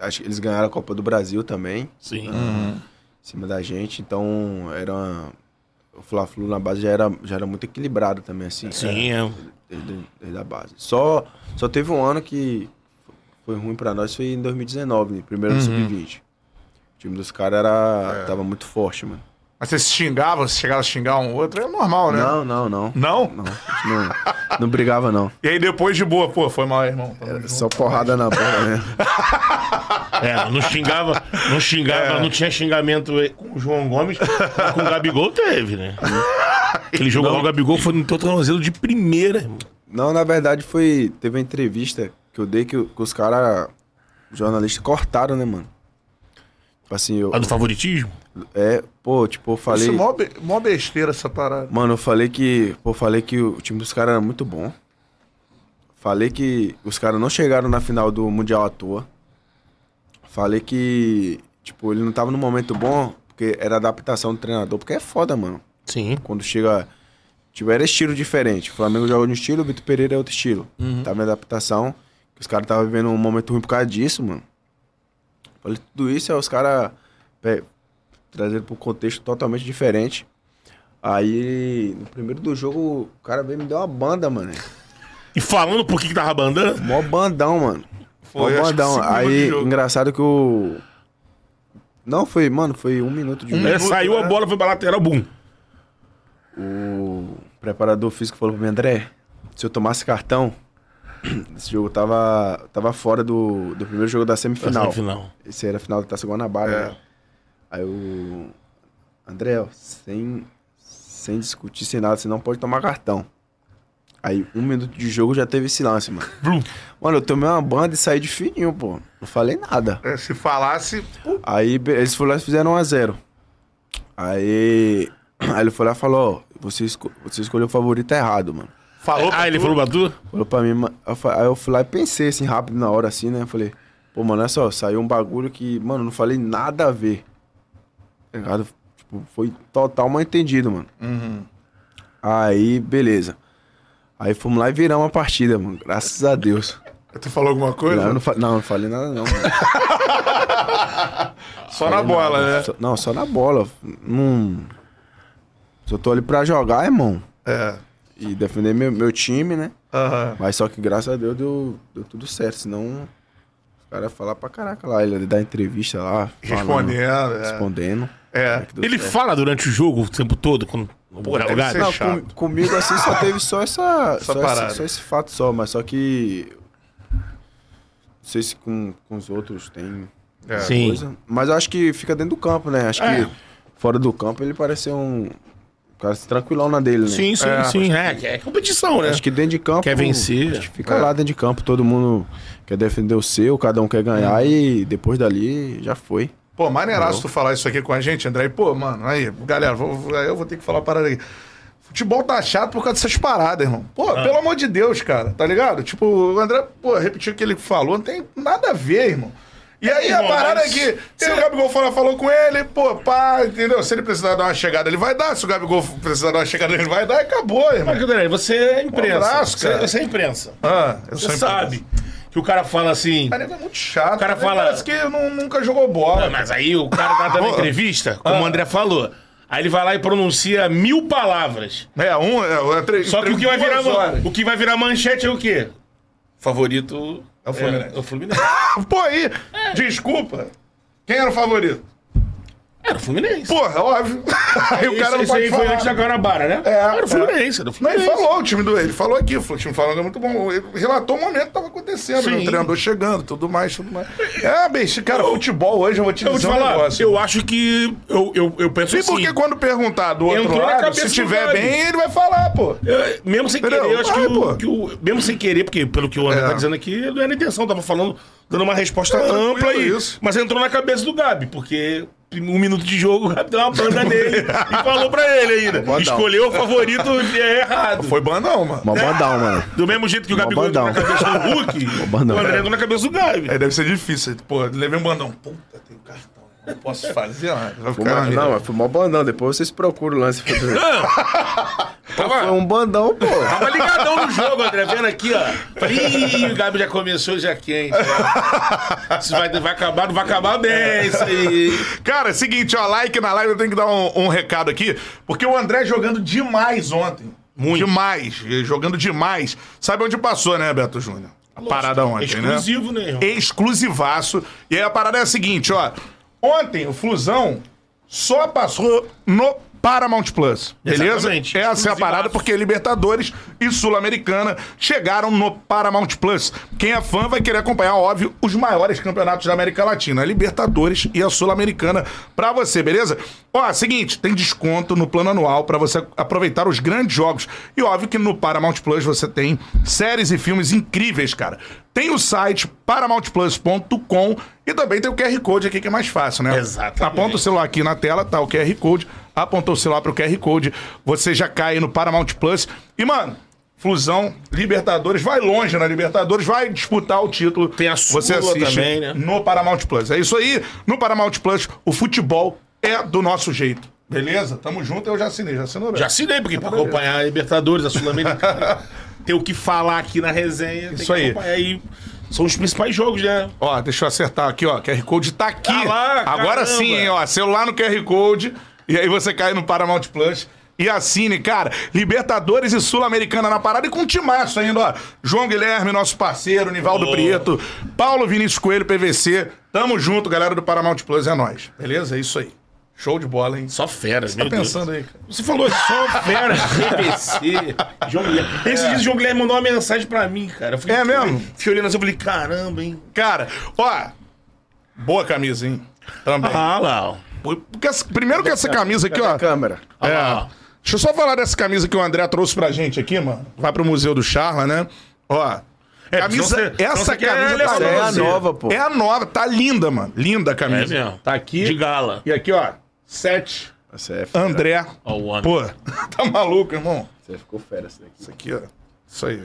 Acho que eles ganharam a Copa do Brasil também. Sim. em cima da gente. Então, era. O Fla-Flu na base já era, já era muito equilibrado também, assim. Sim, é. Desde, desde a base. Só, só teve um ano que foi ruim pra nós, foi em 2019, primeiro do sub-20. O time dos caras era. tava muito forte, mano. Mas vocês se xingavam, se chegavam a xingar um outro, é normal, né? Não, não, não. Não? Não, a gente não, não brigava, não. E aí depois de boa, pô, foi mal, irmão. Junto. Só porrada na bola, né? É, não xingava, não xingava, não tinha xingamento com o João Gomes, mas com o Gabigol teve, né? Aquele jogo lá, o Gabigol foi no teu tornozelo de primeira, irmão. Não, na verdade foi. Teve uma entrevista que eu dei que, que os caras, jornalistas, cortaram, né, mano? Tipo assim, eu. A do favoritismo? É, pô, tipo, eu falei. Isso é mó, be- mó besteira essa parada. Mano, eu falei que. Pô, eu falei que o time dos caras era muito bom. Falei que os caras não chegaram na final do Mundial à toa. Falei que, tipo, ele não tava no momento bom, porque era adaptação do treinador. Porque é foda, mano. Sim. Quando chega. Tiver estilo diferente. O Flamengo joga de um estilo, o Vitor Pereira é outro estilo. Tava em adaptação. Que os caras estavam vivendo um momento ruim por causa disso, mano. Falei tudo isso, aí os caras trazeram pro contexto totalmente diferente. Aí, no primeiro do jogo, o cara veio e me deu uma banda, mano. E falando por que que tava bandando, Mó bandão, mano. Foi, Mó bandão. Aí, engraçado que o. Não, foi, mano, foi um minuto de Um jogo. é, minuto, saiu né? a bola, foi pra lateral, bum. O preparador físico falou pra mim, André, se eu tomasse cartão, esse jogo tava, tava fora do, do primeiro jogo da semifinal. Final. Esse era a final da Taça Guanabara, É. né? Aí o... André, sem, sem discutir, sem nada, você não pode tomar cartão. Aí, um minuto de jogo já teve esse lance, mano. Mano, eu tomei uma banda e saí de fininho, pô. Não falei nada. É, se falasse. Aí eles foram lá e fizeram 1 a 0 Aí, aí ele foi lá e falou, ó, você, esco- você escolheu o favorito errado, mano. Falou pra Ah, ele tu? falou pra tu? Falou pra mim, ma- eu fa- aí eu fui lá e pensei assim, rápido na hora, assim, né? Eu falei, pô, mano, olha só, saiu um bagulho que, mano, não falei nada a ver. Tá ligado? Tipo, foi total mal entendido, mano. Uhum. Aí, beleza. Aí fomos lá e viramos a partida, mano. Graças a Deus. Tu falou alguma coisa? Não, eu não, fa- não, não falei nada, não. Mano. Só na bola, né? Só- não, só na bola. Não. Só tô ali pra jogar, irmão. É. E defender meu, meu time, né? Aham. Mas só que graças a Deus deu, deu tudo certo. Senão os caras falar pra caraca lá. Ele dar entrevista lá. falando, Respondendo. É. Respondendo. É. deu Ele certo. fala durante o jogo o tempo todo, quando deve jogado? ser Não, com- comigo assim só teve só essa. Só, parada. esse, só esse fato só, mas só que. Não sei se com, com os outros tem É. Sim. coisa. Mas eu acho que fica dentro do campo, né? Acho É. que fora do campo ele parece ser um. Um cara tranquilão na dele, né? Sim, sim, É, sim. É, que é competição, né? Acho que dentro de campo. Quer vencer. acho que Fica É. lá dentro de campo, todo mundo quer defender o seu, cada um quer ganhar Uhum. e depois dali já foi. Pô, maneiraço tu falar isso aqui com a gente, André. E, pô, mano, aí, galera, vou, eu vou ter que falar uma parada aí. Futebol tá chato por causa dessas paradas, irmão. Pô, Ah. pelo amor de Deus, cara, tá ligado? Tipo, o André, pô, repetiu o que ele falou, não tem nada a ver, irmão. E aí a parada é que se o Gabigol falou, falou com ele, pô, pá, entendeu? Se ele precisar dar uma chegada, ele vai dar. Se o Gabigol precisar dar uma chegada, ele vai dar e acabou, irmão. Mas, André, você é imprensa. Um abraço, você, cara. você é imprensa. Ah, eu Você sou sabe que o cara fala assim. Mas nego é muito chato. O cara né? fala- Parece que nu- nunca jogou bola. "Ah, mas aí o cara tá dando entrevista, como Ah. o André falou. Aí ele vai lá e pronuncia mil palavras. É, um. É, é, três- Só que o que vai virar, horas. o que vai virar manchete é o quê? Favorito É o Fluminense. É, o Fluminense. Pô, aí, desculpa. Quem era o favorito? Era o Fluminense. Porra, óbvio. Aí o Isso- cara não isso pode aí falar. foi antes da Guanabara, né? É, era é. o Fluminense, era o Mas Fluminense. ele falou o time do ele falou aqui, o time falando é muito bom. Ele relatou o momento que tava acontecendo, né? O treinador chegando, tudo mais, tudo mais. É, bicho, cara, futebol hoje eu vou te Eu vou te dizer um falar, negócio. eu acho que. Eu, eu, eu penso E assim. porque quando perguntar do outro Entrou lado, se tiver bem, ele vai falar, pô. eu- mesmo sem Entendeu? querer, eu acho que, Vai, o, pô. que o- Mesmo sem querer, porque pelo que o André É. tá dizendo aqui, não era intenção, tava falando, dando uma resposta É, ampla aí. isso. Mas entrou na cabeça do Gabi, porque um minuto de jogo, o Gabi deu uma banda nele e falou pra ele ainda. Bandão. Escolheu o favorito é errado. Foi bandão, mano. Mó bandão, mano. Do mesmo jeito que o Gabigol entrou na bandão. cabeça do Hulk, o André entrou na cabeça do Gabi. Aí deve ser difícil. Pô, levei um bandão. Puta, tem o cartão. Não posso fazer, nada. vai Foi ficar não, mas foi mó bandão. Depois vocês procuram o lance. Foi Tava, um bandão, pô. tava ligadão no jogo, André, vendo aqui, ó. Falei, Ih, o Gabi já começou já quente. né? Isso vai, vai acabar, não vai acabar bem, isso aí. Cara, é seguinte, ó, like na live, eu tenho que dar um, um recado aqui, porque o André jogando demais ontem. Muito. Demais, jogando demais. Sabe onde passou, né, Beto Júnior? A parada ontem, Exclusivo, né, irmão? né? Exclusivaço. E aí a parada é a seguinte, ó. Ontem o Flusão só passou no Paramount Plus, beleza? Exatamente. Essa é a parada porque Libertadores e Sul-Americana chegaram no Paramount Plus. Quem é fã vai querer acompanhar, óbvio, os maiores campeonatos da América Latina, a Libertadores e a Sul-Americana pra você, beleza? Ó, seguinte, tem desconto no plano anual pra você aproveitar os grandes jogos. E óbvio que no Paramount Plus você tem séries e filmes incríveis, cara. Tem o site paramountplus.com e também tem o QR Code aqui que é mais fácil, né? Exatamente. Aponta o celular aqui na tela, tá o QR Code. Apontou o celular pro QR Code, você já cai no Paramount Plus. E, mano, Flusão, Libertadores, vai longe na Libertadores, vai disputar o título. Tem a Sula Você assiste também, né? no Paramount Plus. É isso aí, no Paramount Plus, o futebol é do nosso jeito. Beleza? Tamo junto, eu já assinei, já assinou, Beto? Já assinei, porque pra acompanhar a Libertadores, a Sul-Americana, tem o que falar aqui na resenha. tem Isso que aí. acompanhar aí. São os principais jogos, né? Ó, deixa eu acertar aqui, ó. QR Code tá aqui. Tá lá, Agora caramba. sim, hein, ó. Celular no QR Code. E aí você cai no Paramount Plus. E assine, cara. Libertadores e Sul-Americana na parada e com um timaço ainda, ó. João Guilherme, nosso parceiro, Nivaldo Ô. Prieto, Paulo Vinícius Coelho, PVC. Tamo junto, galera do Paramount Plus. É nóis. Beleza? É isso aí. Show de bola, hein? Só feras, Tá meu pensando Deus. aí, cara. Você falou só feras, GBC, João Guilherme. Esses dias o João Guilherme mandou uma mensagem pra mim, cara. Eu fiquei- É mesmo? Fiquei olhando assim, eu falei, caramba, hein? Cara, ó. Boa camisa, hein? Também. Ah, lá, ó. Porque essa- primeiro que essa camisa aqui, ó. câmera. É. Deixa eu só falar dessa camisa que o André trouxe pra gente aqui, mano. Vai pro Museu do Charla, né? Ó. É, camisa, você- essa camisa tá é a nova, pô. É a nova, tá linda, mano. Linda a É camisa. mesmo. Tá aqui. De gala. E aqui, ó. Sete. Essa é fera. André. Ó, o homem. Pô, tá maluco, irmão. Você ficou fera essa daqui. Isso aqui, ó. Isso aí.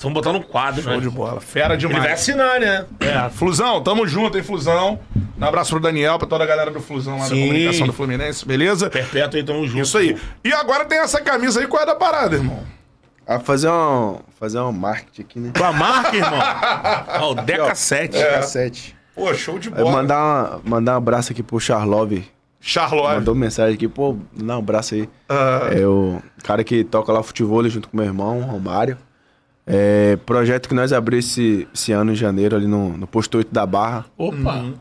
Vamos botar no quadro, Show né? de bola. Fera Ele vai demais. assinar, né? É, Flusão, tamo junto, hein, Flusão. Um abraço pro Daniel, pra toda a galera do Flusão lá da Sim. comunicação do Fluminense, beleza? Perpétuo aí, tamo junto. Isso aí. E agora tem essa camisa aí, qual é da parada, irmão? Ah, fazer um, fazer um marketing aqui, né? Tua marca, irmão? Ó, o Deca 7. É. 7. Pô, show de Aí bola. mandar, uma- mandar um abraço aqui pro Charlove. Charlotte. Mandou mensagem aqui, pô, dá um abraço aí. Ah. É o cara que toca lá futebol junto com meu irmão, Romário. É, projeto que nós abrimos esse, esse ano em janeiro ali no, no posto 8 da Barra. Opa.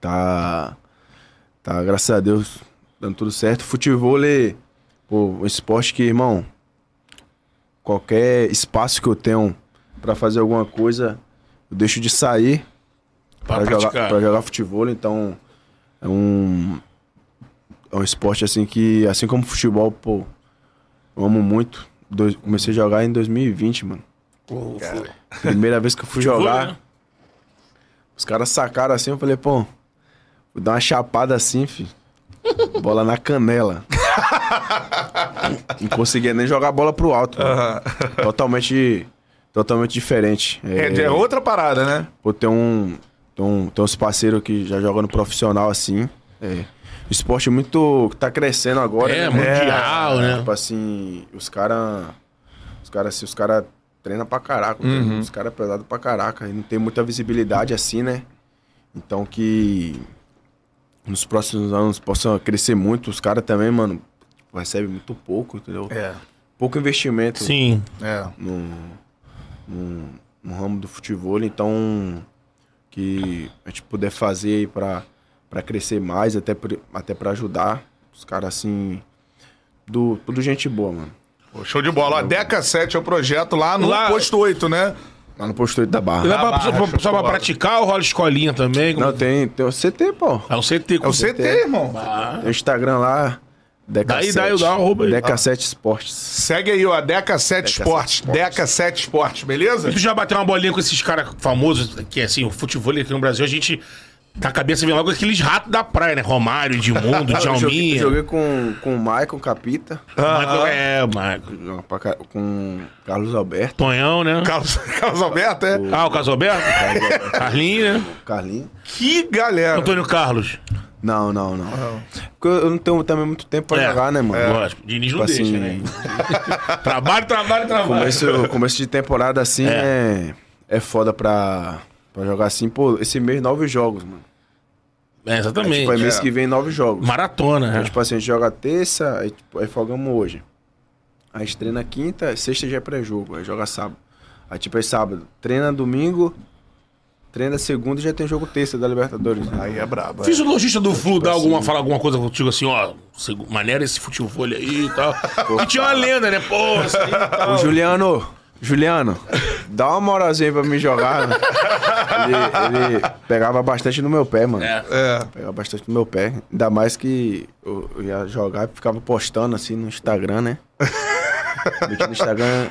Tá, tá, graças a Deus, dando tudo certo. Futebol é um esporte que, irmão, qualquer espaço que eu tenho pra fazer alguma coisa, eu deixo de sair Pra pra jogar, pra jogar futebol. Então, é um, é um esporte assim que, assim como futebol, pô, eu amo muito. Dois- comecei a jogar em 2020, mano. Pô, foi. Primeira vez que eu fui jogar. né? Os caras sacaram assim, eu falei, pô, vou dar uma chapada assim, fi. Bola na canela. Não conseguia nem jogar a bola pro alto. mano. Totalmente, totalmente diferente. É, é outra parada, né? Pô, tem um, tem um, tem uns parceiros que já jogam no profissional assim. É. O esporte muito que tá crescendo agora. É, né? mundial, né? Tipo assim, os caras. Os caras, assim, os caras treinam pra caraca. Uhum. Os caras pesados pra caraca. E não tem muita visibilidade assim, né? Então que nos próximos anos possam crescer muito. Os caras também, mano, recebem muito pouco, entendeu? É. Pouco investimento Sim. É. no, no, no ramo do futebol, então que a gente puder fazer aí pra, pra crescer mais, até, por- até pra ajudar os caras assim. Do, tudo gente boa, mano. Pô, show de bola. Ó, Deca 7 é o projeto lá no Lá- posto 8, né? Lá no posto 8 da Dá Barra. pra, barra, pra, só pra praticar ou rola escolinha também? Não, tem, tem o CT, pô. É o CT. É o CT, irmão. Tem o Instagram lá. Deca Daí, 7. daí, dá um arroba aí. Deca 7 Esportes. Segue aí, ó, Deca 7 Deca Esportes. 7 Esportes. Deca 7 Esportes, beleza? E tu já bateu uma bolinha com esses caras famosos, que assim, o futebol aqui no Brasil, a gente. Na cabeça vem logo aqueles ratos da praia, né? Romário, Edmundo, Eu joguei, Djalminha. joguei com, com o Maicon Capita, Michael- É, pra cá- com Carlos Alberto, Tonhão, né? Carlos, Carlos Alberto, é? Ah, o Casalberto? Carlinhos, né? Carlinhos. Que galera. Antônio Carlos. Não, não, não. Porque eu não tenho também muito tempo pra É, jogar, né, mano? Lógico. Diniz não Tipo deixa, assim, né? trabalho, trabalho, trabalho. Começo, começo de temporada assim é, é foda pra, pra jogar assim. Pô, esse mês nove jogos, mano. É, exatamente. Tipo, aí mês é. que vem nove jogos. Maratona, né? Aí, tipo assim, a gente joga terça, aí, tipo, aí folgamos hoje. Aí a gente treina quinta, sexta já é pré-jogo, aí joga sábado. Aí tipo, aí sábado, treina domingo, treina segunda e já tem jogo terça da Libertadores. né? Aí é brabo. é. Fisiologista do Flu dá alguma, fala alguma coisa contigo assim, ó, maneira esse futebol aí e tal. E tinha uma lenda, né? Pô, isso aí tal. Ô, Juliano, Juliano, dá uma moralzinha aí pra me jogar. ele, ele pegava bastante no meu pé, mano. É. É. Pegava bastante no meu pé. Ainda mais que eu, ia jogar e ficava postando assim no Instagram, né? No Instagram,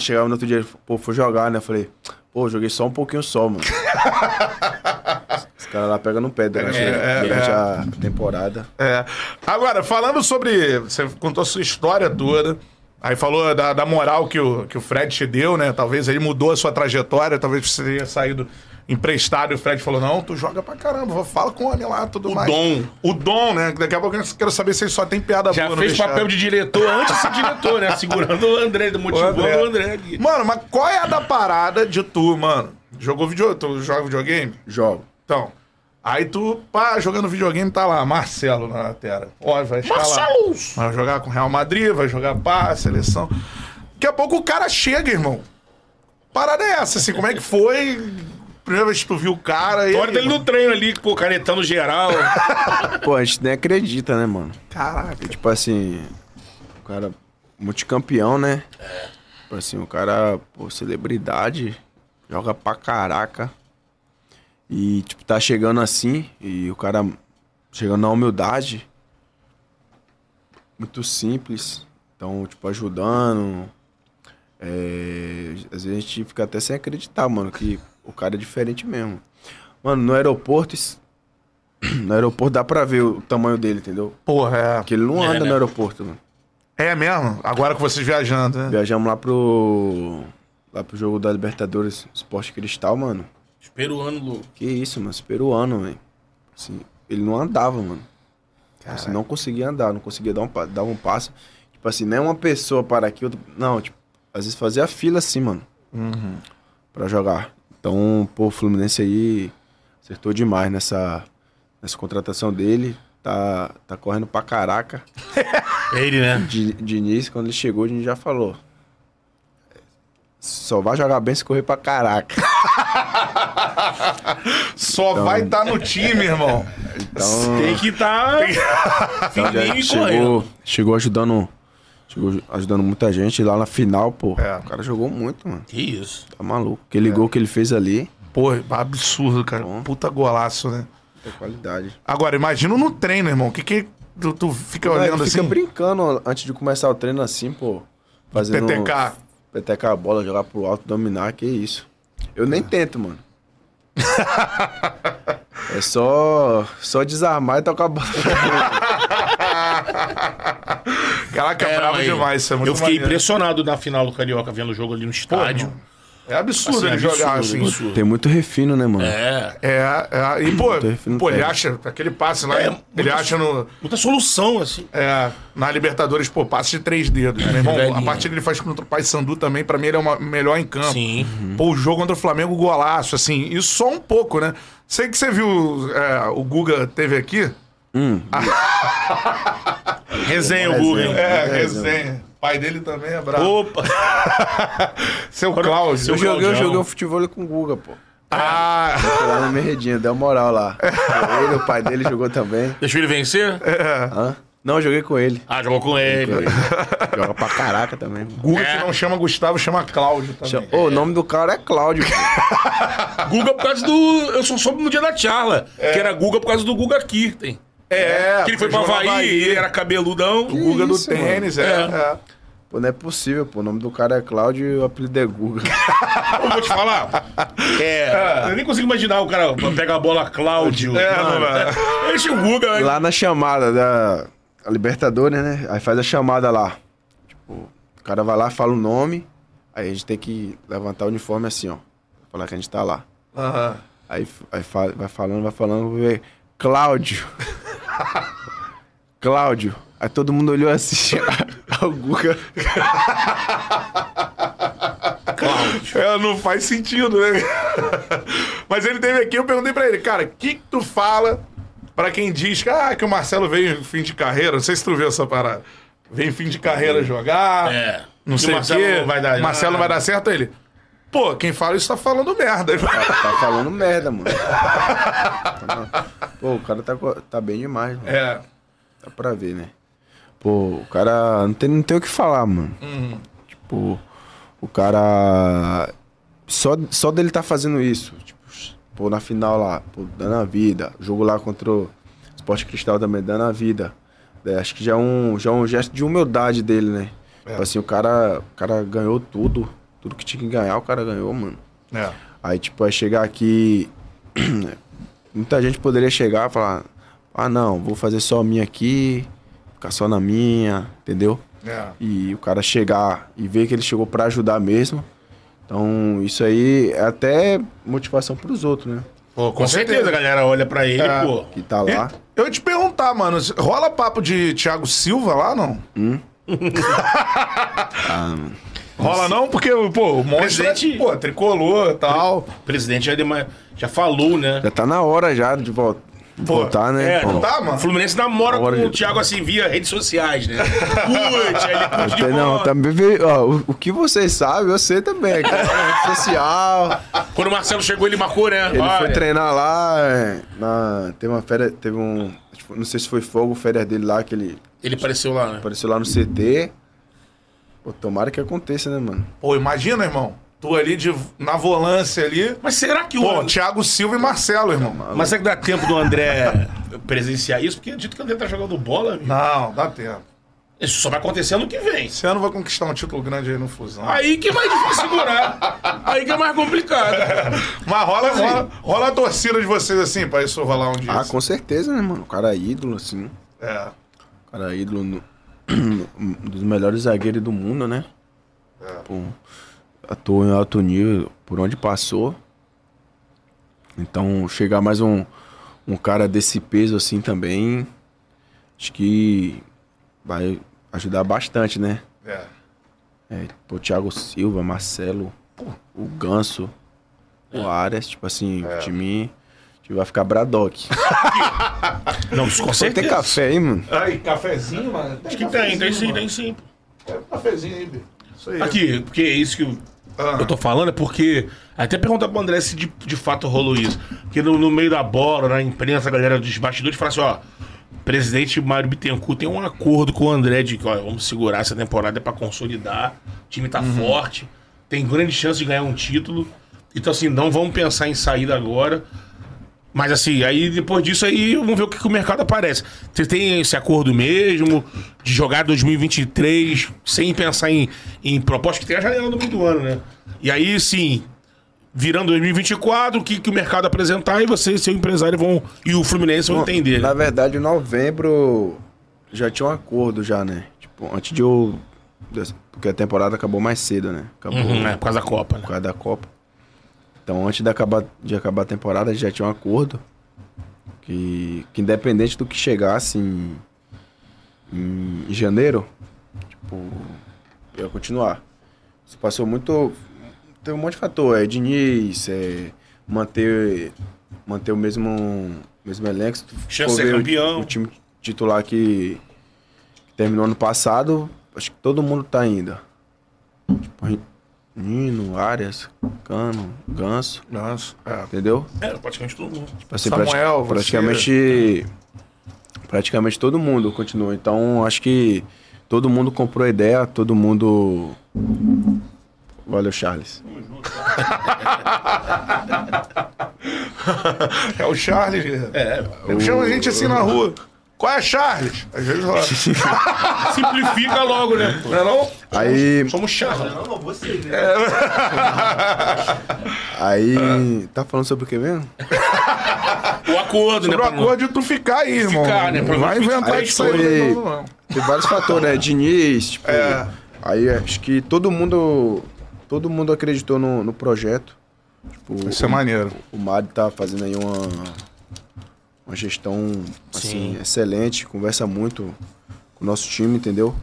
chegava no outro dia, pô, fui jogar, né? Eu falei, pô, joguei só um pouquinho só, mano. Os caras lá pegam no pé durante, É, é, durante é. a temporada. É. Agora, falando sobre. Você contou a sua história toda. Aí falou da, da moral que o, que o Fred te deu, né? Talvez ele mudou a sua trajetória, talvez você tenha saído emprestado e o Fred falou: não, tu joga pra caramba, fala com o homem lá, tudo O mais. dom. O dom, né? Daqui a pouco eu quero saber se ele só tem piada Já boa no fez papel de diretor antes de ser diretor, né? Segurando o André, motivando André. o André ali. Mano, mas qual é a da parada de tu, mano? Jogou video, tu joga videogame? Jogo. Então. Aí tu, pá, jogando videogame, tá lá, Marcelo na tela. Ó, vai escalar. Marcelos! Vai jogar com Real Madrid, vai jogar pá, seleção. Daqui a pouco o cara chega, irmão. Parada é essa, assim, como é que foi? Primeira vez que tu viu o cara e. Olha dele no treino ali, pô, canetando geral. Pô, a gente nem acredita, né, mano? Caraca. Tipo assim, o cara multicampeão, né? Tipo assim, o cara, pô, celebridade, joga pra caraca. E, tipo, tá chegando assim, e o cara chegando na humildade. Muito simples. Então, tipo, ajudando. É, às vezes a gente fica até sem acreditar, mano, que o cara é diferente mesmo. Mano, no aeroporto, no aeroporto dá pra ver o tamanho dele, entendeu? Porra, é. Porque ele não É, anda né? no aeroporto, mano. É mesmo? Agora com vocês viajando, né? Viajamos lá pro. Lá pro jogo da Libertadores Esporte Cristal, mano. Peruano louco. Que isso, mano. Peruano, velho. Assim, ele não andava, mano. Assim, não conseguia andar, não conseguia dar um, dar um passo. Tipo assim, nem uma pessoa para aqui, outra... Não, tipo, às vezes fazia fila assim, mano. Pra jogar. Então, pô, o Fluminense aí acertou demais nessa, nessa contratação dele. Tá, tá correndo pra caraca. Ele, né? De, de início, quando ele chegou, a gente já falou. Só vai jogar bem se correr pra caraca. Só vai estar no time, irmão. Então, Tem que estar então já fininho e correndo. chegou, chegou ajudando. Chegou ajudando muita gente. Lá na final, pô. É. O cara jogou muito, mano. Que isso. Tá maluco. Aquele gol que ele fez ali, Pô, absurdo, cara. Bom. Puta golaço, né? é qualidade. Agora, imagina no treino, irmão. O que que tu, tu fica olhando ele fica assim? brincando antes de começar o treino assim, pô. Fazendo. PTK. Petecar a bola, jogar pro alto, dominar, que isso. Eu nem tento, mano. É só, só desarmar e tocar a bola. Caraca, É, bravo demais. Isso é muito eu fiquei maneiro. impressionado na final do Carioca, vendo o jogo ali no estádio. É absurdo Assim, ele jogar absurdo, assim. absurdo. Tem muito refino, né, mano? É. É, é, e pô, pô ele acha, aquele passe lá, É, ele muito- acha no, Muita solução, assim. é, na Libertadores, pô, passe de três dedos. Meu irmão, a partida que ele faz contra o Paysandu também, pra mim ele é o melhor em campo. Sim. Pô, o jogo contra o Flamengo, golaço, assim, isso só um pouco, né? Sei que você viu, é, o Guga teve aqui. Hum, Resenha o Google, hein? É, É, resenha. Pai dele também é brabo. Opa! Seu Cláudio. eu joguei, eu joguei um futebol com o Guga, pô. Ah, Foi lá na Merredinha, deu moral lá. Ele, o pai dele jogou também. Deixa ele vencer? Hã? Não, eu joguei com ele. Ah, jogou com ele. Joga pra caraca também. mano. Guga É. que não chama Gustavo, chama Cláudio também. Chama- Ô, o nome do cara é Cláudio. pô. Guga por causa do. Eu só soube no dia da Charla. Que era Guga por causa do Guga Kirten. É, Que ele foi pra Havaí, ele era cabeludão. O Guga do isso, tênis, é. É. Pô, não é possível, pô. O nome do cara é Cláudio e o apelido é Guga. Eu vou te falar. É. Eu nem consigo imaginar o cara pega a bola Cláudio. É, Mano, tinha o Guga, né? Lá na chamada da a Libertadores, né? Aí faz a chamada lá. Tipo, o cara vai lá, fala o nome. Aí a gente tem que levantar o uniforme assim, ó. Falar que a gente tá lá. Aham. Aí, aí fa- vai falando, vai falando, vou ver. Cláudio. Cláudio. Aí todo mundo olhou assim. O Guga. É, não faz sentido, né? Mas ele teve aqui, eu perguntei pra ele, cara, o que, que tu fala pra quem diz que, ah, que o Marcelo veio em fim de carreira? Não sei se tu viu essa parada. Veio em fim de carreira jogar. É. Não Que sei o quê. vai dar Marcelo nada. vai dar certo ele. Pô, quem fala isso tá falando merda. Tá falando merda, mano. Pô, o cara tá, tá bem demais, mano. É. Dá pra ver, né? Pô, o cara não tem, não tem o que falar, mano. Tipo, o cara. Só, só dele tá fazendo isso. Tipo, pô, na final lá, pô, dando a vida. Jogo lá contra o Esporte Cristal também, dando a vida. É, acho que já é, um, já é um gesto de humildade dele, né? Tipo assim, o cara, o cara ganhou tudo. Tudo que tinha que ganhar, o cara ganhou, mano. É. Aí, tipo, aí chegar aqui. muita gente poderia chegar e falar: ah, não, vou fazer só a minha aqui, ficar só na minha, entendeu? É. E o cara chegar e ver que ele chegou pra ajudar mesmo. Então, isso aí é até motivação pros outros, né? Pô, Com certeza, a galera olha pra ele, É. pô. Que tá lá. Eu ia te perguntar, mano, rola papo de Thiago Silva lá, não? Rola não? Porque, pô, o monstro é, Presidente- pô, tricolor e tal. O presidente já, deu uma- já falou, né? Já tá na hora já de, vol- de Pô, voltar, né? É, pô? não tá, mano? O Fluminense namora Agora com o Thiago assim via redes sociais, né? Curte, aí ele curte de Não, também veio, ó, o, o que vocês sabem, eu sei também, cara. Na rede social. Quando o Marcelo chegou, ele marcou, né? Ele foi Olha, treinar lá, é, na, teve uma férias, teve um, que- não sei se foi fogo, férias dele lá, que ele Ele apareceu lá, né? apareceu lá no CT. Pô, tomara que aconteça, né, mano? Pô, imagina, irmão. Tu ali de, na volância ali. Mas será que o. Pô, Thiago Silva e Marcelo, irmão. Mas será que dá tempo do André presenciar isso? Porque dito que o André tá jogando bola, amigo. Não, dá tempo. Isso só vai acontecer ano que vem. Esse ano vai conquistar um título grande aí no Fusão. Aí que é mais difícil segurar. Aí que é mais complicado. Mas rola, Assim. rola, rola a torcida de vocês assim, pra isso rolar um dia. Ah, com certeza, né, mano? O cara é ídolo, assim. É. O cara é ídolo no- dos melhores zagueiros do mundo, né? Pô, atuou em alto nível por onde passou. Então, chegar mais um, um cara desse peso assim também, acho que vai ajudar bastante, né? É. É, pô, Thiago Silva, Marcelo, pô, o Ganso, o Arias, tipo assim, o time, o time vai ficar Bradock. Não, com Você tem certeza. café aí, mano? Aí, cafezinho, mano? Acho que tem, tem sim, tem sim. Tem um cafezinho aí. Isso aí. Aqui, porque é isso que eu, Ah. eu tô falando, é porque. Até perguntar pro André se de, de fato rolou isso. Porque no, no meio da bola, na imprensa, a galera dos bastidores fala assim: ó, presidente Mário Bittencourt tem um acordo com o André de que, ó, vamos segurar essa temporada pra consolidar, o time tá forte, tem grande chance de ganhar um título. Então, assim, não vamos pensar em saída agora. Mas assim, aí depois disso aí, vamos ver o que, que o mercado aparece. Você tem esse acordo mesmo de jogar 2023 sem pensar em, em proposta, que tem a janela no meio do ano, né? E aí, sim, virando 2024, o que, que o mercado apresentar e você e seu empresário vão. E o Fluminense vão entender. Na Né? verdade, em novembro já tinha um acordo já, né? Tipo, antes de eu... Porque a temporada acabou mais cedo, né? Acabou Uhum, é, por causa da Copa, né? por causa da Copa. Então, antes de acabar, de acabar a temporada, já tinha um acordo que, que independente do que chegasse em, em janeiro, tipo, eu ia continuar. Isso passou muito... Teve um monte de fator, é Diniz, é manter, manter o mesmo, mesmo elenco. Chance ser ver o- campeão. O, time titular que, que terminou ano passado, acho que todo mundo tá ainda. Tipo, Nino, Arias, Cano, Ganso, Nossa, é. entendeu? É, praticamente todo mundo. Tipo assim, Samuel, prati- você- praticamente praticamente todo mundo continuou. Então, acho que todo mundo comprou a ideia, todo mundo Valeu, Charles. É o Charles. É, Eu chamo a gente assim na rua. Qual é Charles? Às vezes rola. simplifica logo, né? Não é não? Aí, Somos Charles. Não, não, você, né? aí, tá falando sobre o que mesmo? O acordo, né? Pro pra não- acordo de tu ficar aí, irmão. Ficar, né? Não vai inventar isso aí. Tem vários fatores, né? Diniz, tipo. É. Aí acho que todo mundo. Todo mundo acreditou no, no projeto. Tipo, Isso é maneiro. o Mário tá fazendo aí uma, uma gestão assim, Sim. excelente, conversa muito com o nosso time, entendeu?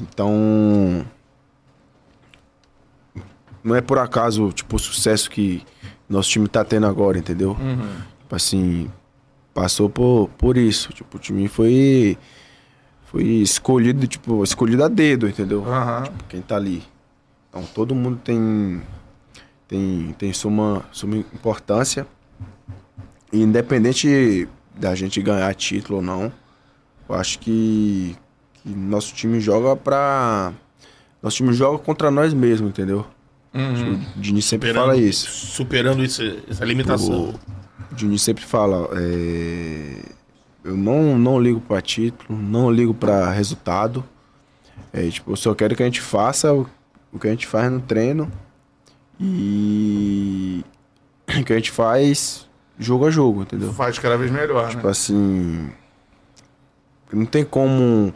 Então. Não é por acaso, tipo, o sucesso que nosso time tá tendo agora, entendeu? Tipo assim, passou por, por isso. Tipo, o time foi. Foi escolhido, tipo, escolhido a dedo, entendeu? Aham. quem tá ali. Então todo mundo tem tem, tem suma, suma importância. Independente da gente ganhar título ou não, eu acho que, que nosso time joga pra. Nosso time joga contra nós mesmos, entendeu? Uhum. O Diniz sempre Superando- fala isso. Superando isso, essa limitação. O Diniz sempre fala, é, eu não, não ligo pra título, não ligo pra resultado. É, tipo, eu só quero que a gente faça o, o que a gente faz no treino e o que a gente faz jogo a jogo, entendeu? Faz cada vez melhor, Tipo né? assim, não tem como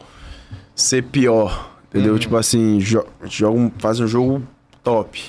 ser pior, entendeu? Tipo assim, jo a gente joga, faz um jogo top.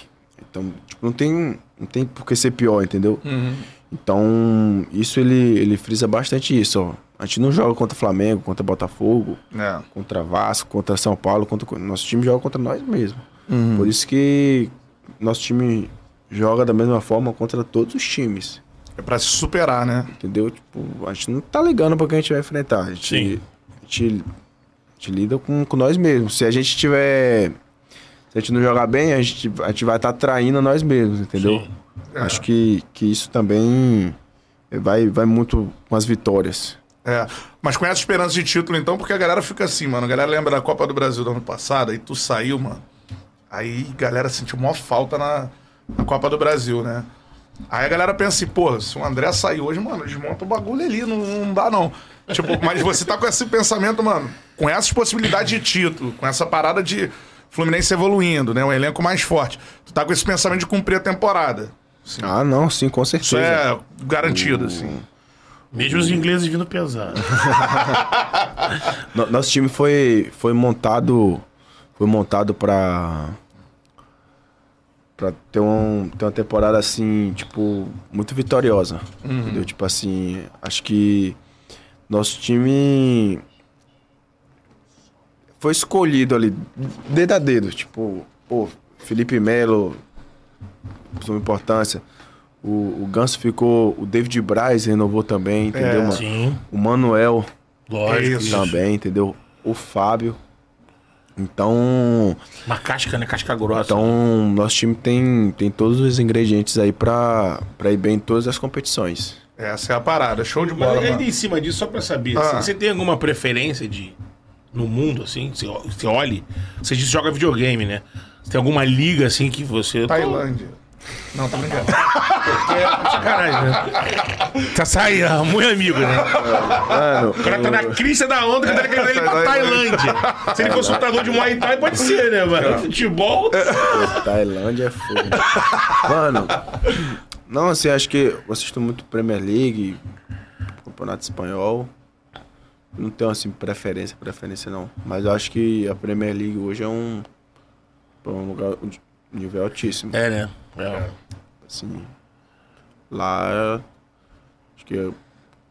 Então, tipo, não tem, não tem por que ser pior, entendeu? Uhum. Então, isso ele, ele frisa bastante isso, ó. A gente não joga contra Flamengo, contra Botafogo, É. contra Vasco, contra São Paulo, contra nosso time joga contra nós mesmos. Uhum. Por isso que nosso time joga da mesma forma contra todos os times, É pra se superar, né? entendeu? Tipo, a gente não tá ligando para quem a gente vai enfrentar. A gente, Sim. a gente, a gente lida com, com nós mesmos. Se a gente tiver se a gente não jogar bem, a gente, a gente vai estar traindo nós mesmos, entendeu? Sim. Acho que, que isso também vai, vai muito com as vitórias. É. Mas com essa esperança de título, então, porque a galera fica assim, mano. A galera lembra da Copa do Brasil do ano passado, aí tu saiu, mano. Aí a galera sentiu maior falta na, na Copa do Brasil, né? Aí a galera pensa assim, pô, se o André sair hoje, mano, desmonta o bagulho ali, não, não dá não. Tipo, mas você tá com esse pensamento, mano, com essas possibilidades de título, com essa parada de Fluminense evoluindo, né? Um elenco mais forte. Tu tá com esse pensamento de cumprir a temporada. Ah, não, sim, com Isso certeza. é garantido, assim. Mesmo os ingleses vindo pesado. No- Nosso time foi, foi montado foi montado pra ter, um, ter uma temporada assim, tipo, muito vitoriosa. Entendeu? Tipo assim, acho que nosso time foi escolhido ali dedo a dedo, tipo, pô, Felipe Melo, sua importância. O, o Ganso ficou, o David Braz renovou também, entendeu, mano? Sim, O Manuel lógico. Também, entendeu? O Fábio. Então, Uma casca, né? Casca grossa. então nosso time tem, tem todos os ingredientes aí pra, pra ir bem em todas as competições. Essa é a parada. Show de Mas bola, ainda mano. em cima disso, só pra saber, Ah. assim, você tem alguma preferência de no mundo, assim? Você, você olhe. Você disse joga videogame, né? Você tem alguma liga assim que você. Tailândia. Não, tá brincando. É sacanagem, né? Tá saindo, muito amigo, né? Mano, O cara tá na crista da onda que tá querendo ele pra Tailândia. Se ele fosse lutador de Muay Thai, pode ser, né, mano? Futebol. Pô, Tailândia é fogo. Mano, não, assim, acho que eu assisto muito Premier League, Campeonato Espanhol. Não tenho, assim, preferência, preferência não. Mas eu acho que a Premier League hoje é um, é um lugar de nível altíssimo. É, né? É. Assim, lá, acho que é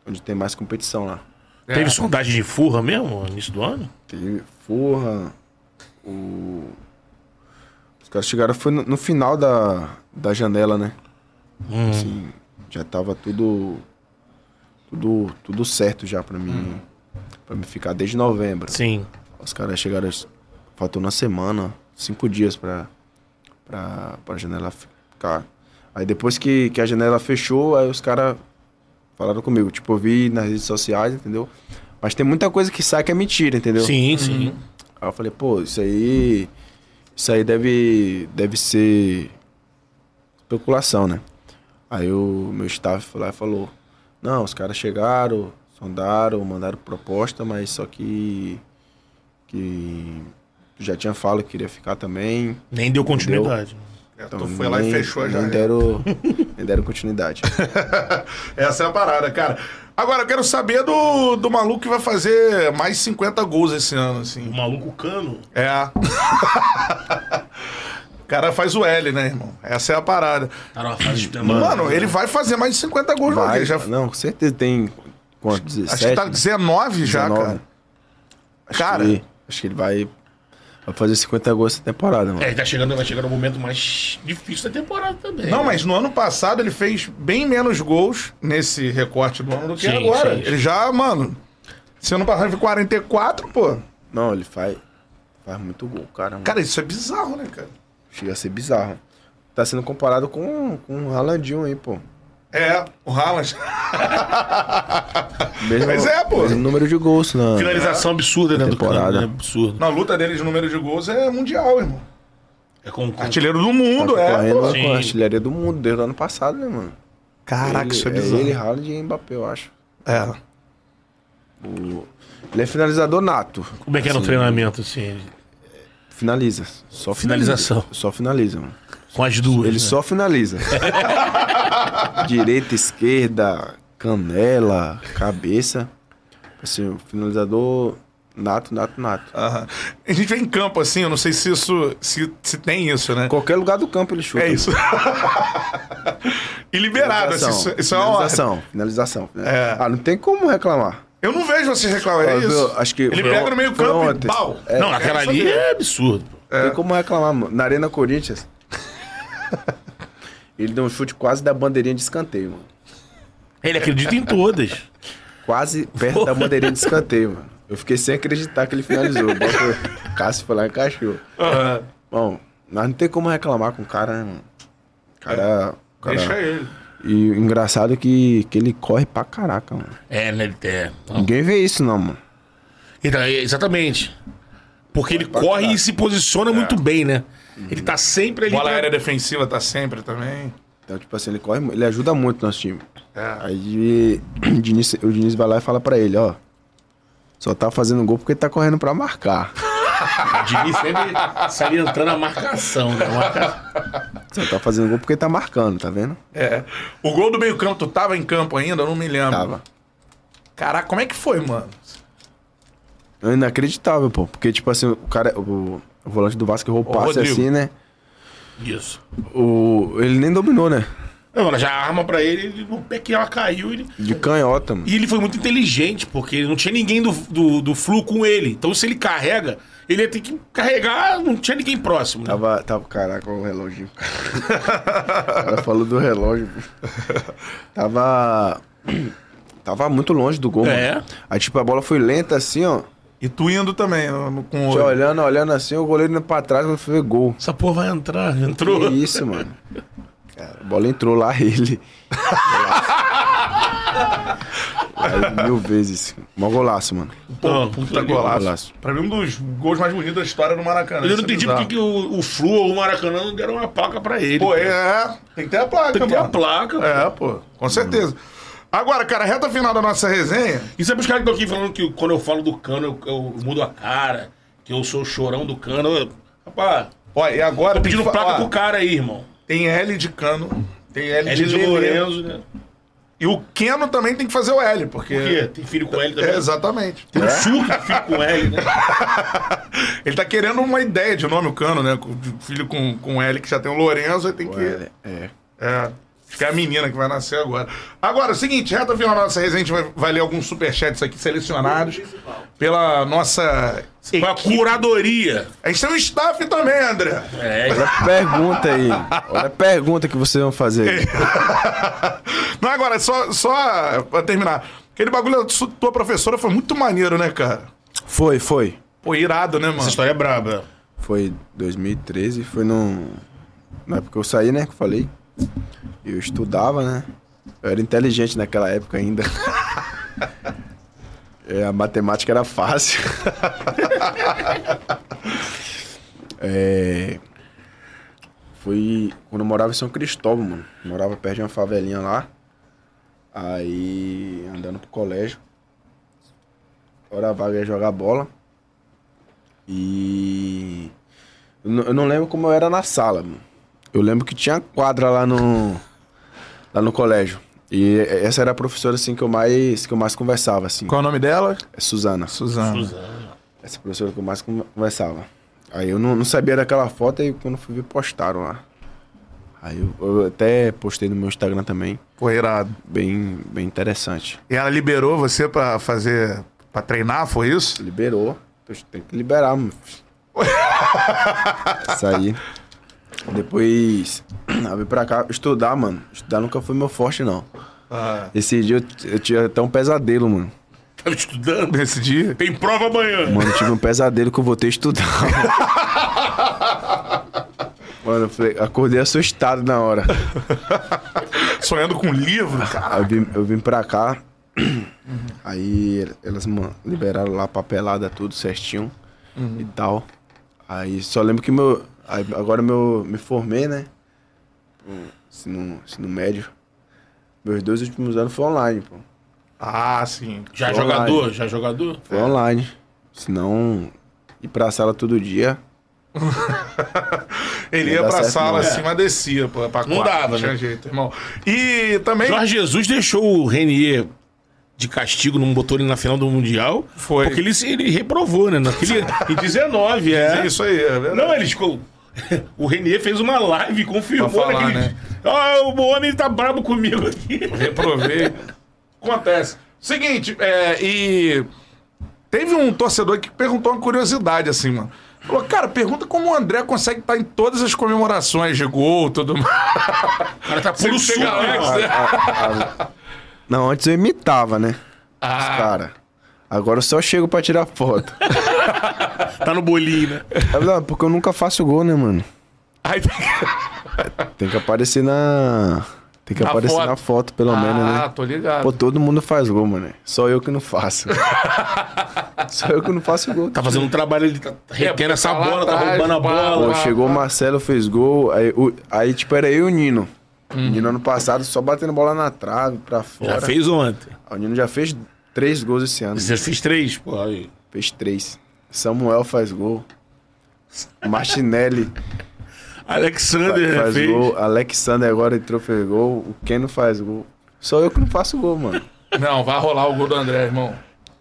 onde tem mais competição lá. Teve sondagem de furra mesmo no início do ano? Teve Forra, o... Os caras chegaram, foi no, no final da, da janela, né? Hum. Assim, já tava tudo, tudo, tudo certo já pra mim, pra mim ficar desde novembro. Sim. Os caras chegaram, faltou uma semana, cinco dias pra, pra, pra janela ficar. Aí depois que, que a janela fechou, aí os caras falaram comigo. Tipo, eu vi nas redes sociais, entendeu? Mas tem muita coisa que sai que é mentira, entendeu? Sim, sim. Aí eu falei, pô, isso aí. Isso aí deve, deve ser especulação, né? Aí o meu staff foi lá e falou, não, os caras chegaram, sondaram, mandaram proposta, mas só que. que já tinha falado que queria ficar também. Nem deu continuidade. Então, tu foi lá e nem- fechou já. nem deram, nem deram continuidade. Essa é a parada, cara. Agora, eu quero saber do, do maluco que vai fazer mais 50 gols esse ano, O assim. maluco cano. É. o cara faz o L, né, irmão? Essa é a parada. Numa fase de Mano, ele vai fazer mais de 50 gols no Vai, ele já Não, com certeza tem. Quanto? 17? Acho que tá 19 já, 19. cara. Acho Cara, que, acho que ele vai, vai fazer 50 gols essa temporada, mano. É, tá chegando, vai chegar no momento mais difícil da temporada também. Não, né? mas no ano passado ele fez bem menos gols nesse recorte do ano do que Sim, agora. sim. Ele já, mano. Se ano passado ele fez 44, pô. Não, ele faz, faz muito gol, cara. mano. Cara, isso é bizarro, né, cara? Chega a ser bizarro. Tá sendo comparado com, com o Haalandinho aí, pô. É, o Haaland. Mesmo, Mas é, pô. mesmo número de gols na Finalização absurda? Do Temporada. cano, né? Absurdo. Na luta dele de número de gols é mundial, irmão. É com, com... Artilheiro do Tá mundo, é, concorrendo pô. Sim. com a artilharia do mundo desde o ano passado, né, mano? Caraca, ele, isso é bizarro. ele, Haaland e Mbappé, eu acho. É. O- Ele é finalizador nato. Como é que é no Assim, treinamento, assim? Finaliza. Só Finalização. finaliza. Só finaliza, mano. Com as duas. Ele né? só finaliza. Direita, esquerda, canela, cabeça. Assim, o finalizador nato, nato, nato. Aham. A gente vem em campo assim, eu não sei se isso. se, se tem isso, né? Qualquer lugar do campo ele chuta. É isso. e liberado, assim, isso, isso é uma finalização, finalização. É. Ah, não tem como reclamar. Eu não vejo você reclamar, é isso. Acho que Ele pega no meio campo e ontem. pau. É. Não, aquela isso ali é absurdo. pô. Tem como reclamar, mano. Na Arena Corinthians, ele deu um chute quase da bandeirinha de escanteio, mano. Ele acredita em todas. Quase perto da bandeirinha de escanteio, mano. Eu fiquei sem acreditar que ele finalizou. O Cássio foi lá e encaixou. Aham. Bom, nós não tem como reclamar com o cara, né, mano? O cara. o cara- Deixa ele. E o engraçado é que, que ele corre pra caraca, mano. É, né? ele É. Ninguém vê isso, não, mano. Então, é, exatamente. Porque ele corre e se posiciona muito bem, né? Ele tá sempre ali. Bola pra- aérea defensiva tá sempre também. Então, tipo assim, ele corre, ele ajuda muito o nosso time. É. Aí o Diniz, o Diniz vai lá e fala pra ele, ó. Só tá fazendo gol porque tá correndo pra marcar. O Diniz sempre salientando a marcação, né? Marca- Só tá fazendo gol porque tá marcando, tá vendo? É. O gol do meio-campo, tu tava em campo ainda? Eu não me lembro. Tava. Caraca, como é que foi, mano? É inacreditável, pô. Porque, tipo assim, o cara, o, o volante do Vasco errou o passe Rodrigo. assim, né? Isso. O, ele nem dominou, né? Não, ela já arma pra ele, ele no pé que ela caiu, ele. De canhota, mano. E ele foi muito inteligente, porque não tinha ninguém do, do, do Flu com ele. Então, se ele carrega, ele ia ter que carregar, não tinha ninguém próximo. Né? Tava, tava, caraca, o relógio. o cara falou do relógio. Tava. Tava muito longe do gol, É. mano. Aí, tipo, a bola foi lenta assim, ó. E tu indo também, no- no- com o Tinha olho. olhando, olhando assim, o goleiro indo pra trás quando foi gol. Essa porra vai entrar. Entrou. Que isso, mano. Cara, a bola entrou lá, ele. Aí, mil vezes. Mó golaço, mano. Não, Puta golaço. golaço. Pra mim, um dos gols mais bonitos da história do Maracanã. Eu não é entendi porque que o, o Flu ou o Maracanã não deram uma placa pra ele. Pô, é, tem que ter a placa, Tem que ter a mano. placa. É, pô, com certeza. Agora, cara, reta final da nossa resenha. Isso é pros caras que estão aqui falando que quando eu falo do cano, eu, eu mudo a cara, que eu sou o chorão do cano. Eu- Rapaz, Ó, e agora tô tem pedindo que placa pro cara aí, irmão. Tem L de cano, tem L, É de de. Lourenço, né? E o Keno também tem que fazer o L, porque. Por quê? Tem filho com ele também? É, exatamente. Tem um surto de filho com ele, né? Ele tá querendo uma ideia de nome, o Cano, né? Filho com, com L, que já tem o Lourenço, aí tem que. É, é. É. Que é a menina que vai nascer agora. Agora, é o seguinte, reta final da nossa resenha, a gente vai, vai ler alguns superchats aqui selecionados pela nossa. Com a equipe. curadoria. A gente tem um staff também, André. É, Olha a pergunta aí. Olha a pergunta que vocês vão fazer. Não, agora, só, só pra terminar. Aquele bagulho da tua professora foi muito maneiro, né, cara? Foi, foi. Pô, irado, né, mano? essa história é braba. Foi 2013, foi no. Na época que eu saí, né? Que eu falei. Eu estudava, né? Eu era inteligente naquela época ainda. É, a matemática era fácil. é, foi quando eu morava em São Cristóvão, mano. Morava perto de uma favelinha lá. Aí, andando pro colégio. Hora vaga ia jogar bola. E. Eu não lembro como eu era na sala, mano. Eu lembro que tinha quadra lá no. lá no colégio. E essa era a professora assim que eu mais que eu mais conversava assim. Qual é o nome dela? É Suzana. Suzana. Suzana. Essa professora que eu mais con- conversava. Aí eu não, não sabia daquela foto e quando fui ver postaram lá. Aí eu, eu até postei no meu Instagram também, Pô, irado. bem bem interessante. E ela liberou você pra fazer. pra treinar, foi isso? Liberou. Tem que liberar, mano. Isso aí. Depois, eu vim pra cá estudar, mano. Estudar nunca foi meu forte, não. Ah, Esse dia eu, eu tinha até um pesadelo, mano. Tava estudando. nesse dia? Tem prova amanhã. Mano, eu tive um pesadelo que eu voltei a estudar. Mano, eu falei, acordei assustado na hora. Sonhando com livro, eu vim, eu vim pra cá. Aí elas mano, liberaram lá a papelada, tudo certinho e tal. Aí só lembro que meu. Aí agora meu, me formei, né? Pro Ensino, ensino médio. Meus dois últimos anos foi online, pô. Ah, sim. Já é Online. jogador? Já é jogador? Foi online. Senão, ir pra sala todo dia. Ele Não ia pra sala não. assim, mas descia, pô, pra Não quatro. dava, tinha né? jeito, irmão. E também. Jorge Jesus deixou o Renier de castigo, não botou ele na final do Mundial. Foi. Porque ele, se- ele reprovou, né? Naquele, em 19, é. É isso aí, é verdade. Não, ele ficou. O Renier fez uma live e confirmou Pra falar, naquele. né? Ah, o homem tá brabo comigo aqui. Reprovei. Acontece. Seguinte, é, e teve um torcedor que perguntou uma curiosidade assim, mano. Falou, cara, pergunta como o André consegue estar em todas as comemorações de gol, tudo mais. O cara tá puro lá, né? a- Não, antes eu imitava, né? Os Ah, cara. Agora eu só chego pra tirar foto. Tá no bolinho, né? É verdade, porque eu nunca faço gol, né, mano? aí tem que- Tem que aparecer na. Tem que Na aparecer foto. na foto, pelo menos, Ah, né? tô ligado. Pô, todo mundo faz gol, mano. Só eu que não faço. Só eu que não faço gol. Tá fazendo um trabalho ali, tá retendo essa tá lá bola, tá atrás, roubando a pá, bola. Pô, Ah, chegou o ah. Marcelo, fez gol. Aí, o- aí, tipo, era eu e o Nino. Uhum. O Nino ano passado só batendo bola na trave, pra fora. Já fez ontem. O Nino já fez três gols esse ano. Você fez três, pô. Aí. Fez três. Samuel faz gol. Martinelli Alexander faz fez. gol. Alexander agora entrou, fez gol. O Keno faz gol. Só eu que não faço gol, mano. Não, vai rolar o gol do André, irmão.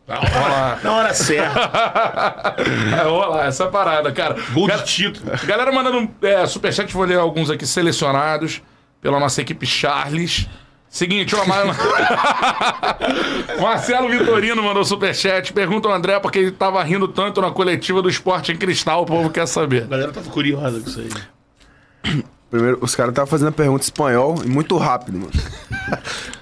Vai rolar. Na hora certa. Vai rolar essa parada, cara. Gol de título. Galera mandando é, superchat, vou ler alguns aqui selecionados pela nossa equipe Charles. Seguinte, ó, Mar... Marcelo Vitorino mandou superchat. Pergunta ao André porque ele tava rindo tanto na coletiva do Esporte em Cristal. O povo quer saber. A galera tava curiosa com isso aí. Primeiro, os caras estavam fazendo a pergunta em espanhol e muito rápido, mano.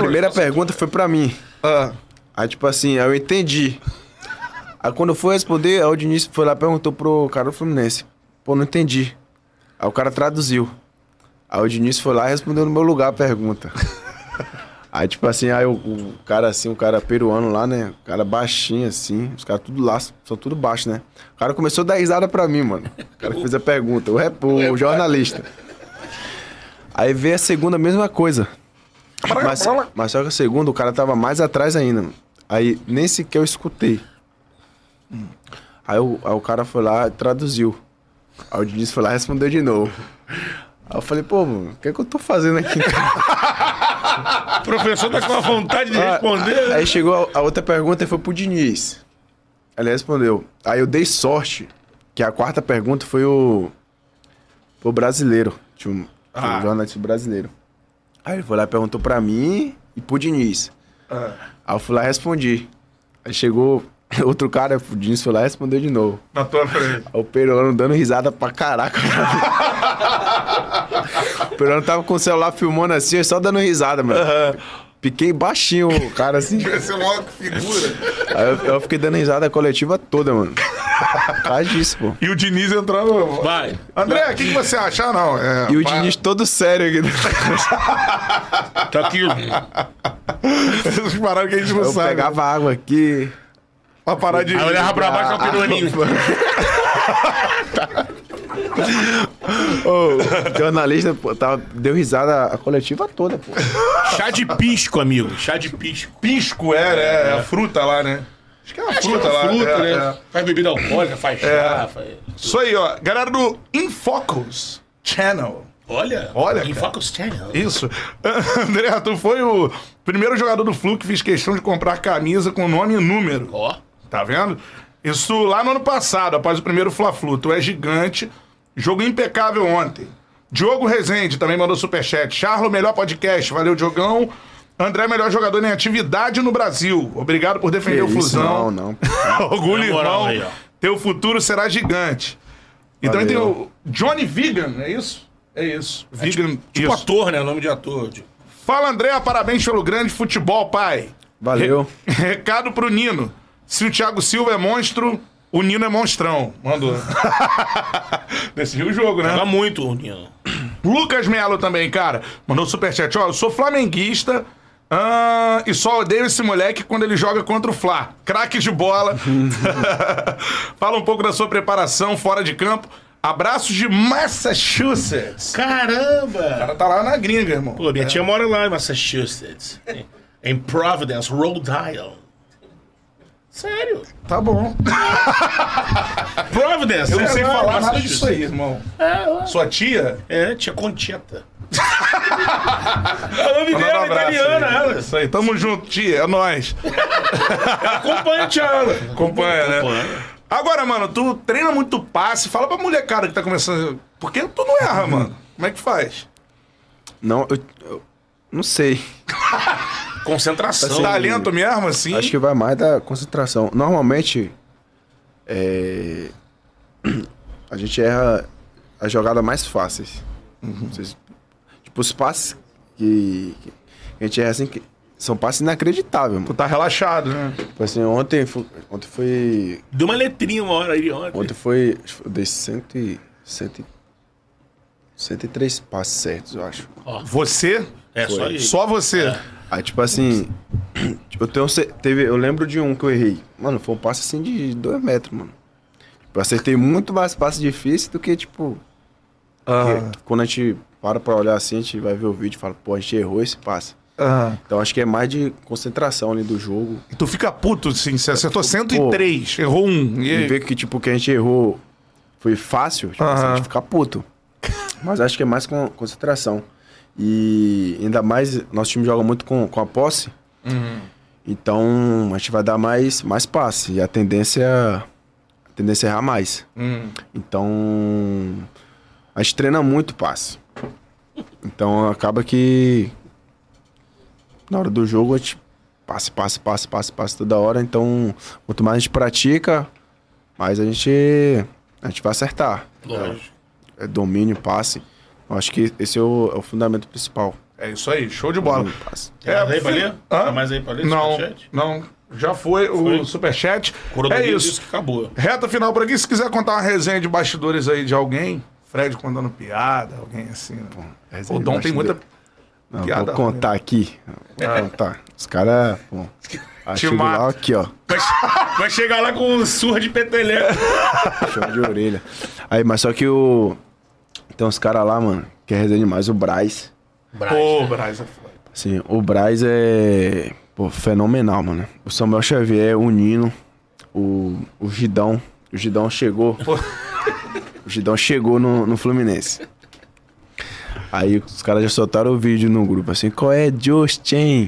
A primeira pergunta foi pra mim. Ah, Aí, tipo assim, aí eu entendi. Aí quando eu fui responder, aí o Diniz foi lá e perguntou pro cara do Fluminense. Pô, não entendi. Aí o cara traduziu. Aí o Diniz foi lá e respondeu no meu lugar a pergunta. Aí, tipo assim, aí o, o cara assim, um cara peruano lá, né? O cara baixinho assim, os caras tudo lá, são tudo baixo, né? O cara começou a dar risada pra mim, mano. O cara que fez a pergunta, o, rep, o jornalista. Aí veio a segunda, mesma coisa. Mas, mas só que a segunda, o cara tava mais atrás ainda. mano. Aí nem sequer eu escutei. Aí o, aí o cara foi lá e traduziu. Aí o Diniz foi lá e respondeu de novo. Aí eu falei, pô, o que é que eu tô fazendo aqui? O professor tá com a vontade de responder. né? Aí chegou a, a outra pergunta e foi pro Diniz. Ele respondeu. Aí eu dei sorte, que a quarta pergunta foi o. Foi o brasileiro. Tinha um, tinha um jornalista brasileiro. Aí ele foi lá e perguntou pra mim e pro Diniz. Aí eu fui lá e respondi. Aí chegou outro cara, o Diniz foi lá e respondeu de novo. na tua frente. O peruano dando risada pra caraca. o peruano tava com o celular filmando assim, só dando risada, mano. Piquei baixinho o cara assim. É uma figura. Aí eu, eu fiquei dando risada a coletiva toda, mano. Por causa disso, pô. E o Diniz entrando. Vai. André, o que, que você acha? Ah, não. É, E o pá, Diniz todo sério aqui. Tá aqui. Essas paradas que a gente não Eu sabe. pegava água aqui. Pra parar de. Aí olhava pra baixo com o peruaninho. Ô, o jornalista pô, tava, deu risada a coletiva toda, pô. Chá de pisco, amigo. Chá de pisco. Pisco, é, é, é a fruta lá, né? Acho que é uma fruta lá. Fruta, é, né? é. Faz bebida alcoólica, faz chá. Faz... Isso aí, ó. Galera do Infocus Channel. Olha. Olha, Em cara. Focus Channel. Isso. André, tu foi o primeiro jogador do Flu que fez questão de comprar camisa com nome e número. Ó. Tá vendo? Isso lá no ano passado, após o primeiro Fla-Flu. Tu é gigante. Jogo impecável ontem. Diogo Rezende também mandou superchat. Charlo, melhor podcast. Valeu, Diogão. André, melhor jogador em atividade no Brasil. Obrigado por defender o Que isso, Flusão. não, não. Orgulho, irmão. aí. Teu futuro será gigante. E também tem Valeu. o Johnny Vegan, é isso? É isso. Vegan. Tipo isso. ator, né? O nome de ator. tipo. Fala, André, parabéns pelo grande futebol, pai. Valeu. Re- Recado pro Nino. Se o Thiago Silva é monstro, o Nino é monstrão. Mandou. Decidiu o jogo, né? Joga muito, o Nino. Lucas Melo também, cara. Mandou superchat. Ó, eu sou flamenguista ah, e só odeio esse moleque quando ele joga contra o Fla. Craque de bola. Fala um pouco da sua preparação fora de campo. Abraços de Massachusetts. Caramba! O cara tá lá na gringa, irmão. Pô, minha tia mora lá em Massachusetts. Em Providence, Rhode Island. Sério? Tá bom. Providence? Eu não é sei falar nada Massachusetts. disso aí, irmão. Sua tia? É, tia Concheta. é o nome um dela, abraço italiana, aí. ela. Isso aí, tamo junto, tia. É nóis. Acompanha tia Ana. Acompanha, né? Acompanha. Agora, mano, tu treina muito passe. Fala pra molecada que tá começando. Porque tu não erra, mano. Como é que faz? Não, eu, eu não sei. Concentração. Talento mesmo, assim? Acho que vai mais da concentração. Normalmente, é, a gente erra as jogadas mais fáceis. Vocês- Tipo, os passes que, que a gente erra assim, que são passes inacreditáveis, Tu mano. tá relaxado, né? Tipo assim, ontem, foi- ontem foi... Deu uma letrinha uma hora aí ontem. Ontem foi... Eu dei cento e... Cento e 103 passes certos, eu acho. Você? É, só isso. Só você. Aí, tipo assim, tipo, eu tenho, teve, eu lembro de um que eu errei. Mano, foi um passe assim de 2 metros, mano. Tipo, eu acertei muito mais passe difícil do que, tipo, Ah, que quando a gente para pra olhar assim, a gente vai ver o vídeo e fala, pô, a gente errou esse passe. ah. Então acho que é mais de concentração ali do jogo. Tu fica puto, assim, você acertou 103, errou um. E E... ver que, tipo, que a gente errou foi fácil, tipo, assim, a gente fica puto. Mas acho que é mais com concentração. E ainda mais, nosso time joga muito com, com a posse. Uhum. Então a gente vai dar mais, mais passe. E a tendência, a tendência é errar mais. Hum. Então a gente treina muito passe. Então acaba que na hora do jogo a gente passe, passe, passe, passe, passe toda hora. Então quanto mais a gente pratica, mais a gente, a gente vai acertar. Lógico. É domínio, passe. Eu acho que esse é o, é o fundamento principal. É isso aí, show de bola. Tem mais aí pra fi- ler? Hã? Tem mais aí pra ler? Não, Superchat? não. Já foi o Foi? superchat. Coroa É isso. que acabou. Reta final por aqui. Se quiser contar uma resenha de bastidores aí de alguém, Fred contando piada, alguém assim. Né? resenha O Dom tem muita Não, piada. vou contar aqui. Vou contar. Os caras. Te mata. lá, aqui, ó. Vai, vai chegar lá com surra de peteleco. Show de orelha. Aí, mas só que o. Tem uns caras lá, mano, que é resenha demais. O Braz. Pô, Braz é foda. Assim, o Braz é. Pô, fenomenal, mano. O Samuel Xavier, o Nino, o, o Gidão. O Gidão chegou. O Gidão chegou no, no Fluminense. Aí os caras já soltaram o vídeo no grupo, assim, qual é Justin?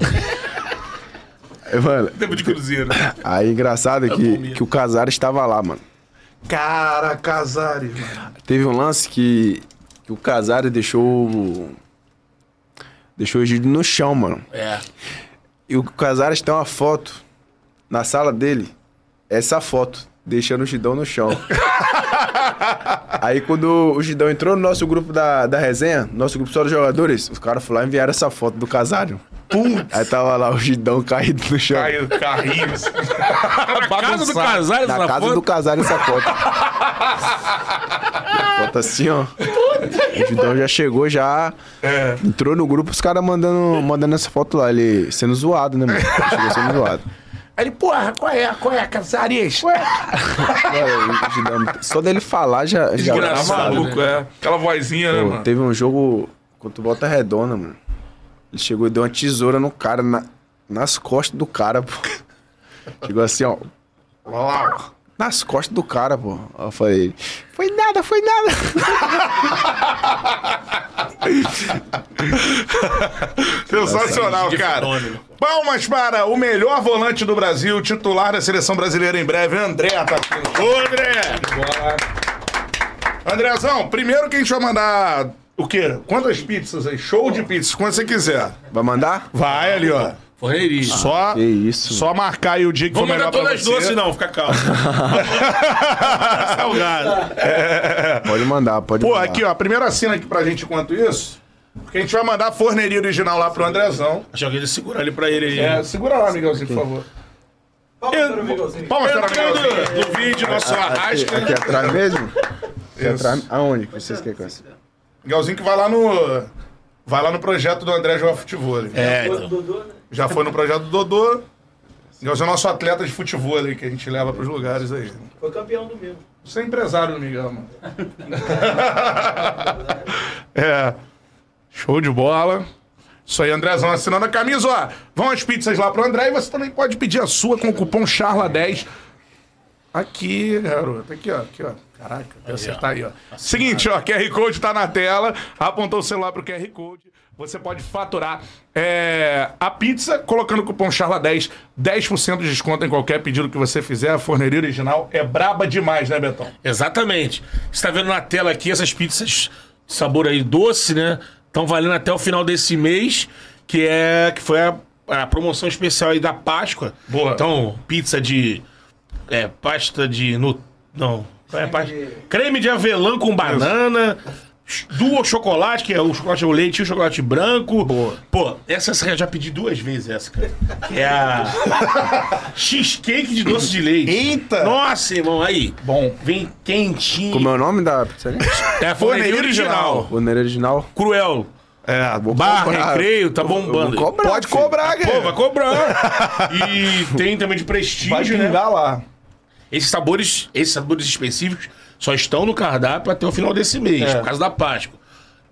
Aí, mano, Tempo de cruzeiro. aí engraçado bom que, que o Casares estava lá, mano. Cara, Casares, mano. Teve um lance que, que o Casares deixou. o- Deixou o Egídio no chão, mano. É. E o Casares tem uma foto na sala dele. Essa foto, deixando o Gidão no chão. Aí quando o Gidão entrou no nosso grupo da, da resenha, nosso grupo só dos jogadores, os caras foram lá e enviaram essa foto do Casares. Putz, Aí tava lá o Gidão caído no chão. caiu, carrinho. Na casa do Casares, Na casa foto? do Casares essa foto. foto assim, ó. O Gidão já chegou, já É. entrou no grupo, os caras mandando, mandando essa foto lá. Ele sendo zoado, né, mano? Ele Chegou sendo zoado. Aí ele, porra, qual é, qual é, Casares? Gidão, só dele falar já. já Tá Desgraçado, maluco, é. Aquela vozinha, né, Pô, mano? teve um jogo contra o Volta Redonda, mano. Ele chegou e deu uma tesoura no cara, na- nas costas do cara, pô. Chegou assim, ó. Nas costas do cara, pô. Eu falei, foi nada, foi nada. Sensacional, De cara. fenômeno. Palmas para o melhor volante do Brasil, titular da seleção brasileira em breve, André tá aqui. Ô, André! Andrezão, primeiro que a gente vai mandar o quê? Quantas pizzas aí? Show de pizzas, quando você quiser. Vai mandar? Vai ali, ó. Forneria. Só, Que isso. só marcar aí o dia que Vamos for melhor mandar pra todas você. doces, não, fica calmo. Salgado. Pode mandar, pode Pô, mandar. aqui, ó, primeiro assina aqui pra gente enquanto isso. Porque a gente vai mandar a forneria original lá pro Andrezão. Acho que alguém segura ali pra ele aí. É, segura lá, Miguelzinho, por favor. Palmas para o Entrando Miguelzinho. no vídeo, nosso Aqui, arrasca. aqui atrás mesmo? Aqui atrás. Aonde que vocês querem que eu Miguelzinho que vai lá no. Vai lá no projeto do André João Futebol. É, então. Já foi no projeto do Dodô. Miguelzinho é nosso atleta de futebol aí, que a gente leva pros lugares aí. Foi campeão do mesmo. Você é empresário do Miguel, mano. é. Show de bola. Isso aí, Andrezão assinando a camisa, ó. Vão as pizzas lá pro André e você também pode pedir a sua com o cupom CHARLA10. Aqui, garoto. Aqui, ó. Aqui, ó. Caraca, vou acertar aí, ó. Seguinte, ó. QR Code tá na tela. Apontou o celular pro QR Code. Você pode faturar é, a pizza colocando o cupom CHARLA10. 10% de desconto em qualquer pedido que você fizer. A forneria original é braba demais, né, Betão? Exatamente. Você tá vendo na tela aqui essas pizzas sabor aí doce, né? Estão valendo até o final desse mês, que é que foi a, a promoção especial aí da Páscoa. Boa. Então, pizza de é, pasta de nu, não, é pasta, creme de avelã com banana, Duo chocolate, que é o chocolate ao leite e o chocolate branco. Boa. Pô, essa eu já pedi duas vezes, essa, cara. Que é a cheesecake de doce de leite. Eita! Nossa, irmão, aí. Bom. Vem quentinho. Como é o nome da pizzaria? É a forneria original. Neiro Original. Cruel. É, Bar, cobrar. recreio, tá bombando. Vou cobrar, Pode filho. cobrar, Pô, Guerreiro. vai cobrar. e tem também de Vai prestígio, né? pingar lá. Esses sabores, esses sabores específicos só estão no cardápio até o final desse mês, É. por causa da Páscoa.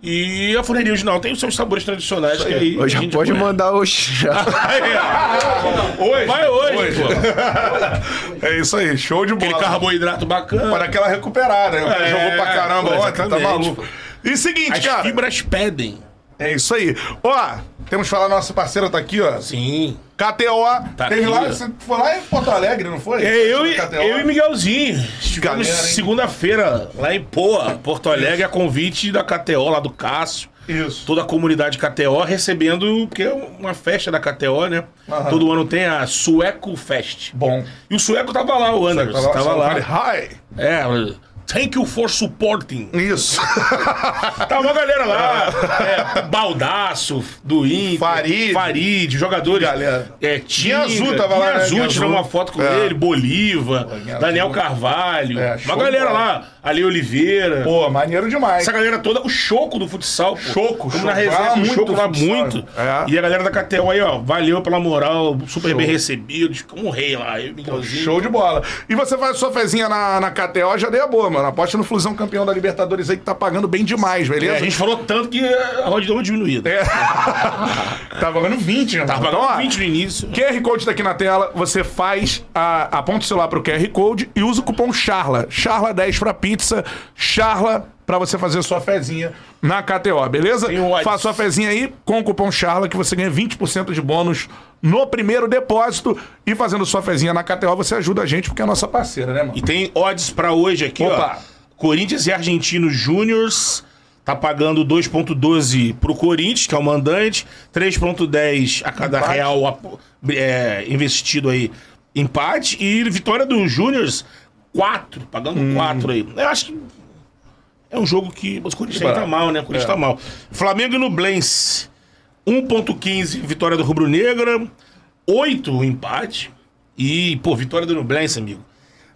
E a forneria original tem os seus sabores tradicionais que aí. Hoje a já gente pode conhece. mandar hoje ó. Hoje, Vai hoje, pô. É isso aí, show de Aquele bola. carboidrato bacana. Para aquela recuperada, né? É, Jogou pra caramba ontem, tá maluco. E seguinte, As cara. fibras pedem. É isso aí. Ó, temos que falar, nosso parceiro tá aqui, ó. Sim. KTO. Tá teve aqui, lá, ó. você foi lá em Porto Alegre, não foi? É, eu, e- KTO. eu e Miguelzinho. Estivemos Galera, hein? segunda-feira lá em Poa, Porto Alegre, a convite da KTO, lá do Cássio. Isso. Toda a comunidade KTO recebendo, porque é uma festa da KTO, né? Aham. Todo ano tem a Sueco Fest. Bom. E o Sueco tava lá, o Anderson. Tava, lá. Hi. É, thank you for supporting. Isso. Tava uma galera lá, é, Baldaço, do Inter, Farid. Farid, jogadores. Galera. É, Tinha Azul tava lá, né? Azul, tirou uma foto com É. ele, Bolívar, Guinha Daniel Azul. Carvalho. É, uma galera lá, Ali Oliveira. Pô, maneiro demais. Essa galera toda, o choco do futsal, pô. Choco, Como na resenha Ah, muito choco lá muito. É. E a galera da KTO aí, ó, valeu pela moral, super Show. bem recebidos, como um rei lá. Eu, Miguelzinho. Show de bola. E você faz sua fezinha na, na KTO, já dei a boa, mano. Aposta no Flusão campeão da Libertadores aí que tá pagando bem demais, É, beleza? a gente falou tanto que a rodinha deu diminuída. É. tá pagando 20, né? Tava mano? pagando Então, ó, 20 no início. QR Code tá aqui na tela, você faz, a, aponta o celular pro QR Code e usa o cupom CHARLA. CHARLA 10 pra pizza, CHARLA pra você fazer sua fezinha na KTO, beleza? Faça sua fezinha aí com o cupom CHARLA que você ganha 20% de bônus no primeiro depósito e fazendo sua fezinha na KTO você ajuda a gente porque é a nossa parceira, né, mano? E tem odds pra hoje aqui, Opa. ó. Corinthians e Argentinos Júniors tá pagando 2.12 pro Corinthians, que é o mandante, 3.10 a cada Empate. real é, investido aí empate e vitória do Júniors 4, pagando Hum. 4 aí. Eu acho que é um jogo que o Corinthians tá barato. mal, né? O Corinthians É. tá mal. Flamengo e Nublense 1.15 vitória do Rubro Negra, 8 o empate e, pô, vitória do Nublense, amigo.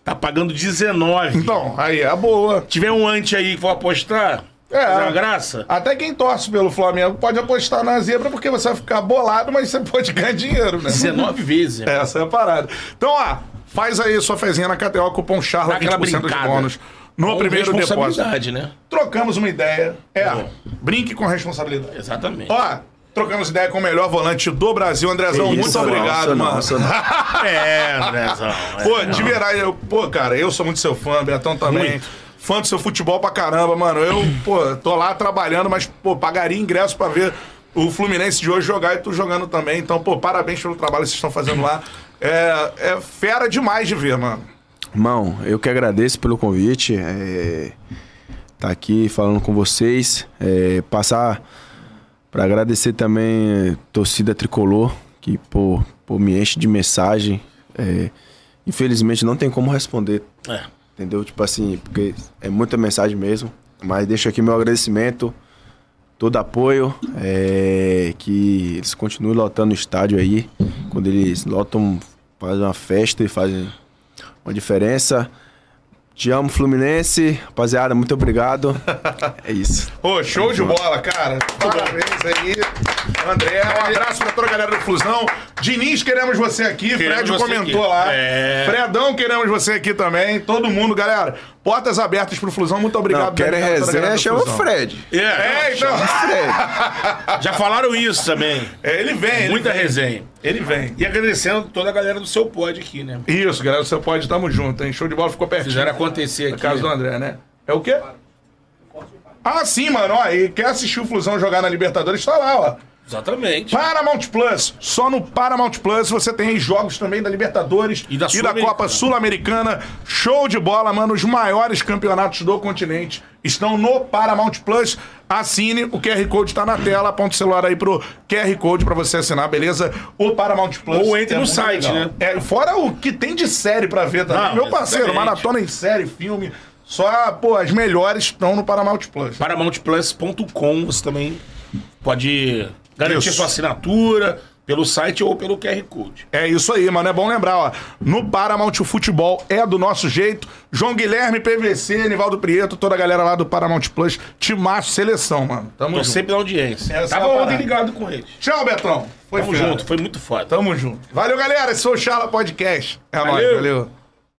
Tá pagando 19. Então, aí é a boa. tiver um ante aí que for apostar, É. fazer uma graça. Até quem torce pelo Flamengo pode apostar na zebra porque você vai ficar bolado, mas você pode ganhar dinheiro, né? 19 vezes. né? Essa é a parada. Então, ó, faz aí sua fezinha na KTO, cupom CHARLA, Dá aquela 20% de bônus no Com primeiro depósito. né? Trocamos uma ideia. É, brinque com responsabilidade. Exatamente. Ó, trocamos ideia com o melhor volante do Brasil, Andrezão. Que muito isso, obrigado, não, mano. isso não. É, Andrezão. é. Pô, de verdade, eu, pô, cara, eu sou muito seu fã, Betão também. Muito. Fã do seu futebol pra caramba, mano. Eu, pô, tô lá trabalhando, mas, pô, pagaria ingresso pra ver o Fluminense de hoje jogar e tu jogando também. Então, pô, parabéns pelo trabalho que vocês estão fazendo lá. É, é fera demais de ver, mano. Irmão, eu que agradeço pelo convite. É, tá aqui falando com vocês. É, passar para agradecer também a torcida tricolor, que pô, pô, me enche de mensagem. É, infelizmente não tem como responder, É. entendeu? Tipo assim, porque é muita mensagem mesmo. Mas deixo aqui meu agradecimento, todo apoio. é, que eles continuem lotando o estádio aí. Quando eles lotam, fazem uma festa e fazem uma diferença. Te amo, Fluminense. Rapaziada, muito obrigado. É isso. Pô, show de bola, cara. Parabéns aí. André, um abraço pra toda a galera do Flusão. Diniz, queremos você aqui. Queremos Fred você comentou aqui. lá. É. Fredão, queremos você aqui também. Todo mundo, galera. Portas abertas pro Flusão. Muito obrigado. Não, querem resenha, do chama o. Fred. É, É, então. Fred. Já falaram isso também. É, ele vem. ele Muita vem. resenha. Ele vem. E agradecendo toda a galera do seu pod aqui, né? Isso, galera. Você pode, tamo junto, hein? Show de bola ficou pertinho. Fizeram acontecer Na aqui. casa do André, né? É o quê? Ah, sim, mano. Ó, e quer assistir o Flusão jogar na Libertadores? Tá lá, ó. Exatamente. Paramount Plus. Só no Paramount Plus você tem jogos também da Libertadores E da Sul-Americana. Copa Sul-Americana. Show de bola, mano. Os maiores campeonatos do continente estão no Paramount Plus. Assine, o QR Code tá na tela. Aponta o celular aí pro QR Code pra você assinar, beleza? O Paramount Plus. Ou entre no muito site, né? É, fora o que tem de série pra ver também. Não, Meu parceiro, exatamente. maratona em série, filme. Só, pô, as melhores estão no Paramount Plus. ParamountPlus.com, você também pode garantir Isso. sua assinatura pelo site ou pelo QR Code. É isso aí, mano. É bom lembrar, ó. No Paramount o futebol é do nosso jeito. João Guilherme, PVC, Nivaldo Prieto, toda a galera lá do Paramount Plus. Timaço, seleção, mano. Tamo Tô junto. sempre na audiência. Essa é Tava ontem ligado com eles. Tchau, Betão. Foi Tamo fera. junto, foi muito foda. Tamo junto. Valeu, galera. Esse foi o Charla Podcast. É nóis, Valeu. valeu.